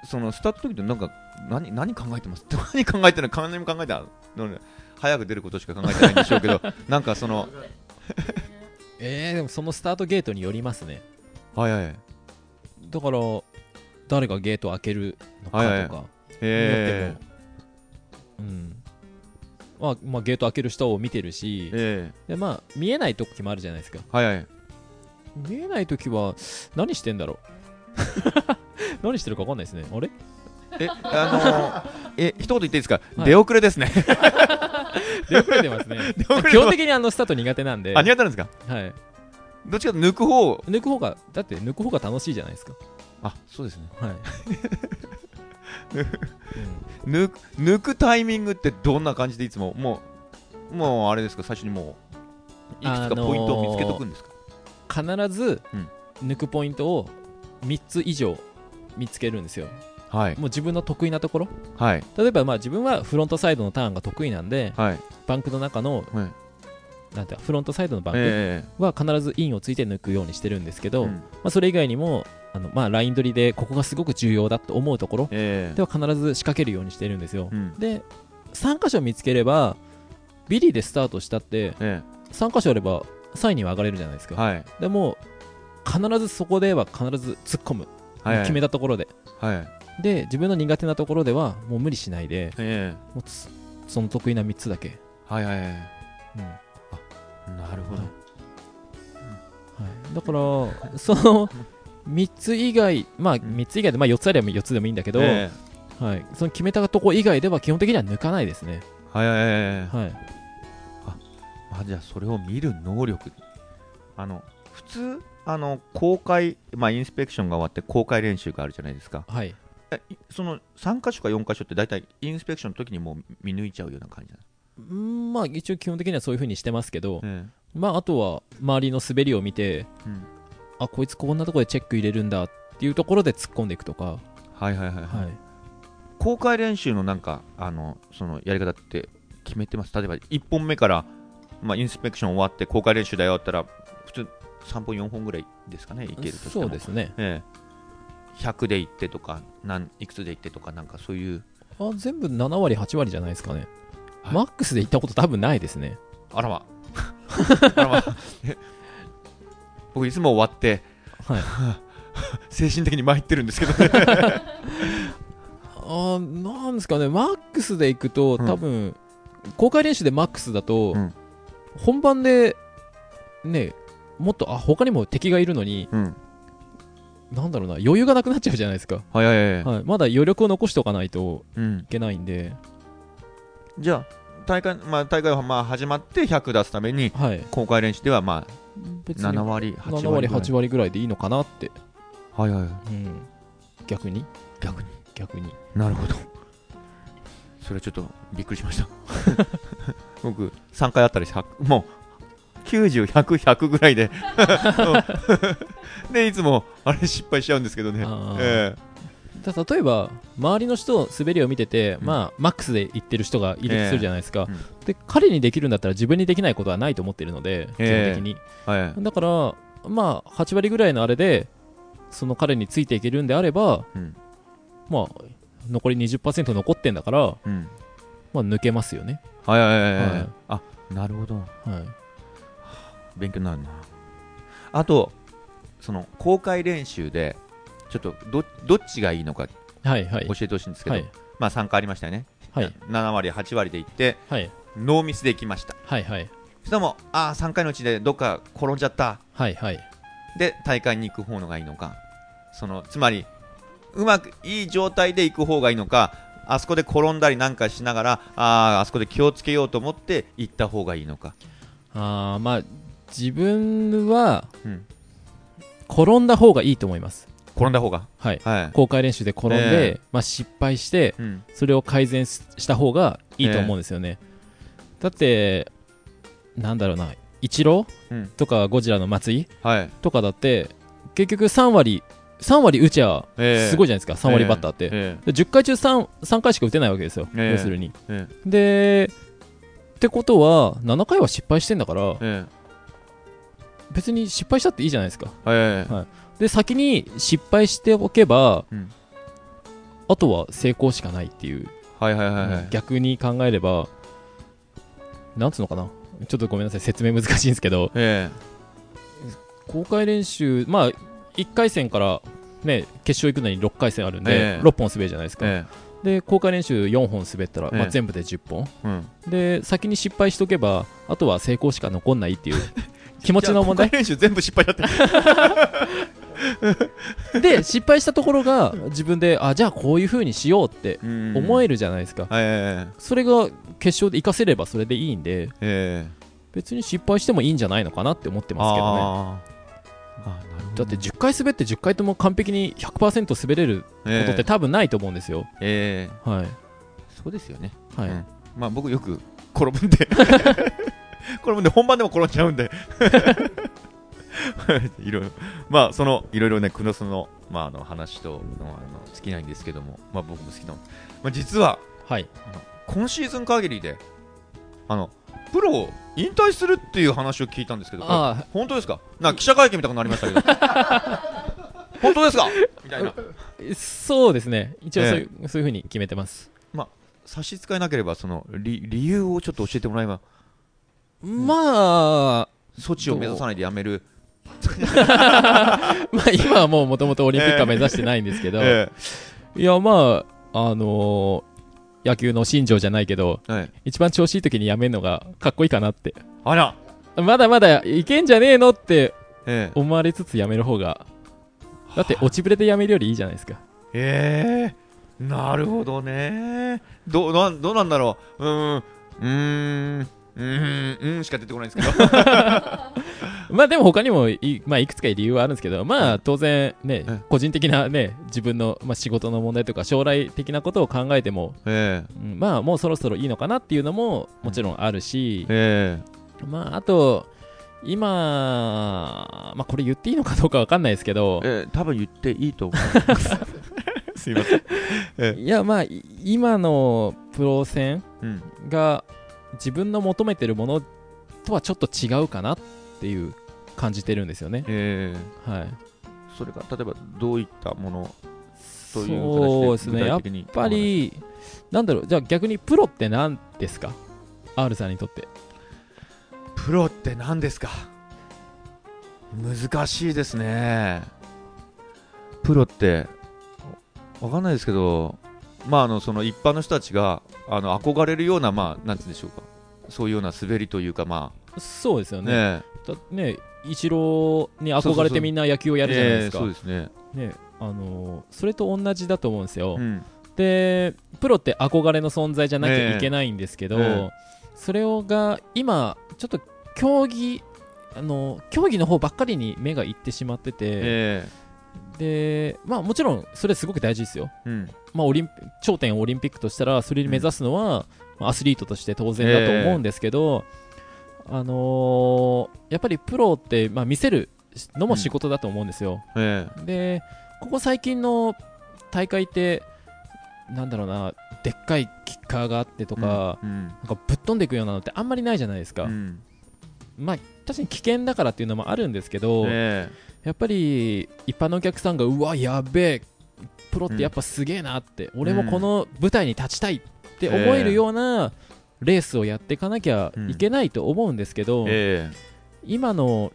そのスタートの時ってなんか何何考えてます？何考えてるの？何も考えてない早く出ることしか考えてないんでしょうけど *laughs* なんかそのえー、でもそのスタートゲートによりますね。はいはい。だから誰がゲートを開けるのかとか、はいはい。えによっても。うん。まあ、まあゲート開ける人を見てるしー、え。でまあ見えない時もあるじゃないですか。ー、はいはい。見えない時は何してんだろう？*laughs* 何してるか分かんないですね。あれ？えあのー、え一言言っていいですか、はい。出遅れですね *laughs* *laughs* 出遅れてますね。基本的にあのスタート苦手なんで、あ苦手なんですか？はい、どっちかと抜く方？抜く方がだって抜く方が楽しいじゃないですか。あそうですね。はい、*laughs* 抜く抜くタイミングってどんな感じでいつも？もうもうあれですか？最初にもういくつかポイントを見つけとくんですか、必ずうん。抜くポイントを3つ以上見つけるんですよはい。もう自分の得意なところ？はい。例えばまあ自分はフロントサイドのターンが得意なんではい。バンクの中のはい。なんていうかフロントサイドのバンクえは必ずインをついて抜くようにしてるんですけど、まえうん。あ、それ以外にもあのまあライン取りでここがすごく重要だと思うところええ。では必ず仕掛けるようにしてるんですよ、うん。で3箇所見つければビリでスタートしたってえ3箇所あれば3位には上がれるじゃないですか、えはい。でも必ずそこでは必ず突っ込む、はい。決めたところで。はいで自分の苦手なところではもう無理しないでえもうつその得意な3つだけ、えはいはいはい。うん。なるほど。はい、だからその3つ以外まあ3つ以外で、まあ、4つあれば4つでもいいんだけど、えはい、その決めたとこ以外では基本的には抜かないですね、えはいはいはいはい。はい、あじゃあそれを見る能力。あの普通あの公開まあインスペクションが終わって公開練習があるじゃないですか。はいその3箇所か4箇所って大体インスペクションの時にもう見抜いちゃうような感じなんまあ一応基本的にはそういう風にしてますけど、えまああとは周りの滑りを見てえうん。あこいつこんなところでチェック入れるんだっていうところで突っ込んでいくとか、はいはいはい、はい。はい、公開練習のなんかあのそのやり方って決めてます？例えば1本目から、まあ、インスペクション終わって公開練習だよって言ったら普通3本4本ぐらいですかねいけるとしても。そうですね。ええ、100で行ってとかなんいくつで行ってとかなんかそういう。あ全部7割8割じゃないですかね、はい。マックスで行ったこと多分ないですね。あらま。*laughs* あらま。え *laughs* 僕いつも終わってはい。*laughs* 精神的に参ってるんですけどね。あなんですかね。マックスで行くとうん。多分、公開練習でマックスだと、うん。本番でねもっとあ他にも敵がいるのにうんなんだろうな余裕がなくなっちゃうじゃないですか、はいはいはい、はい、まだ余力を残しておかないとうん。い、けないんで、じゃあ大会,、まあ、大会はまあ始まって100出すためにはい、公開練習ではまあ別に7割8 7割割ぐらい。8割ぐらいでいいのかなって、はいはいうん、逆に？逆に。逆に。なるほど。それちょっとびっくりしました。僕3回あったりしもう90、100、100ぐらいで。*laughs* でいつもあれ失敗しちゃうんですけどね、えー、例えば周りの人滑りを見てて、うん、まあ、マックスで行ってる人がいるとするじゃないですか、えーうん、で彼にできるんだったら自分にできないことはないと思ってるので基本的に、えーはい、だからまあ8割ぐらいのあれでその彼についていけるんであれば、うん、まあ残り20%残ってんだから、うん、まあ抜けますよね。はいはいはい、はい、あなるほど、はい、勉強になるな。あとその公開練習でちょっとどどっちがいいのか教えてほしいんですけど、はい、まあ3回ありましたよね、はい、7割8割でいって、はい、ノーミスでいきました。はいはい。しかもああ3回のうちでどっか転んじゃった。はいはい。で大会に行く方のがいいのか。そのつまりうまくいい状態で行く方がいいのかあそこで転んだりなんかしながらああそこで気をつけようと思って行った方がいいのか。あまあ自分は、うん、転んだ方がいいと思います。転んだ方が？はい、はい、公開練習で転んで、えー、まあ、失敗して、うん、それを改善した方がいいと思うんですよね、えー、だってなんだろうなイチロー、とかゴジラの松井、はい、とかだって結局3割3割打ちゃすごいじゃないですか、3割バッターって、えー、10回中 3, 3回しか打てないわけですよ、要するに。でってことは7回は失敗してんだから、別に失敗したっていいじゃないですか、はい、で先に失敗しておけば、うん、あとは成功しかないっていう、はいはいはいはい、逆に考えればなんつうのかな。ちょっとごめんなさい。説明難しいんですけど、公開練習まあ1回戦から、ね、決勝行くのに6回戦あるんで、えー、6本滑るじゃないですか、えー、で公開練習4本滑ったら、えー、まあ、全部で10本、うん、で先に失敗しとけばあとは成功しか残んないっていう *laughs* 気持ちの問題？練習全部失敗だって。*laughs* で失敗したところが自分であじゃあこういうふうにしようって思えるじゃないですか、それが決勝で活かせればそれでいいんで、別に失敗してもいいんじゃないのかなって思ってますけどね。だって10回滑って10回とも完璧に100%滑れることって多分ないと思うんですよ。えー、はい、そうですよね、はい。うん、まあ、僕よく転ぶんで *laughs* 転ぶんで本番でも転んじゃうんで。*laughs* いろいろ。まあそのいろいろねクノスの,、まあ、あの話とあの好きなんですけども、まあ、僕も好きな、まあ、実は、はい、あの今シーズン限りであのプロを引退するっていう話を聞いたんですけど、本当ですか？な記者会見みたいになりましたけど、*laughs* 本当ですか？みたいな。そうですね、一応そういう,、そういうふうに決めてます。まあ、差し支えなければ、その理理由をちょっと教えてもらえば。まあ、措置を目指さないでやめる。まあ今はもうもともとオリンピックは目指してないんですけど、えー、いやまああの野球の新庄じゃないけど、はい、一番調子いい時にやめるのがかっこいいかなって。あら。まだまだいけんじゃねえのって思われつつやめる方が、だって落ちぶれでやめるよりいいじゃないですか。ええ。ー、なるほどね。どなどうなんだろう。うんうんうん、うんしか出てこないんですけど。*laughs* まあでも他にもい,、まあ、いくつか理由はあるんですけど、まあ当然ね、個人的なね、自分の、まあ、仕事の問題とか将来的なことを考えても、えー、うん、まあもうそろそろいいのかなっていうのももちろんあるし、えー、まああと、今、まあこれ言っていいのかどうかわかんないですけど、えー、多分言っていいと思います。*laughs* すいません。*laughs* えー、いやまあ今のプロ戦が自分の求めてるものとはちょっと違うかなっっていう感じてるんですよね。え。ー、はい、それが例えばどういったものというそうですね、やっぱり、なんだろう、じゃあ逆にプロって何ですか、R さんにとって。プロって何ですか？難しいですね。プロって、わかんないですけど、まあ、あのその一般の人たちがあの憧れるような、まあ、なんてうんでしょうか、そういうような滑りというか、まあ、そうですよね。ねねイチローに憧れてみんな野球をやるじゃないですか。そうですね。ねあのそれと同じだと思うんですよ。うん、でプロって憧れの存在じゃなきゃいけないんですけど、ね、それをが今ちょっと競技あの競技の方ばっかりに目がいってしまってて、えー、でまあ、もちろんそれすごく大事ですよ、うん。まあ、オリン頂点オリンピックとしたらそれに目指すのは、うん、アスリートとして当然だと思うんですけど、えーあのーやっぱりプロって、まあ、見せるのも仕事だと思うんですよ、えでここ最近の大会ってなんだろうなでっかいキッカーがあってとえか、うん。なんかぶっ飛んでいくようなのってあんまりないじゃないですか、うん。まあ確かに危険だからっていうのもあるんですけど、えやっぱり一般のお客さんがうわやべえプロってやっぱすげえなって、俺もこの舞台に立ちたいって思えるようなレースをやっていかなきゃいけないと思うんですけど、え今の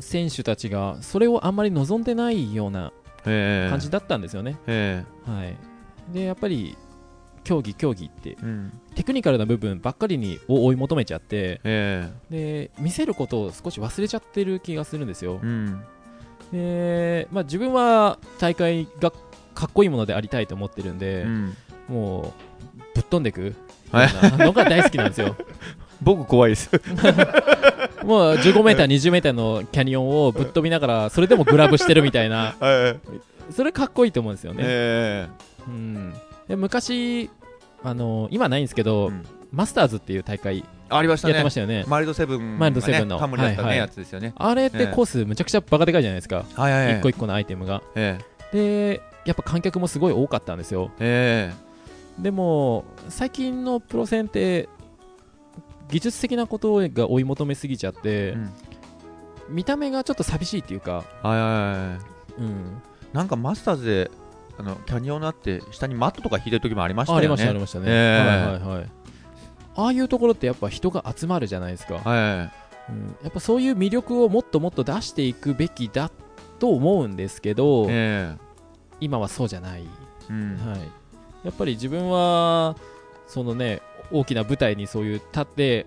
選手たちがそれをあんまり望んでないような感じだったんですよね。えはい、でやっぱり競技競技ってえうん。テクニカルな部分ばっかりにを追い求めちゃってえで見せることを少し忘れちゃってる気がするんですよ。え。うんでまあ、自分は大会がかっこいいものでありたいと思ってるんで、うん。もうぶっ飛んでい。くのが大好きなんですよ。*laughs* 僕怖いです。*laughs* もう15メーター、20メーターのキャニオンをぶっ飛びながら、それでもグラブしてるみたいな、*laughs* はいそれかっこいいと思うんですよね。えうん、で昔あの、今ないんですけど、うん。マスターズっていう大会えありましたね。やってましたよね。マイルドセブンマイルドセブンの。ハムでやったねはいはい。やつですよね。あれってええ。コースむちゃくちゃバカでかいじゃないですか、はいはいはい。一個一個のアイテムが。ええ。で、やっぱ観客もすごい多かったんですよ。えでも最近のプロ戦って技術的なことが追い求めすぎちゃってえ、うん。見た目がちょっと寂しいっていうか、はいはいはい。うん、なんかマスターズであのキャニオンのあって下にマットとか引いてる時もありましたよね。あありましたありましたね、ええ。はいはいはいああいうところってやっぱ人が集まるじゃないですか、はうん、やっぱそういう魅力をもっともっと出していくべきだと思うんですけど、いえ。今はそうじゃない、えうん。はい、やっぱり自分はそのね大きな舞台にそういう立って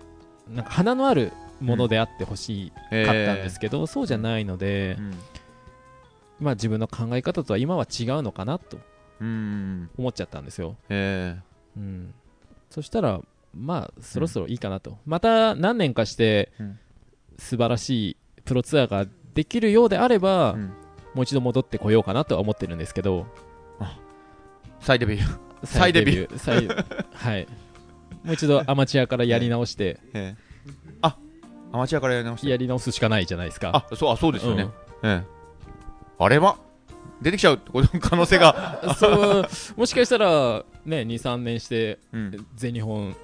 なんか花のあるものであってほしええかったんですけど、そうじゃないので、うん。まあ、自分の考え方とは今は違うのかなとうん。思っちゃったんですよ、え。うん、そしたらまあそろそろいいかなと、また何年かしてうん。素晴らしいプロツアーができるようであれば、えうん。もう一度戻ってこようかなとは思ってるんですけど。*laughs* 再デビュー。再デビュー。再はい。もう一度アマチュアからやり直して。*laughs* ええ。あアマチュアからやり直して。やり直すしかないじゃないですか。あそうあそうですよね、うん。ええ。あれは？出てきちゃうってこ可能性が、*laughs* そう。もしかしたらね23年してうん。全日本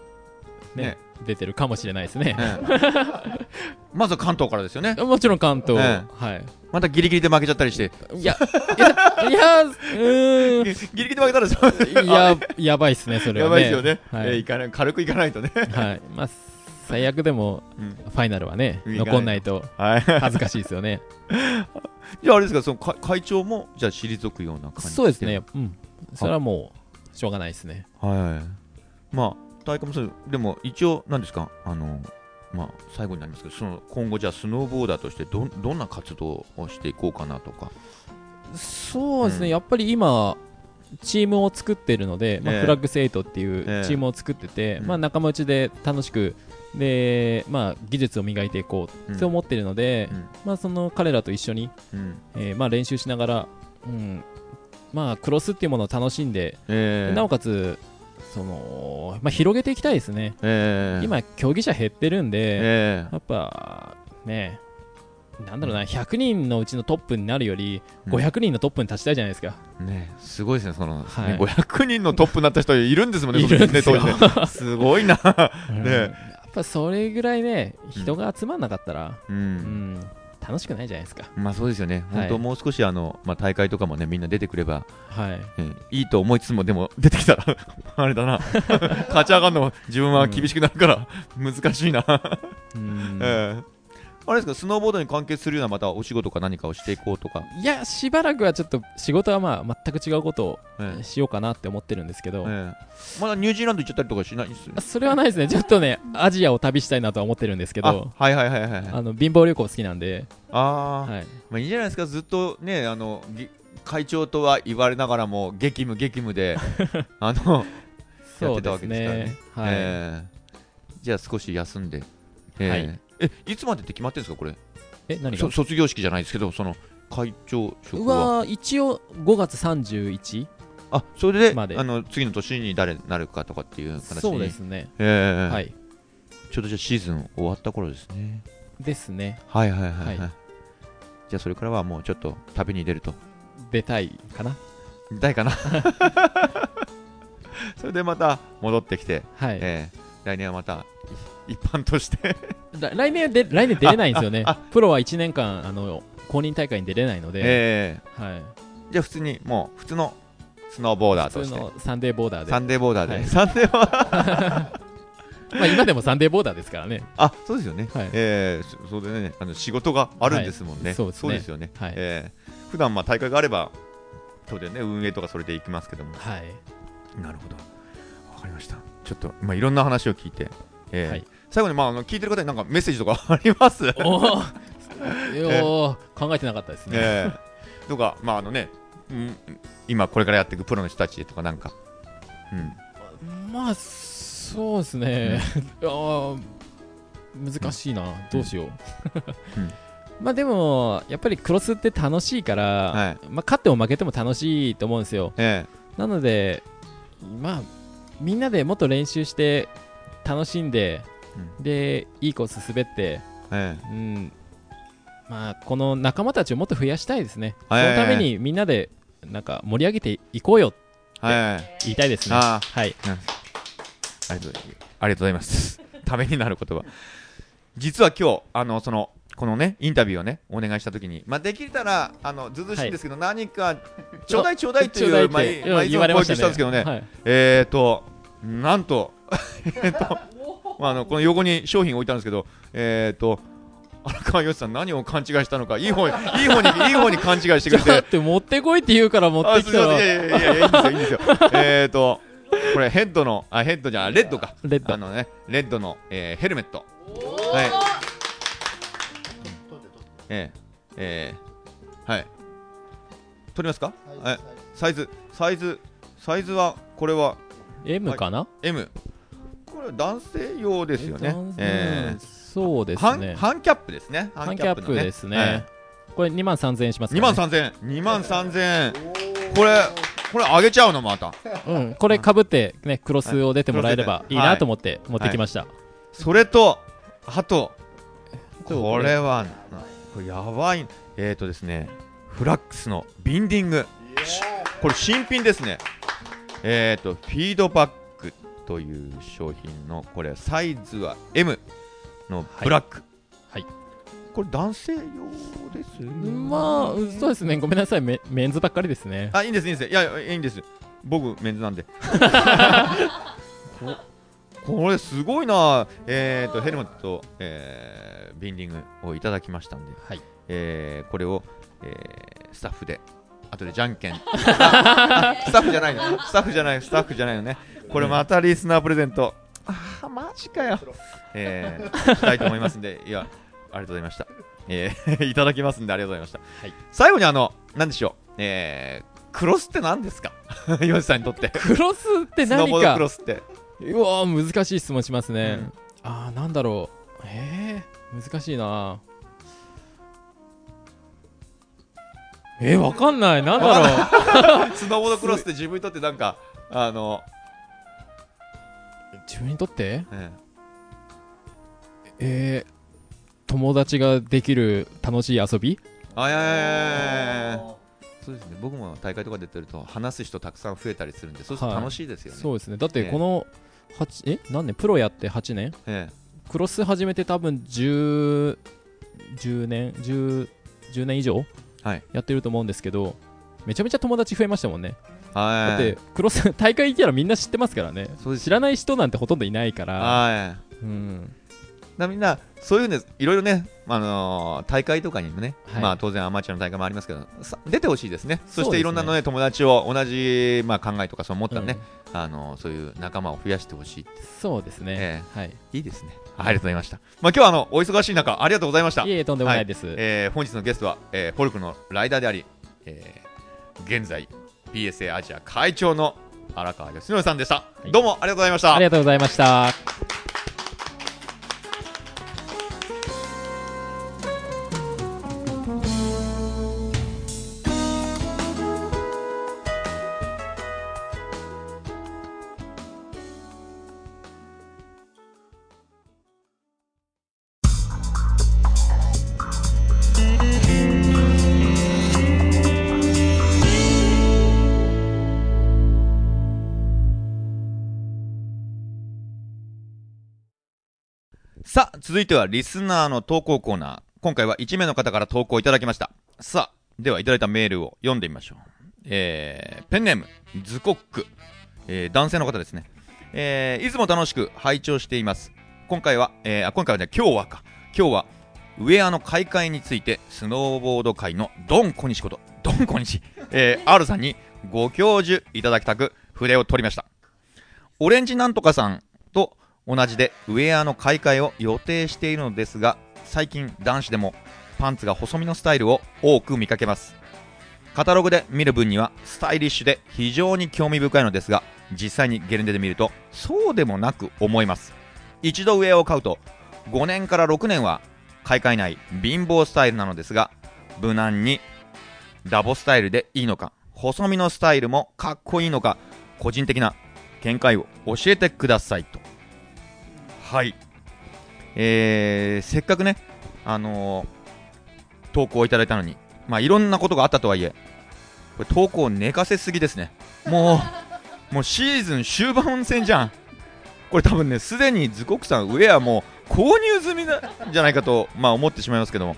ねね出てるかもしれないですねええ *laughs* まずは関東からですよねもちろん関東、えはいまたギリギリで負けちゃったりしていや、いや、いや、うーん。ギリギリで負けたらいや、やばいっすね、それは、ね。やばいですよね、はい。ええいかない軽くいかないとね、はい。まあ、最悪でも、うんファイナルはね、残んないとはい、恥ずかしいですよね。*laughs* じゃああれですかその会会長もじゃあ退くような感じそうですね。うん。それはもう、しょうがないですね。はい。まあ、大会もそう、でも一応、なんですか、あの、まあ、最後になりますけど、その今後、じゃあ、スノーボーダーとしてどん、どんな活動をしていこうかなとか。そうですね、うん。やっぱり今、チームを作ってるので、まあええ。フラッグセイトっていうええ。チームを作ってて、うん。まあ、仲間内で楽しくで、まあ、技術を磨いていこうって思ってるので、うん。まあ、その彼らと一緒に、うん。えーまあ、練習しながら、うん。まあ、クロスっていうものを楽しんで、えー、なおかつその、まあ、広げていきたいですね、えー、今、競技者減ってるんで、えやっぱね、なんだろうな、100人のうちのトップになるより、うん。500人のトップに立ちたいじゃないですか。ー、ねすごいですね、その、はい。ね500人のトップになった人いるんですもんね、いるんですよ。*laughs* すごいな。うん。ね。やっぱそれぐらいね、人が集まんなかったら、う。うんん、楽しくないじゃないですか。まあそうですよね、はい。本当、もう少しあの、まあ、大会とかもね、みんな出てくれば、はい、えーいいと思いつつも、でも出てきたら、*laughs* あれだな、*laughs* 勝ち上がるのも自分は厳しくなるから、難しいな、うん。えーあれですか、スノーボードに関係するようなまたお仕事か何かをしていこうとか、いや、しばらくはちょっと仕事はまあ全く違うことをえーしようかなって思ってるんですけど、えーまだニュージーランド行っちゃったりとかしないですね。それはないですね、ちょっとね、アジアを旅したいなとは思ってるんですけあど、はいはいはいはいはい。あの貧乏旅行好きなんで、あー、はい、まあいいじゃないですか、ずっとね、あの、ぎ会長とは言われながらも、激務激務で、*laughs* あの、やってたわけですからね。ね。。はい。えーじゃあ少し休んで、えーはいえいつまでって決まってるんですかこれ？え、何が？そ卒業式じゃないですけどその会長職は？は一応5月31あそれでまで。あの次の年に誰になるかとかっていう形にそうですね、えーはい、ちょうどじゃあシーズン終わった頃ですね。ですね。はいはいはいはい、はい。じゃあそれからはもうちょっと旅に出ると。出たいかな？出たいかな？*laughs* それでまた戻ってきて、はい、えー来年はまたい一般として。ら来年はで来年出れないんですよね。プロは1年間あの公認大会に出れないので、えはい、ーじゃあ普通にもう普通のスノーボーダーと普通してのサンデーボーダーで。サンデーボーダーで、はい。サンデーボーダー。*laughs* まあ今でもサンデーボーダーですからね。あそうですよね、はい。えーそそうでねあの仕事があるんですもんね、はい。そうですね。よね、はい。えー普段まあ大会があれば当然ね運営とかそれで行きますけども。はい。なるほど。わかりました。ちょっと、まあ、いろんな話を聞いて、えーはい最後に、まあ、あの聞いてる方になんかメッセージとかあります？おー。*laughs* おー考えてなかったですね、えーとか、まああのね、うん今これからやっていくプロの人たちとかなんか、うん、まあそうですね、あー難しいな、どうしよう、うん。*laughs* まあでもやっぱりクロスって楽しいから、はい。まあ、勝っても負けても楽しいと思うんですよ。え。なのでまあみんなでもっと練習して楽しんで、でいいコース滑って、ええ。うん。まあ、この仲間たちをもっと増やしたいですね、はいそのためにみんなでなんか盛り上げていこうよってえはい言いたいですね。あはい、ありがとうございます。*laughs* ためになる言葉。実は今日、あの、その、このね、インタビューをね、お願いしたときに、まあ、できたら、あの、ずうずうしいんですけど、何か、ちょうだい *laughs* ちょうだいっていう、まあ、言われましたんですけどね、はい。えーと、なんと、*laughs* えっと、まあ、あの、この横に商品置いてあるんですけど、えーと、荒川よしさん何を勘違いしたのか、いい方に、いい方に、いい方に勘違いしてくれて。だっ、て持ってこいって言うから持ってきたらいやいやいやいんですよいいんですよ。えっとこれヘッドのあヘッドじゃレッドか。レッド。あのねレッドの、えーヘルメット。はい。えー、えー、はい。取りますか？はい。サイズサイズサイズはこれは M かな、M これは男性用ですよね。うんえそうですね。ハンキャップですね。ハンキャップですね、はいこれ2万3000円しますか2ら、万ね、3000円。2万3000円。これこれ上げちゃうのまた。うん、これかぶって、ね、クロスを出てもらえればはい。いいなと思って持ってきました、それとあとこれはこれやばい。えっ、ー、とですねフラックスのビンディング。これ新品ですね。えっ、ー、とフィードバックという商品のこれサイズは M のブラック。はい。これ男性用ですまあそうですね。ごめんなさい。メメンズばっかりですね。あいいんですいいんです。いやいいんです。僕メンズなんで。*laughs* ここれすごいな。えっ、ー、とヘルメット、えービンディングをいただきましたんで。はい。えーこれを、えースタッフで後でじゃんけん。*laughs* スタッフじゃないの。スタッフじゃないスタッフじゃないのねこれまたリスナープレゼント。あーマジかよ。えーしたいと思いますんでいやありがとうございました。えー *laughs* いただきますんでありがとうございました、はい。最後にあの何でしょう。えークロスって何ですか？*laughs* ヨシさんにとって。クロスって何か？クロスって。うわー難しい質問しますね、うん。あーなんだろう。えー、難しいな。えー、わかんない。なんだろう。*laughs* スノーボードクロスって自分にとってなんかあの、自分にとって？ええ。ー、友達ができる楽しい遊び？ーあいやいやいやいやいや。そうですね。僕も大会とか出てると話す人たくさん増えたりするんでそうすると楽しいですよね、そうですね。だってええ。この8え？何年？プロやって8年？えクロス始めて多分10 10年？10 10年以上はい。やってると思うんですけどめちゃめちゃ友達増えましたもんね。えはいだってクロス大会行ったらみんな知ってますからね。知らない人なんてほとんどいないから。はい。うん。だみんなそういうんですいろいろね、あのー大会とかにもね、はい。まあ当然アマチュアの大会もありますけどさ出てほしいですね。そしていろんなのね友達を同じ、まあ、考えとかそう思ったらね、あのーそういう仲間を増やしてほしいそうですね、えはい。いいですね。ありがとうございました、まあ、今日はあのお忙しい中ありがとうございました。いえいえとんでもないです、えー本日のゲストは、えーフォルクのライダーであり、えー現在 PSA アジア会長の荒川義則さんでした、い。どうもありがとうございました。ありがとうございました続いてはリスナーの投稿コーナー。今回は1名の方から投稿いただきました。さあ、ではいただいたメールを読んでみましょう。えー、ペンネーム、ズコック。えー、男性の方ですね。えー、いつも楽しく拝聴しています。今回は、えー、あ、今回はね、今日はか。今日は、ウェアの買い替えについて、スノーボード界のドン小西こと、ドン小西、えー、R さんにご教授いただきたく、筆を取りました。オレンジなんとかさんと同じで、ウェアの買い替えを予定しているのですが、最近男子でもパンツが細身のスタイルを多く見かけます。カタログで見る分にはスタイリッシュで非常に興味深いのですが、実際にゲレンデで見るとそうでもなく思います。一度上を買うと5年から6年は買い替えない貧乏スタイルなのですが、無難にダボスタイルでいいのか、細身のスタイルもかっこいいのか、個人的な見解を教えてくださいと。はい。えー、せっかくね、あのー、投稿いただいたのに、まあいろんなことがあったとはいえ、これ投稿寝かせすぎですね。もう、*laughs* もうシーズン終盤戦じゃん。これ多分ね、すでにズコックさん、ウェアも購入済みなんじゃないかと、まあ、思ってしまいますけども、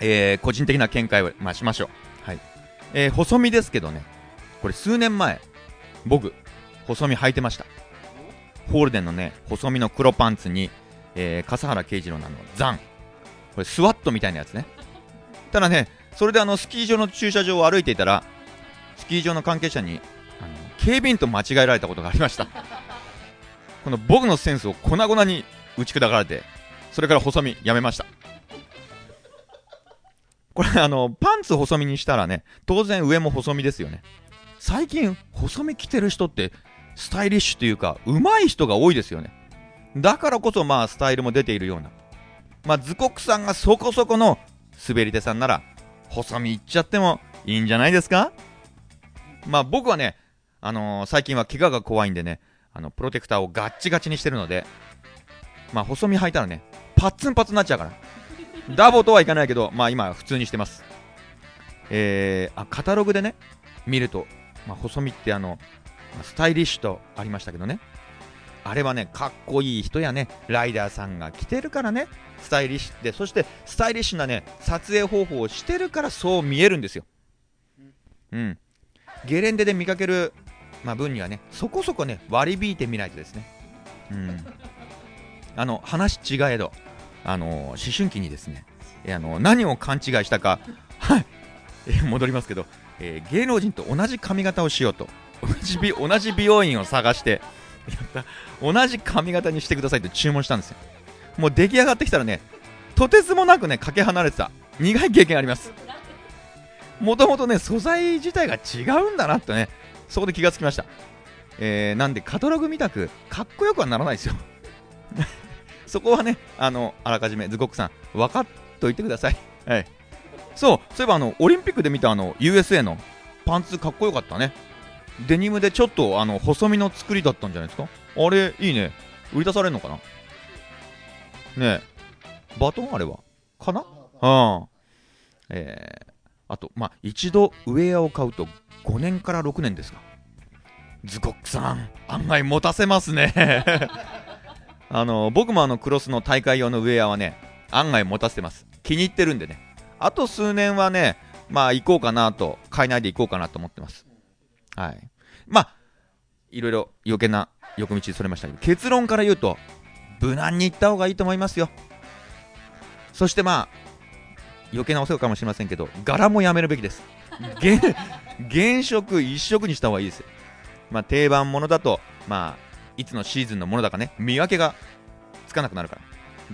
えー、個人的な見解を、まあ、しましょう。はい。えー、細身ですけどね、これ数年前、僕、細身履いてました。ホールデンのね、細身の黒パンツに、えー、笠原慶次郎のあの、ザン。これスワットみたいなやつね。ただね、それであの、スキー場の駐車場を歩いていたら、スキー場の関係者に、あの、警備員と間違えられたことがありました。*laughs* この僕のセンスを粉々に打ち砕かれて、それから細身やめました。これあの、パンツ細身にしたらね、当然上も細身ですよね。最近、細身着てる人って、スタイリッシュというか、上手い人が多いですよね。だからこそまあ、スタイルも出ているような。まあ、ズコックさんがそこそこの滑り手さんなら、細身いっちゃってもいいんじゃないですか？まあ、僕はね、あのー、最近は怪我が怖いんでね、あの、プロテクターをガッチガチにしてるので、まあ、細身履いたらね、パッツンパツになっちゃうから。ダボとはいかないけど、まあ今普通にしてます。えー、あ、カタログでね、見ると、まあ、細身ってあの、スタイリッシュとありましたけどね。あれはね、かっこいい人やね、ライダーさんが着てるからね、スタイリッシュで、そしてスタイリッシュなね、撮影方法をしてるからそう見えるんですよ。うん。ゲレンデで見かけるまあ、分にはね、そこそこね、割り引いてみないとですね。うん。あの、話違えど、あの、思春期にですね、あの、何を勘違いしたか、はい、え戻りますけど、えー、芸能人と同じ髪型をしようと、同じ美容院を探して、同じ髪型にしてくださいと注文したんですよ。もう出来上がってきたらね、とてつもなくね、かけ離れてた、苦い経験あります。もともとね、素材自体が違うんだなってね、そこで気がつきました。えー、なんで、カタログみたく、かっこよくはならないですよ。*laughs* そこはね、あの、あらかじめ、ズコックさん、分かっといてください。はい。そう、そういえば、あの、オリンピックで見た、あの、USA のパンツかっこよかったね。デニムでちょっと、あの、細身の作りだったんじゃないですか？あれ、いいね。売り出されるのかな？ねえ。バトンあれは？かな？うん。えー、あと、まあ、一度ウェアを買うと5年から6年ですか。ズコックさん、案外持たせますね *laughs* あの、僕もあのクロスの大会用のウェアはね、案外持たせてます。気に入ってるんでね。あと数年はね、まあ行こうかなと、買えないで行こうかなと思ってます。はい。まあ、いろいろ余計な横道それましたけど、結論から言うと、無難に行った方がいいと思いますよ。そしてまあ、余計なお世話かもしれませんけど、柄もやめるべきです。原原色一色にした方がいいです。まあ、定番ものだと、まあ、いつのシーズンのものだかね、見分けがつかなくなるから。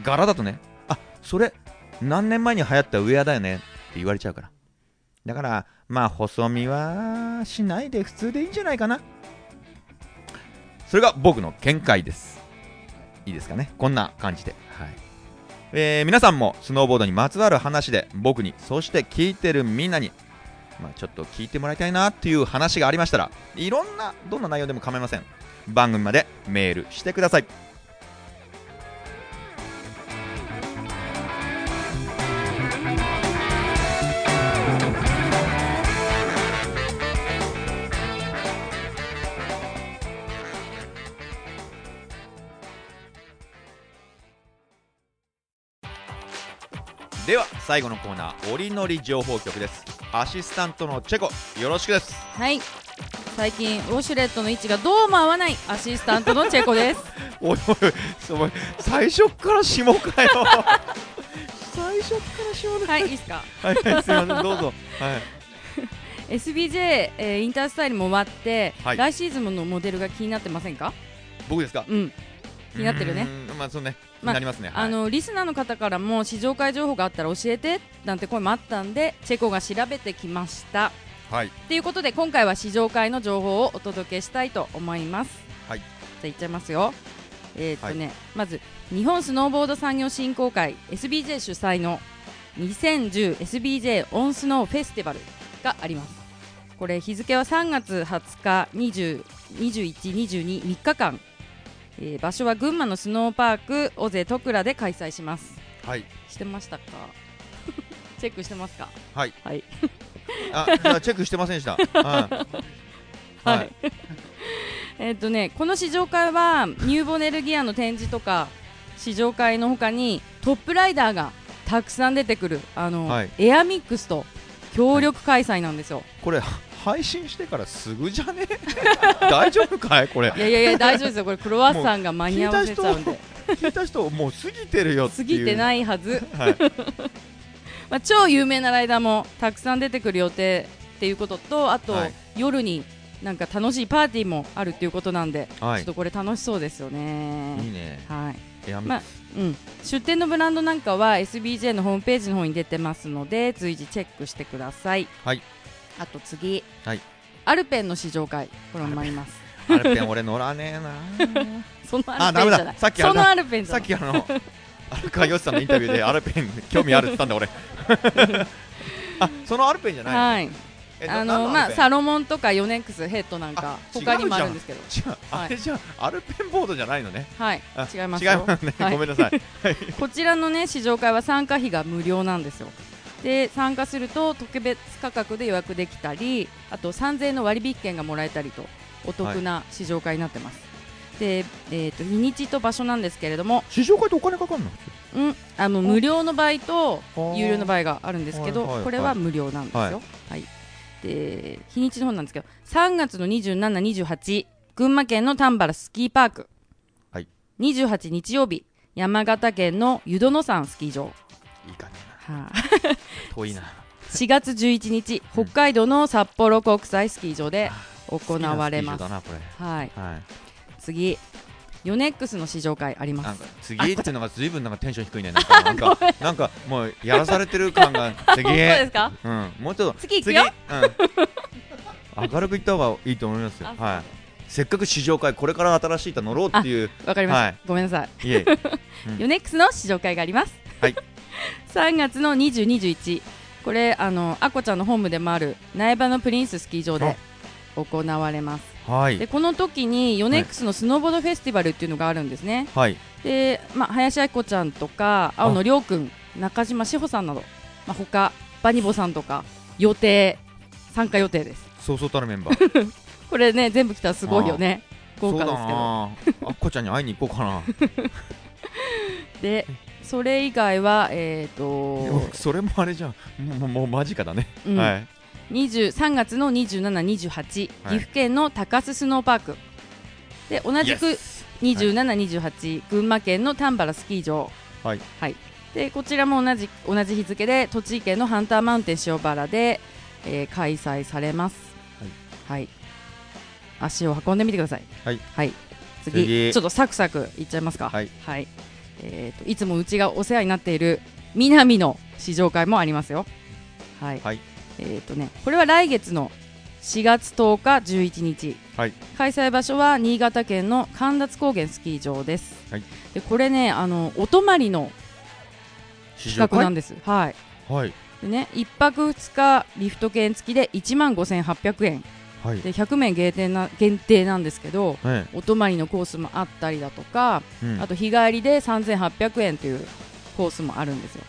柄だとね、あ、それ、何年前に流行ったウェアだよねって言われちゃうから。だから、まあ、細身はしないで普通でいいんじゃないかな。それが僕の見解です。いいですかね。こんな感じで。はい。えー、皆さんもスノーボードにまつわる話で僕に、そして聞いてるみんなにまあ、ちょっと聞いてもらいたいなっていう話がありましたらいろんなどんな内容でも構いません番組までメールしてくださいでは最後のコーナー折りのり情報局です。アシスタントのチェコよろしくです。はい。最近ウォシュレットの位置がどうも合わないアシスタントのチェコです。*laughs* おいおい最初っから下かよ *laughs* 最初っから下だはいいいですか？はいすいません。どうぞ。はい。*laughs* SBJ、えーインタースタイルも終わって、はい。来シーズンのモデルが気になってませんか？僕ですか？うん気になってるね。まあそうね。まあなりますね、あのリスナーの方からも試乗会情報があったら教えてなんて声もあったんでチェコが調べてきました。はい。ということで今回は試乗会の情報をお届けしたいと思います。はい。じゃあいっちゃいますよ。えーっとね、まず日本スノーボード産業振興会 SBJ 主催の 2010SBJ オンスノーフェスティバルがあります。これ日付は3月20日20 21、22、3日間、えー場所は群馬のスノーパーク尾瀬戸倉で開催します。はい。してましたか？*laughs* チェックしてますか？はい。はい。あじゃあチェックしてませんでした。*laughs* はい。はい、えっとねこの試乗会はニューボネルギアの展示とか試乗会の他にトップライダーがたくさん出てくるあの、はい。エアミックスと協力開催なんですよ、これ配信してからすぐじゃね？*laughs* 大丈夫かいこれ？い、やいやいや大丈夫ですよ。これクロワッサンが間に合わせちゃうんで。聞いた人もう過ぎてるよ過ぎてないはず、はい。*laughs* まあ、超有名なライダーもたくさん出てくる予定っていうこととあと、はい。夜になんか楽しいパーティーもあるっていうことなんで、はい。ちょっとこれ楽しそうですよね。いいね。はい。まあうん、出店のブランドなんかは SBJ のホームページの方に出てますので随時チェックしてください。はいあと次、はい。アルペンの試乗会これもあります。アルペン。俺乗らねえな。*laughs* そのあアルペンじゃない。さっきあのそのアルペンじゃさっきあのアルカヨシさんのインタビューで *laughs* アルペン興味あるって言ったんだ俺。*laughs* あそのアルペンじゃないの？はい。えあのまあサロモンとかヨネックスヘッドなんかあ他にもあるんですけど。違うあれじゃあアルペンボードじゃないのね？はい。あ違いますよ。違いますね。はい。ごめんなさい。こちらのね試乗会は参加費が無料なんですよで参加すると特別価格で予約できたりあと3000円の割引券がもらえたりとお得な試乗会になってます、で、えー、と日にちと場所なんですけれども、試乗会ってお金かかるの？うん、あの無料の場合と有料の場合があるんですけど、はいはいはい。これは無料なんですよ、はい。はい。で日にちの方なんですけど3月の27、28群馬県の丹原スキーパーク、はい。28日曜日山形県の湯殿山スキー場、いいかねは *laughs* い遠いな。4月11日北海道の札幌国際スキー場で行われます。次ヨネックスの試乗会あります。次っていうのがずいぶんなんかテンション低いね。なんか *laughs* なんかなんかもうやらされてる感が次ですか？うん。もうちょっと次行くよ。うん、明るく言った方がいいと思いますよ。あはい。せっかく試乗会これから新しいと乗ろうっていう。わかりました、はい。ごめんなさい。いえ。うん。*laughs* ヨネックスの試乗会があります。はい3月の20、21これあのあこちゃんのホームでもある苗場のプリンススキー場で行われます。はいでこの時にヨネックスのスノーボードフェスティバルっていうのがあるんですね。はいで、まあ、林愛子ちゃんとか青野亮君中島志保さんなど、まあ、他バニボさんとか予定参加予定です。そうそうたるメンバー *laughs* これね全部来たらすごいよね。豪華ですけど。なあっこちゃんに会いに行こうかな *laughs* でそれ以外はえっ、でもと、*laughs* それもあれじゃん。もうもう間近だね、うん。はい。20 3月の27、28、岐阜県の高須スノーパーク。で同じく Yes 27、28群馬県の丹原スキー場、はい。でこちらも同じ同じ日付で栃木県のハンターマウンテン塩原で、えー開催されます、はい。足を運んでみてください、はい。次。次。ちょっとサクサクいっちゃいますか。はいえー、といつもうちがお世話になっている南の試乗会もありますよ。はい、はい。えっ、とねこれは来月の4月10日11日、はい。開催場所は新潟県の神立高原スキー場です、はい。でこれねあのお泊まりの試企画なんです。はい。はい。でね1泊2日リフト券付きで1万5800円はい。で100名限定な限定なんですけどねお泊まりのコースもあったりだとか、うん。あと日帰りで3800円というコースもあるんですよ。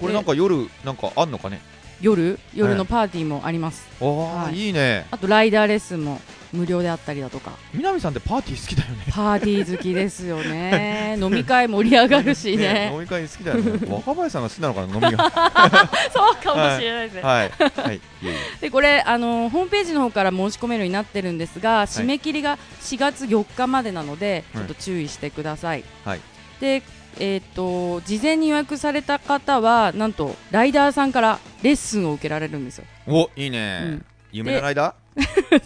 これなんか夜なんかあんのかね？夜？夜のパーティーもあります、ああ、はい。いいね。あとライダーレッスンも無料であったりだとか。南さんってパーティー好きだよね。パーティー好きですよね。*laughs* 飲み会盛り上がるしね。飲み会好きだよね。*laughs* 若林さんが好きなのかな飲みが *laughs* そうかもしれないですね、はい。はいいえいえ。でこれあのホームページの方から申し込めるようになってるんですが締め切りが4月4日までなので、はい。ちょっと注意してください、はい。でえー、と事前に予約された方はなんとライダーさんからレッスンを受けられるんですよ。おいいね、うん。夢のライダ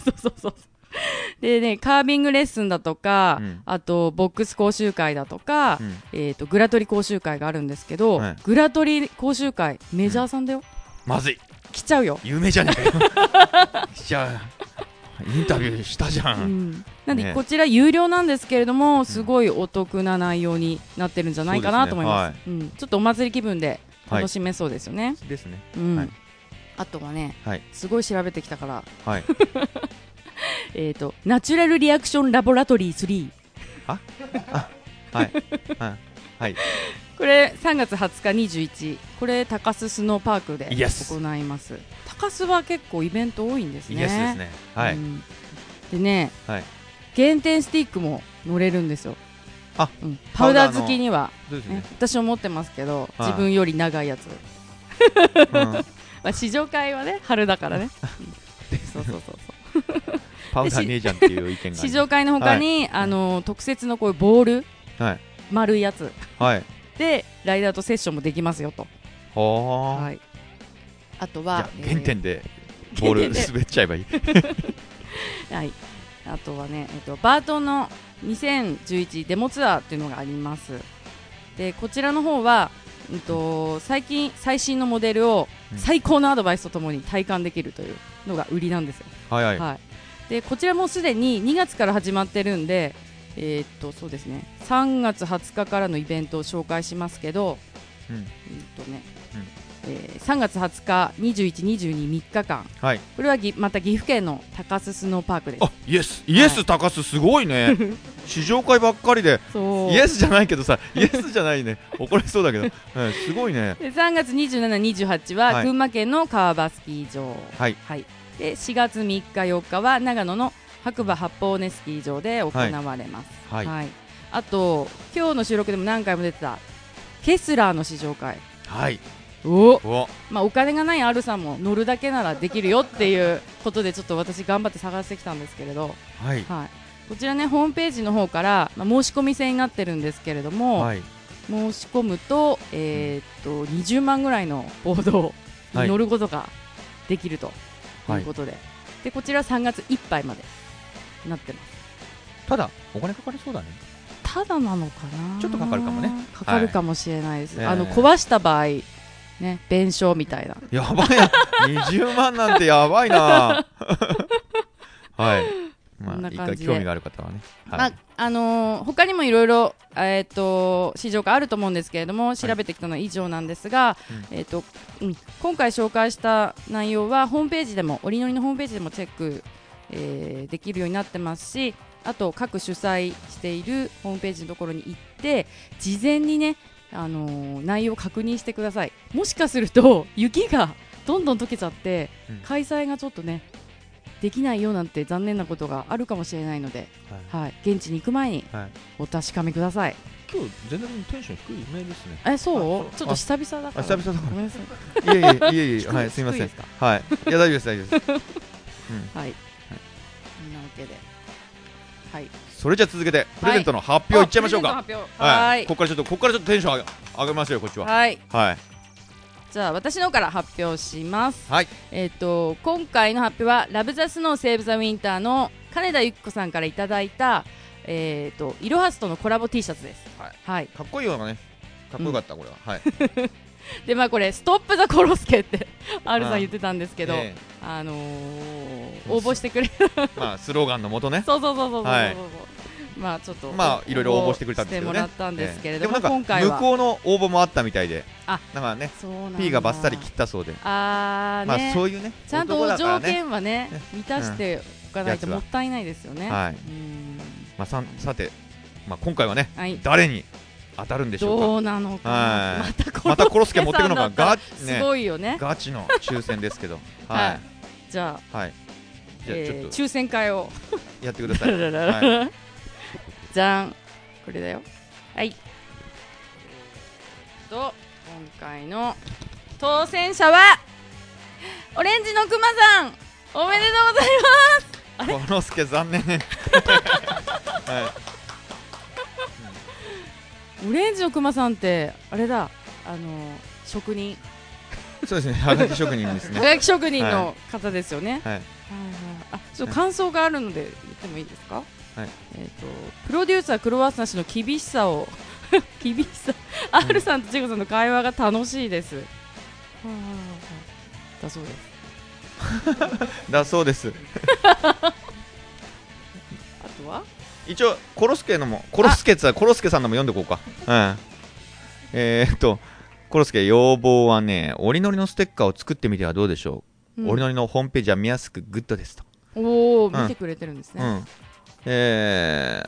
そうそうそう *laughs* でねカービングレッスンだとか、うん。あとボックス講習会だとか、ー、うん、えー、とグラトリ講習会があるんですけど、はい。グラトリ講習会メジャーさんだよ、まずい。来ちゃうよ、夢じゃねえかよ。*laughs* じゃあインタビューしたじゃ、うん。ん、なんで、ねこちら有料なんですけれどもすごいお得な内容になってるんじゃないかなと思います。そううん、ちょっとお祭り気分ではい。楽しめそうですよね、ですね。うん。はい。あとはねはい。すごい調べてきたから、はい *laughs* *laughs* えー、とナチュラルリアクションラボラトリー3はいはいはい。これ3月20日21これ高須スノーパークで行います。高須は結構イベント多いんですね。イエスですね。はい、うん。でね、はい。減点スティックも乗れるんですよ。あうん。パウダー好きには、ね。ね、私も持ってますけど、はい。自分より長いやつ、うん。*laughs* まあ、試乗会はね春だからね、*laughs* うん。そうそうそうそうパウダーねえじゃんっていう意見が試乗会のほかに、あの特設のこういうボールはい丸いやつはいでライダーとセッションもできますよと、はあ、はい、あとじゃはあ原点でボール滑っちゃえばいいはい、あとはね、えっと、バートンの2011デモツアーっていうのがありますでこちらの方は、うん、と最近最新のモデルを最高のアドバイスとともに体感できるというのが売りなんですよ、はいはい、はい、でこちらもすでに2月から始まってるんでえーっとそうですね。3月20日からのイベントを紹介しますけど、うん。うんとねうん。えー3月20日、21、22、3日間。はい。これはぎまた岐阜県の高須スノーパークです。あイエス。イエス高須すごいね。*laughs* 試乗会ばっかりで。イエスじゃないけどさイエスじゃないね。怒られそうだけど、*laughs* うん、すごいね。で3月27、28ははい。群馬県の川場スキー場、はいで4月3日、4日は長野の白馬八方根スキー場で行われます、はい。あと今日の収録でも何回も出てたケスラーの試乗会。はい。お、お。まあ、お金がない R さんも乗るだけならできるよっていうことでちょっと私頑張って探してきたんですけれど、はい。はい、こちらねホームページの方から、まあ、申し込み制になってるんですけれども、はい。申し込むと,、えーっと20万ぐらいのボードに乗ることができるとい。うことで,、でこちら3月いっぱいまでなってます。ただお金かかりそうだね。ただなのかな。ちょっとかかるかもね。かかるかもしれないです、はい。あのええ壊した場合ね弁償みたいな。やばいな20万なんてやばいな。*laughs* はいまあ一回興味がある方はね。はい、まああのー他にもいろいろえーっと市場があると思うんですけれども調べてきたのは以上なんですが、えーっとうん、今回紹介した内容はホームページでも折りのりのホームページでもチェック、えーできるようになってますしあと各主催しているホームページのところに行って事前にね、あのー内容を確認してください。もしかすると雪がどんどん溶けちゃって、うん。開催がちょっとねできないよなんて残念なことがあるかもしれないので、はい。はい、現地に行く前にはい。お確かめください。今日全然テンション低い目ですね。え、そう？あちょっと久々だから。あ久々だから。ごめんなさい。いえいえいえいえはい *laughs* す。みません。はい。いや大丈夫です大丈夫です、*laughs* うん、はい。なわけで。はい。それじゃあ続けてプレゼントの発表いっちゃいましょうか、はい。ここからちょっとここからちょっとテンション上げ上げますよこっちは。はい。はいじゃあ私の方から発表します。はい。えっ、と今回の発表はラブザスノーセーブザウィンターの金田由紀子さんからいただいたえっ、とイロハスとのコラボ T シャツです。はい。はい。かっこいいのがね。かっこよかった、これは。はい。*laughs* でまあこれストップザコロスケって *laughs* R さうんん言ってたんですけど、えあのー応募してくれえまあスローガンのもとね *laughs* そうそうそうそうそうそう、はいまあちょっとまあいろいろ応募してくれたんですけどね。もらったんですけれども、今回は。向こうの応募もあったみたいで。あだからねそうなんだ。P がバッサリ切ったそうで。あーまあね、そういうねちゃんと条ね。件はねね満たしておかないとうん。もったいないですよね、は。い。うん。まあさんさてまあ今回はねはい。誰に当たるんでしょうか。どうなのか。なはい。またコまたコロスケ持ってくるのがガすね。ごいよね。ガチの抽選ですけど。*laughs* ははい。じゃあはい。じゃあちょっと。えー抽選会を。やってください。*laughs* はじゃん。これだよ。はい。と今回の当選者はオレンジのくまさん。おめでとうございあれ？このすけ残念。*laughs* はますオレンジのくまさんってあれだ。あの職人。いそうですね。はがき職人ですはねがき職人の方ですよね、はい。はいはい。あちょっと感想があるので言ってもいいですか、はい。えっ、とプロデューサークロワッサン氏の厳しさを *laughs* 厳しさ R さんとチェコさんの会話が楽しいです、はあはあはあだそうです。だそうです。*laughs* *laughs* あとは？一応コロスケのもコロスケってさコロスケさんのも読んでこうか。うん。えー、っとコロスケ要望はね折りのりのステッカーを作ってみてはどうでしょう、うん。折りのりのホームページは見やすくグッドですと。おおうん見てくれてるんですね、うんえ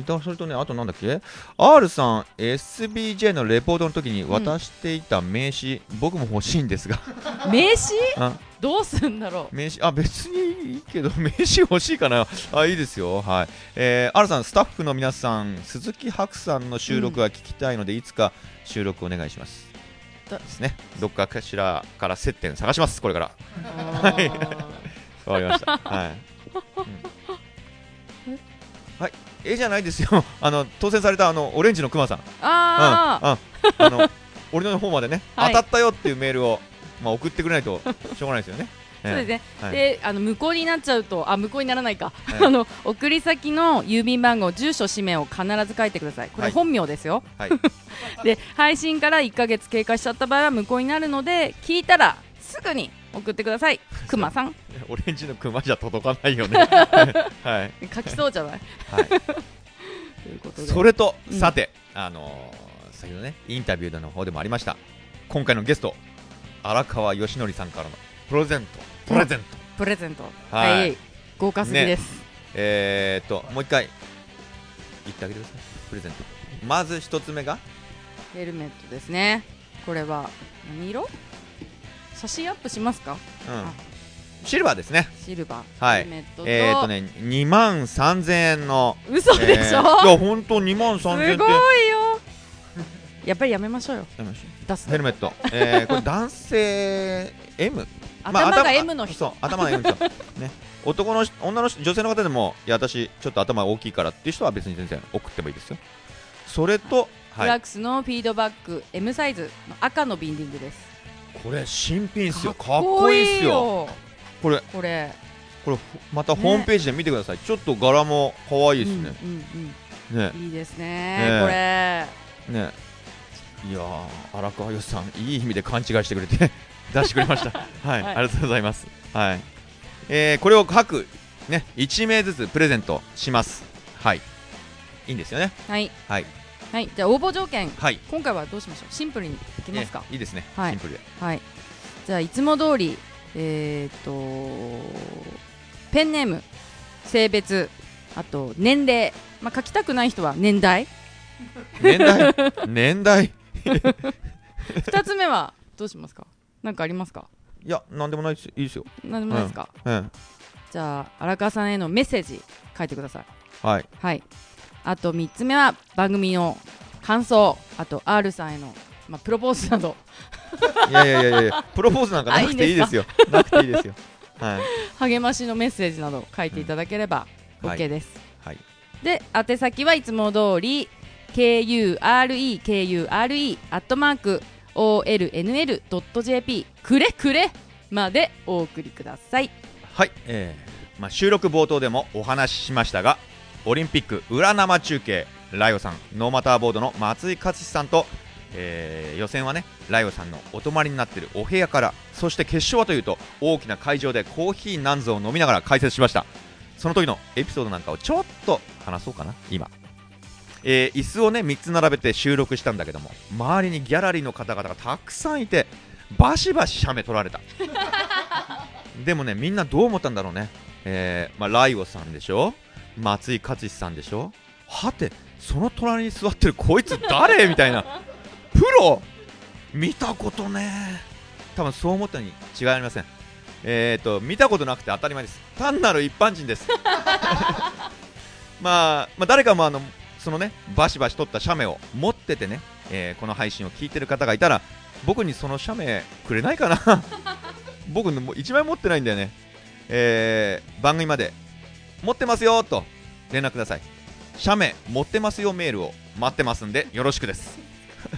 ー、だそれとねあとなんだっけ？R さん SBJ のレポートの時に渡していた名刺、僕も欲しいんですが。*laughs* 名刺？あ。どうすんだろ名刺あ別にいいけど *laughs* 名刺欲しいかな。あいいですよ。はい。えー、R さんスタッフの皆さん鈴木白さんの収録が聞きたいので、いつか収録お願いします。だ。ですね。どっかかしらから接点探しますこれから。うはい。*laughs* わかりました。はい、うんはい。えじゃないですよ。*laughs* あの当選されたあのオレンジのクマさん。あー。うあの *laughs* 俺の方までね、はい。当たったよっていうメールを、まあ、送ってくれないと *laughs* しょうがないですよね。そうですね、はい。であの無効になっちゃうとあ無効にならないか、はい。あの送り先の郵便番号住所氏名を必ず書いてください。これはい。本名ですよ、はい、で配信から1ヶ月経過しちゃった場合は無効になるので聞いたらすぐに送ってください。くまさん。*laughs* オレンジのクマじゃ届かないよね。*laughs* はい、書きそうじゃない？はい、*laughs* ということで。それと、うん。さて、あのー、先ほどね、インタビューの方でもありました、今回のゲスト、荒川義則さんからのプレゼント、プレゼント、プレゼント。ははい。い、豪華すぎです、えーっと、もう一回、言ってあげてください、プレゼント。まず一つ目が、ヘルメットですね。これは何色？写真アップしますか？うん、シルバーですね。シルバー、はい。ヘルメットと、えーっとね、2万3000円の、嘘でしょ、えーいや、本当2万3000円すごいよ。やっぱりやめましょうよ。やめましょ出すうヘルメット、えー、これ男性 M、*laughs* まあ頭が M のそう人、頭が M の人、ね、男の人女の人女性の方でもいや私ちょっと頭大きいからっていう人は別に全然送ってもいいですよ。それと、はい、フラックスのフィードバック M サイズの赤のビンディングですこれ新品っすよ。かっこいいっすよ。これ。これ。これまたホームページで見てください、ちょっと柄も可愛いですね、うんうんねうん。いいですねね。これ。ね。いやー荒川よしさんいい意味で勘違いしてくれて *laughs* 出してくれました。*laughs* はい、はい。ありがとうございます。はい。えー、これを各ね1名ずつプレゼントします。はい。いいんですよね。はい。はいはいじゃあ応募条件はい。今回はどうしましょう？シンプルにいきますか。ねいいですね、はい。シンプルで。はい。じゃあいつも通りえーっとペンネーム性別あと年齢。まあ書きたくない人は年代。年代？*laughs* 年代？二つ目はどうしますか？なんかありますか？いやなんでもないですいいですよ。なんでもないですか、うん。じゃあ荒川さんへのメッセージ書いてください。はい。はいあと3つ目は番組の感想あと R さんへの、まあ、プロポーズなど。いやいやいやいやプロポーズなんかなくていいですよ。*laughs* なくていいですよ。はい。励ましのメッセージなど書いていただければうん。はい。OK です、はい。で宛先はいつも通り KUREKURE アットマーク OLNL.jp くれくれまでお送りください。はい、えーまあ、収録冒頭でもお話ししましたがオリンピック裏生中継。ライオさんノーマターボードの松井勝志さんと、えー予選はねライオさんのお泊まりになっているお部屋からそして決勝はというと大きな会場でコーヒーなんぞを飲みながら解説しました。その時のエピソードなんかをちょっと話そうかな今。えー椅子をね3つ並べて収録したんだけども周りにギャラリーの方々がたくさんいてバシバシ写メ撮られた。*laughs* でもねみんなどう思ったんだろうね、えーまあ、ライオさんでしょ？松井勝志さんでしょ？はてその隣に座ってるこいつ誰？みたいな。プロ？見たことね。多分そう思ったに違いありません。えーと見たことなくて当たり前です。単なる一般人です。まあ、まあ誰かもあのそのねバシバシ撮った写メを持っててね、えーこの配信を聞いてる方がいたら僕にその写メくれないかな？僕もう1枚持ってないんだよね、えー番組まで持ってますよと連絡ください。写メ持ってますよメールを待ってますんでよろしくです。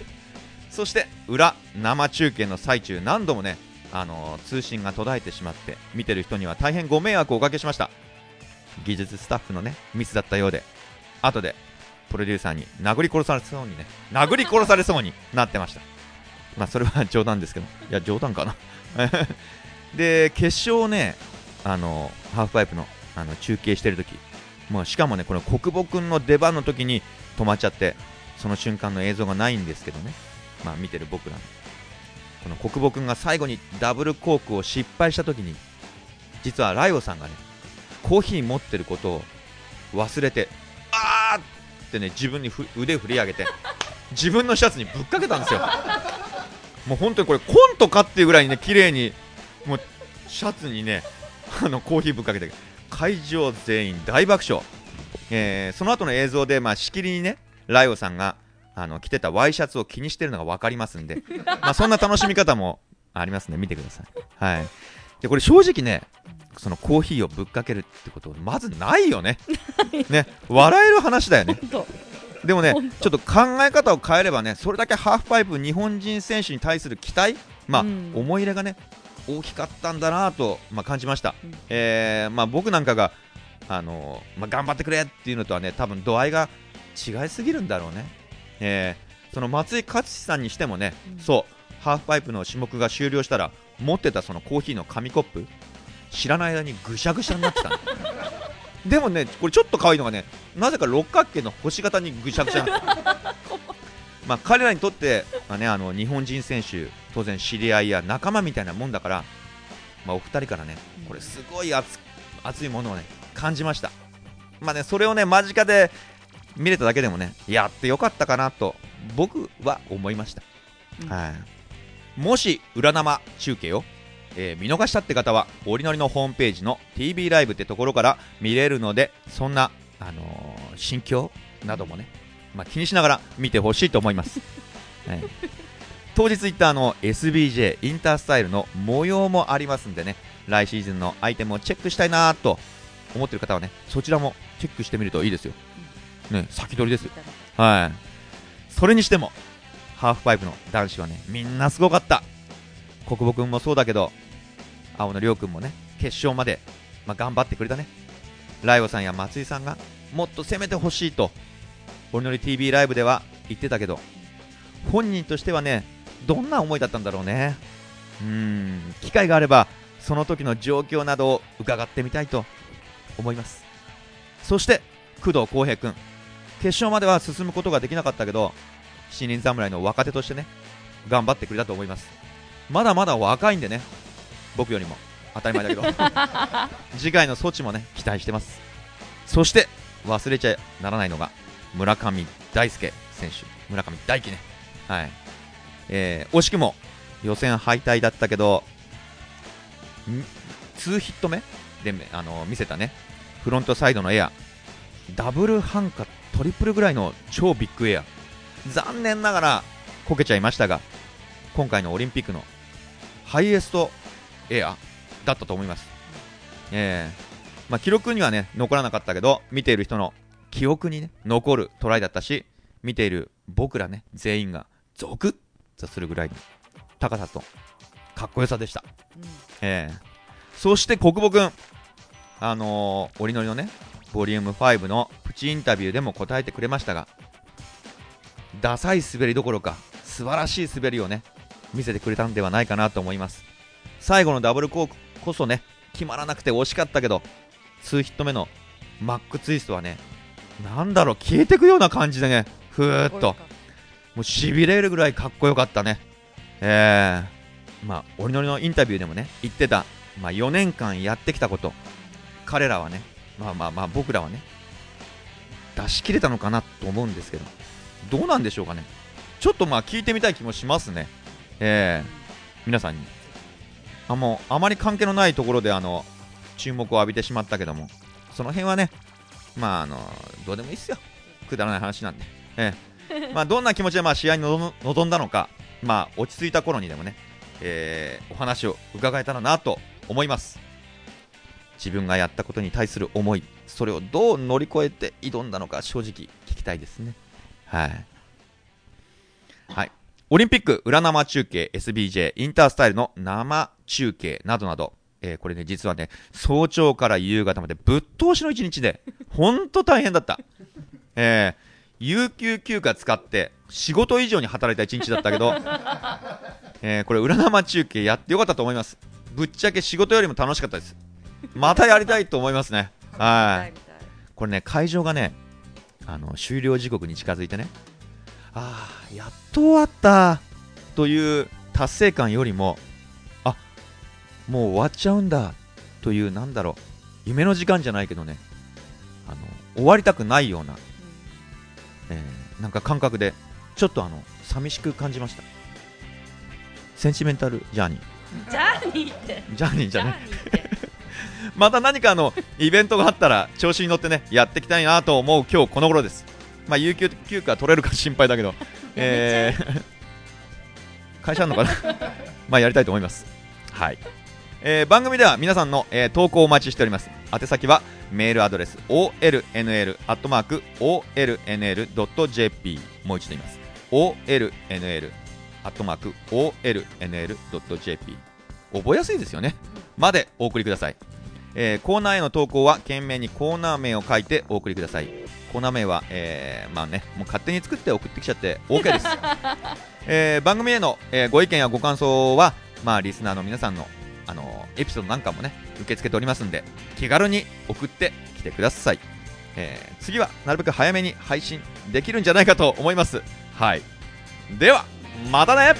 *laughs* そして裏生中継の最中何度もねあのー通信が途絶えてしまって見てる人には大変ご迷惑をおかけしました。技術スタッフのねミスだったようで後でプロデューサーに殴り殺されそうにね殴り殺されそうになってました。*laughs* まあそれは冗談ですけどいや冗談かな。*laughs* で決勝ねあのハーフパイプのあの中継してる時。もうしかもねこの国母君の出番の時に止まっちゃってその瞬間の映像がないんですけどね。まあ見てる僕らの。この国母君が最後にダブルコークを失敗した時に実はライオさんがねコーヒー持ってることを忘れてあーってね自分に腕振り上げて自分のシャツにぶっかけたんですよ。もう本当にこれコントかっていうぐらいにね綺麗にもうシャツにねあのコーヒーぶっかけて会場全員大爆笑、えーその後の映像で、まあ、しきりにねライオさんがあの着てたワイシャツを気にしてるのが分かりますんで、*laughs* まあ、そんな楽しみ方もありますね。見てください、はい、でこれ正直ねそのコーヒーをぶっかけるってことまずないよね。ね。笑える話だよね。*laughs* でもねちょっと考え方を変えればねそれだけハーフパイプ日本人選手に対する期待まあ、うん。思い入れがね大きかったんだなと、まあ、感じました、うん。えーまあ、僕なんかが、あのーまあ、頑張ってくれっていうのとはね多分度合いが違いすぎるんだろうね、えーその松井勝志さんにしてもね、うん。そうハーフパイプの種目が終了したら持ってたそのコーヒーの紙コップ知らない間にぐしゃぐしゃになってたの。*laughs* でもねこれちょっと可愛いのがねなぜか六角形の星型にぐしゃぐしゃまあ彼らにとって、まあね、あの日本人選手当然知り合いや仲間みたいなもんだから、まあ、お二人からねこれすごい熱熱いものをね感じました。まあねそれをね間近で見れただけでもねやってよかったかなと僕は思いました、うん。はい、もし裏生中継を、えー見逃したって方はおりのりのホームページの TV ライブってところから見れるのでそんな、あのー心境などもね、まあ、気にしながら見てほしいと思います、*laughs* はい、当日行ったあの SBJ インタースタイルの模様もありますんでね。来シーズンのアイテムをチェックしたいなと思ってる方はねそちらもチェックしてみるといいですよ、ね、先取りですよ。はい。それにしても、ハーフパイプの男子はね、みんなすごかった。国母君もそうだけど、青野亮君もね、決勝まで、まあ、頑張ってくれたね。ライオさんや松井さんが、もっと攻めてほしいと、おりのり TV ライブでは言ってたけど、本人としてはね、どんな思いだったんだろうね。うーん、機会があれば、その時の状況などを伺ってみたいと思います。そして、工藤浩平君。決勝までは進むことができなかったけど新人侍の若手としてね頑張ってくれたと思いますまだまだ若いんでね僕よりも当たり前だけど *laughs* 次回の措置もね期待してますそして忘れちゃならないのが村上大輔選手。村上大輝ね。はい。えー惜しくも予選敗退だったけど2ヒット目？であの見せたね。フロントサイドのエア。ダブル半かトリプルぐらいの超ビッグエア。残念ながらこけちゃいましたが今回のオリンピックのハイエストエアだったと思います、えーまあ、記録にはね残らなかったけど見ている人の記憶にね残るトライだったし見ている僕らね全員がゾクッとするぐらいの高さとかっこよさでした。えーそして国母君、あのー、おりのりのね、ボリューム5のプチインタビューでも答えてくれましたが、ダサい滑りどころか、素晴らしい滑りをね、見せてくれたんではないかなと思います。最後のダブルコークこそね、決まらなくて惜しかったけど、2ヒット目のマックツイストはね、なんだろう、消えてくような感じでね、ふーっと、もう痺れるぐらいかっこよかったね。えー、まあ、おりのりのインタビューでもね、言ってた、まあ、4年間やってきたこと、彼らはね、まあまあまあ、僕らはね、出し切れたのかなと思うんですけど、どうなんでしょうかね。ちょっとまあ聞いてみたい気もしますね。えー、皆さんに。あもうあまり関係のないところであの注目を浴びてしまったけどもその辺はねまああのどうでもいいっすよ。くだらない話なんで、ええ。まあ、どんな気持ちでまあ試合に臨んだのか、まあ、落ち着いた頃にでもね、えーお話を伺えたらなと思います。自分がやったことに対する思いそれをどう乗り越えて挑んだのか正直聞きたいですね。はい。はい。オリンピック裏生中継 SBJ インタースタイルの生中継などなど、えーこれね実はね早朝から夕方までぶっ通しの一日で本当大変だった。*laughs* えー有給休暇使って仕事以上に働いた一日だったけど、*laughs* えーこれ裏生中継やってよかったと思います。ぶっちゃけ仕事よりも楽しかったです。またやりたいと思いますね。はい。これね会場がねあの終了時刻に近づいてねああやっと終わったという達成感よりもあもう終わっちゃうんだというなんだろう夢の時間じゃないけどねあの終わりたくないような、えーなんか感覚でちょっとあの寂しく感じました。センチメンタルジャーニージャーニーって。ジャーニーじゃねーニーって。*laughs* また何かあのイベントがあったら調子に乗ってねやっていきたいなと思う今日この頃です。まあ有給休暇取れるか心配だけど *laughs* えー会社あるのかな？*laughs* まあやりたいと思います。はい、えー番組では皆さんの、えー投稿をお待ちしております。宛先はメールアドレス olnl.olnl.jp もう一度言います。olnl.olnl.jp 覚えやすいですよね。までお送りください、えーコーナーへの投稿は懸命にコーナー名を書いてお送りください。コーナー名は、えーまあね、もう勝手に作って送ってきちゃって OK です、*laughs* えー番組への、えーご意見やご感想は、まあ、リスナーの皆さんの、あのエピソードなんかもね受け付けておりますんで気軽に送ってきてください、えー次はなるべく早めに配信できるんじゃないかと思います。はい。ではまたね！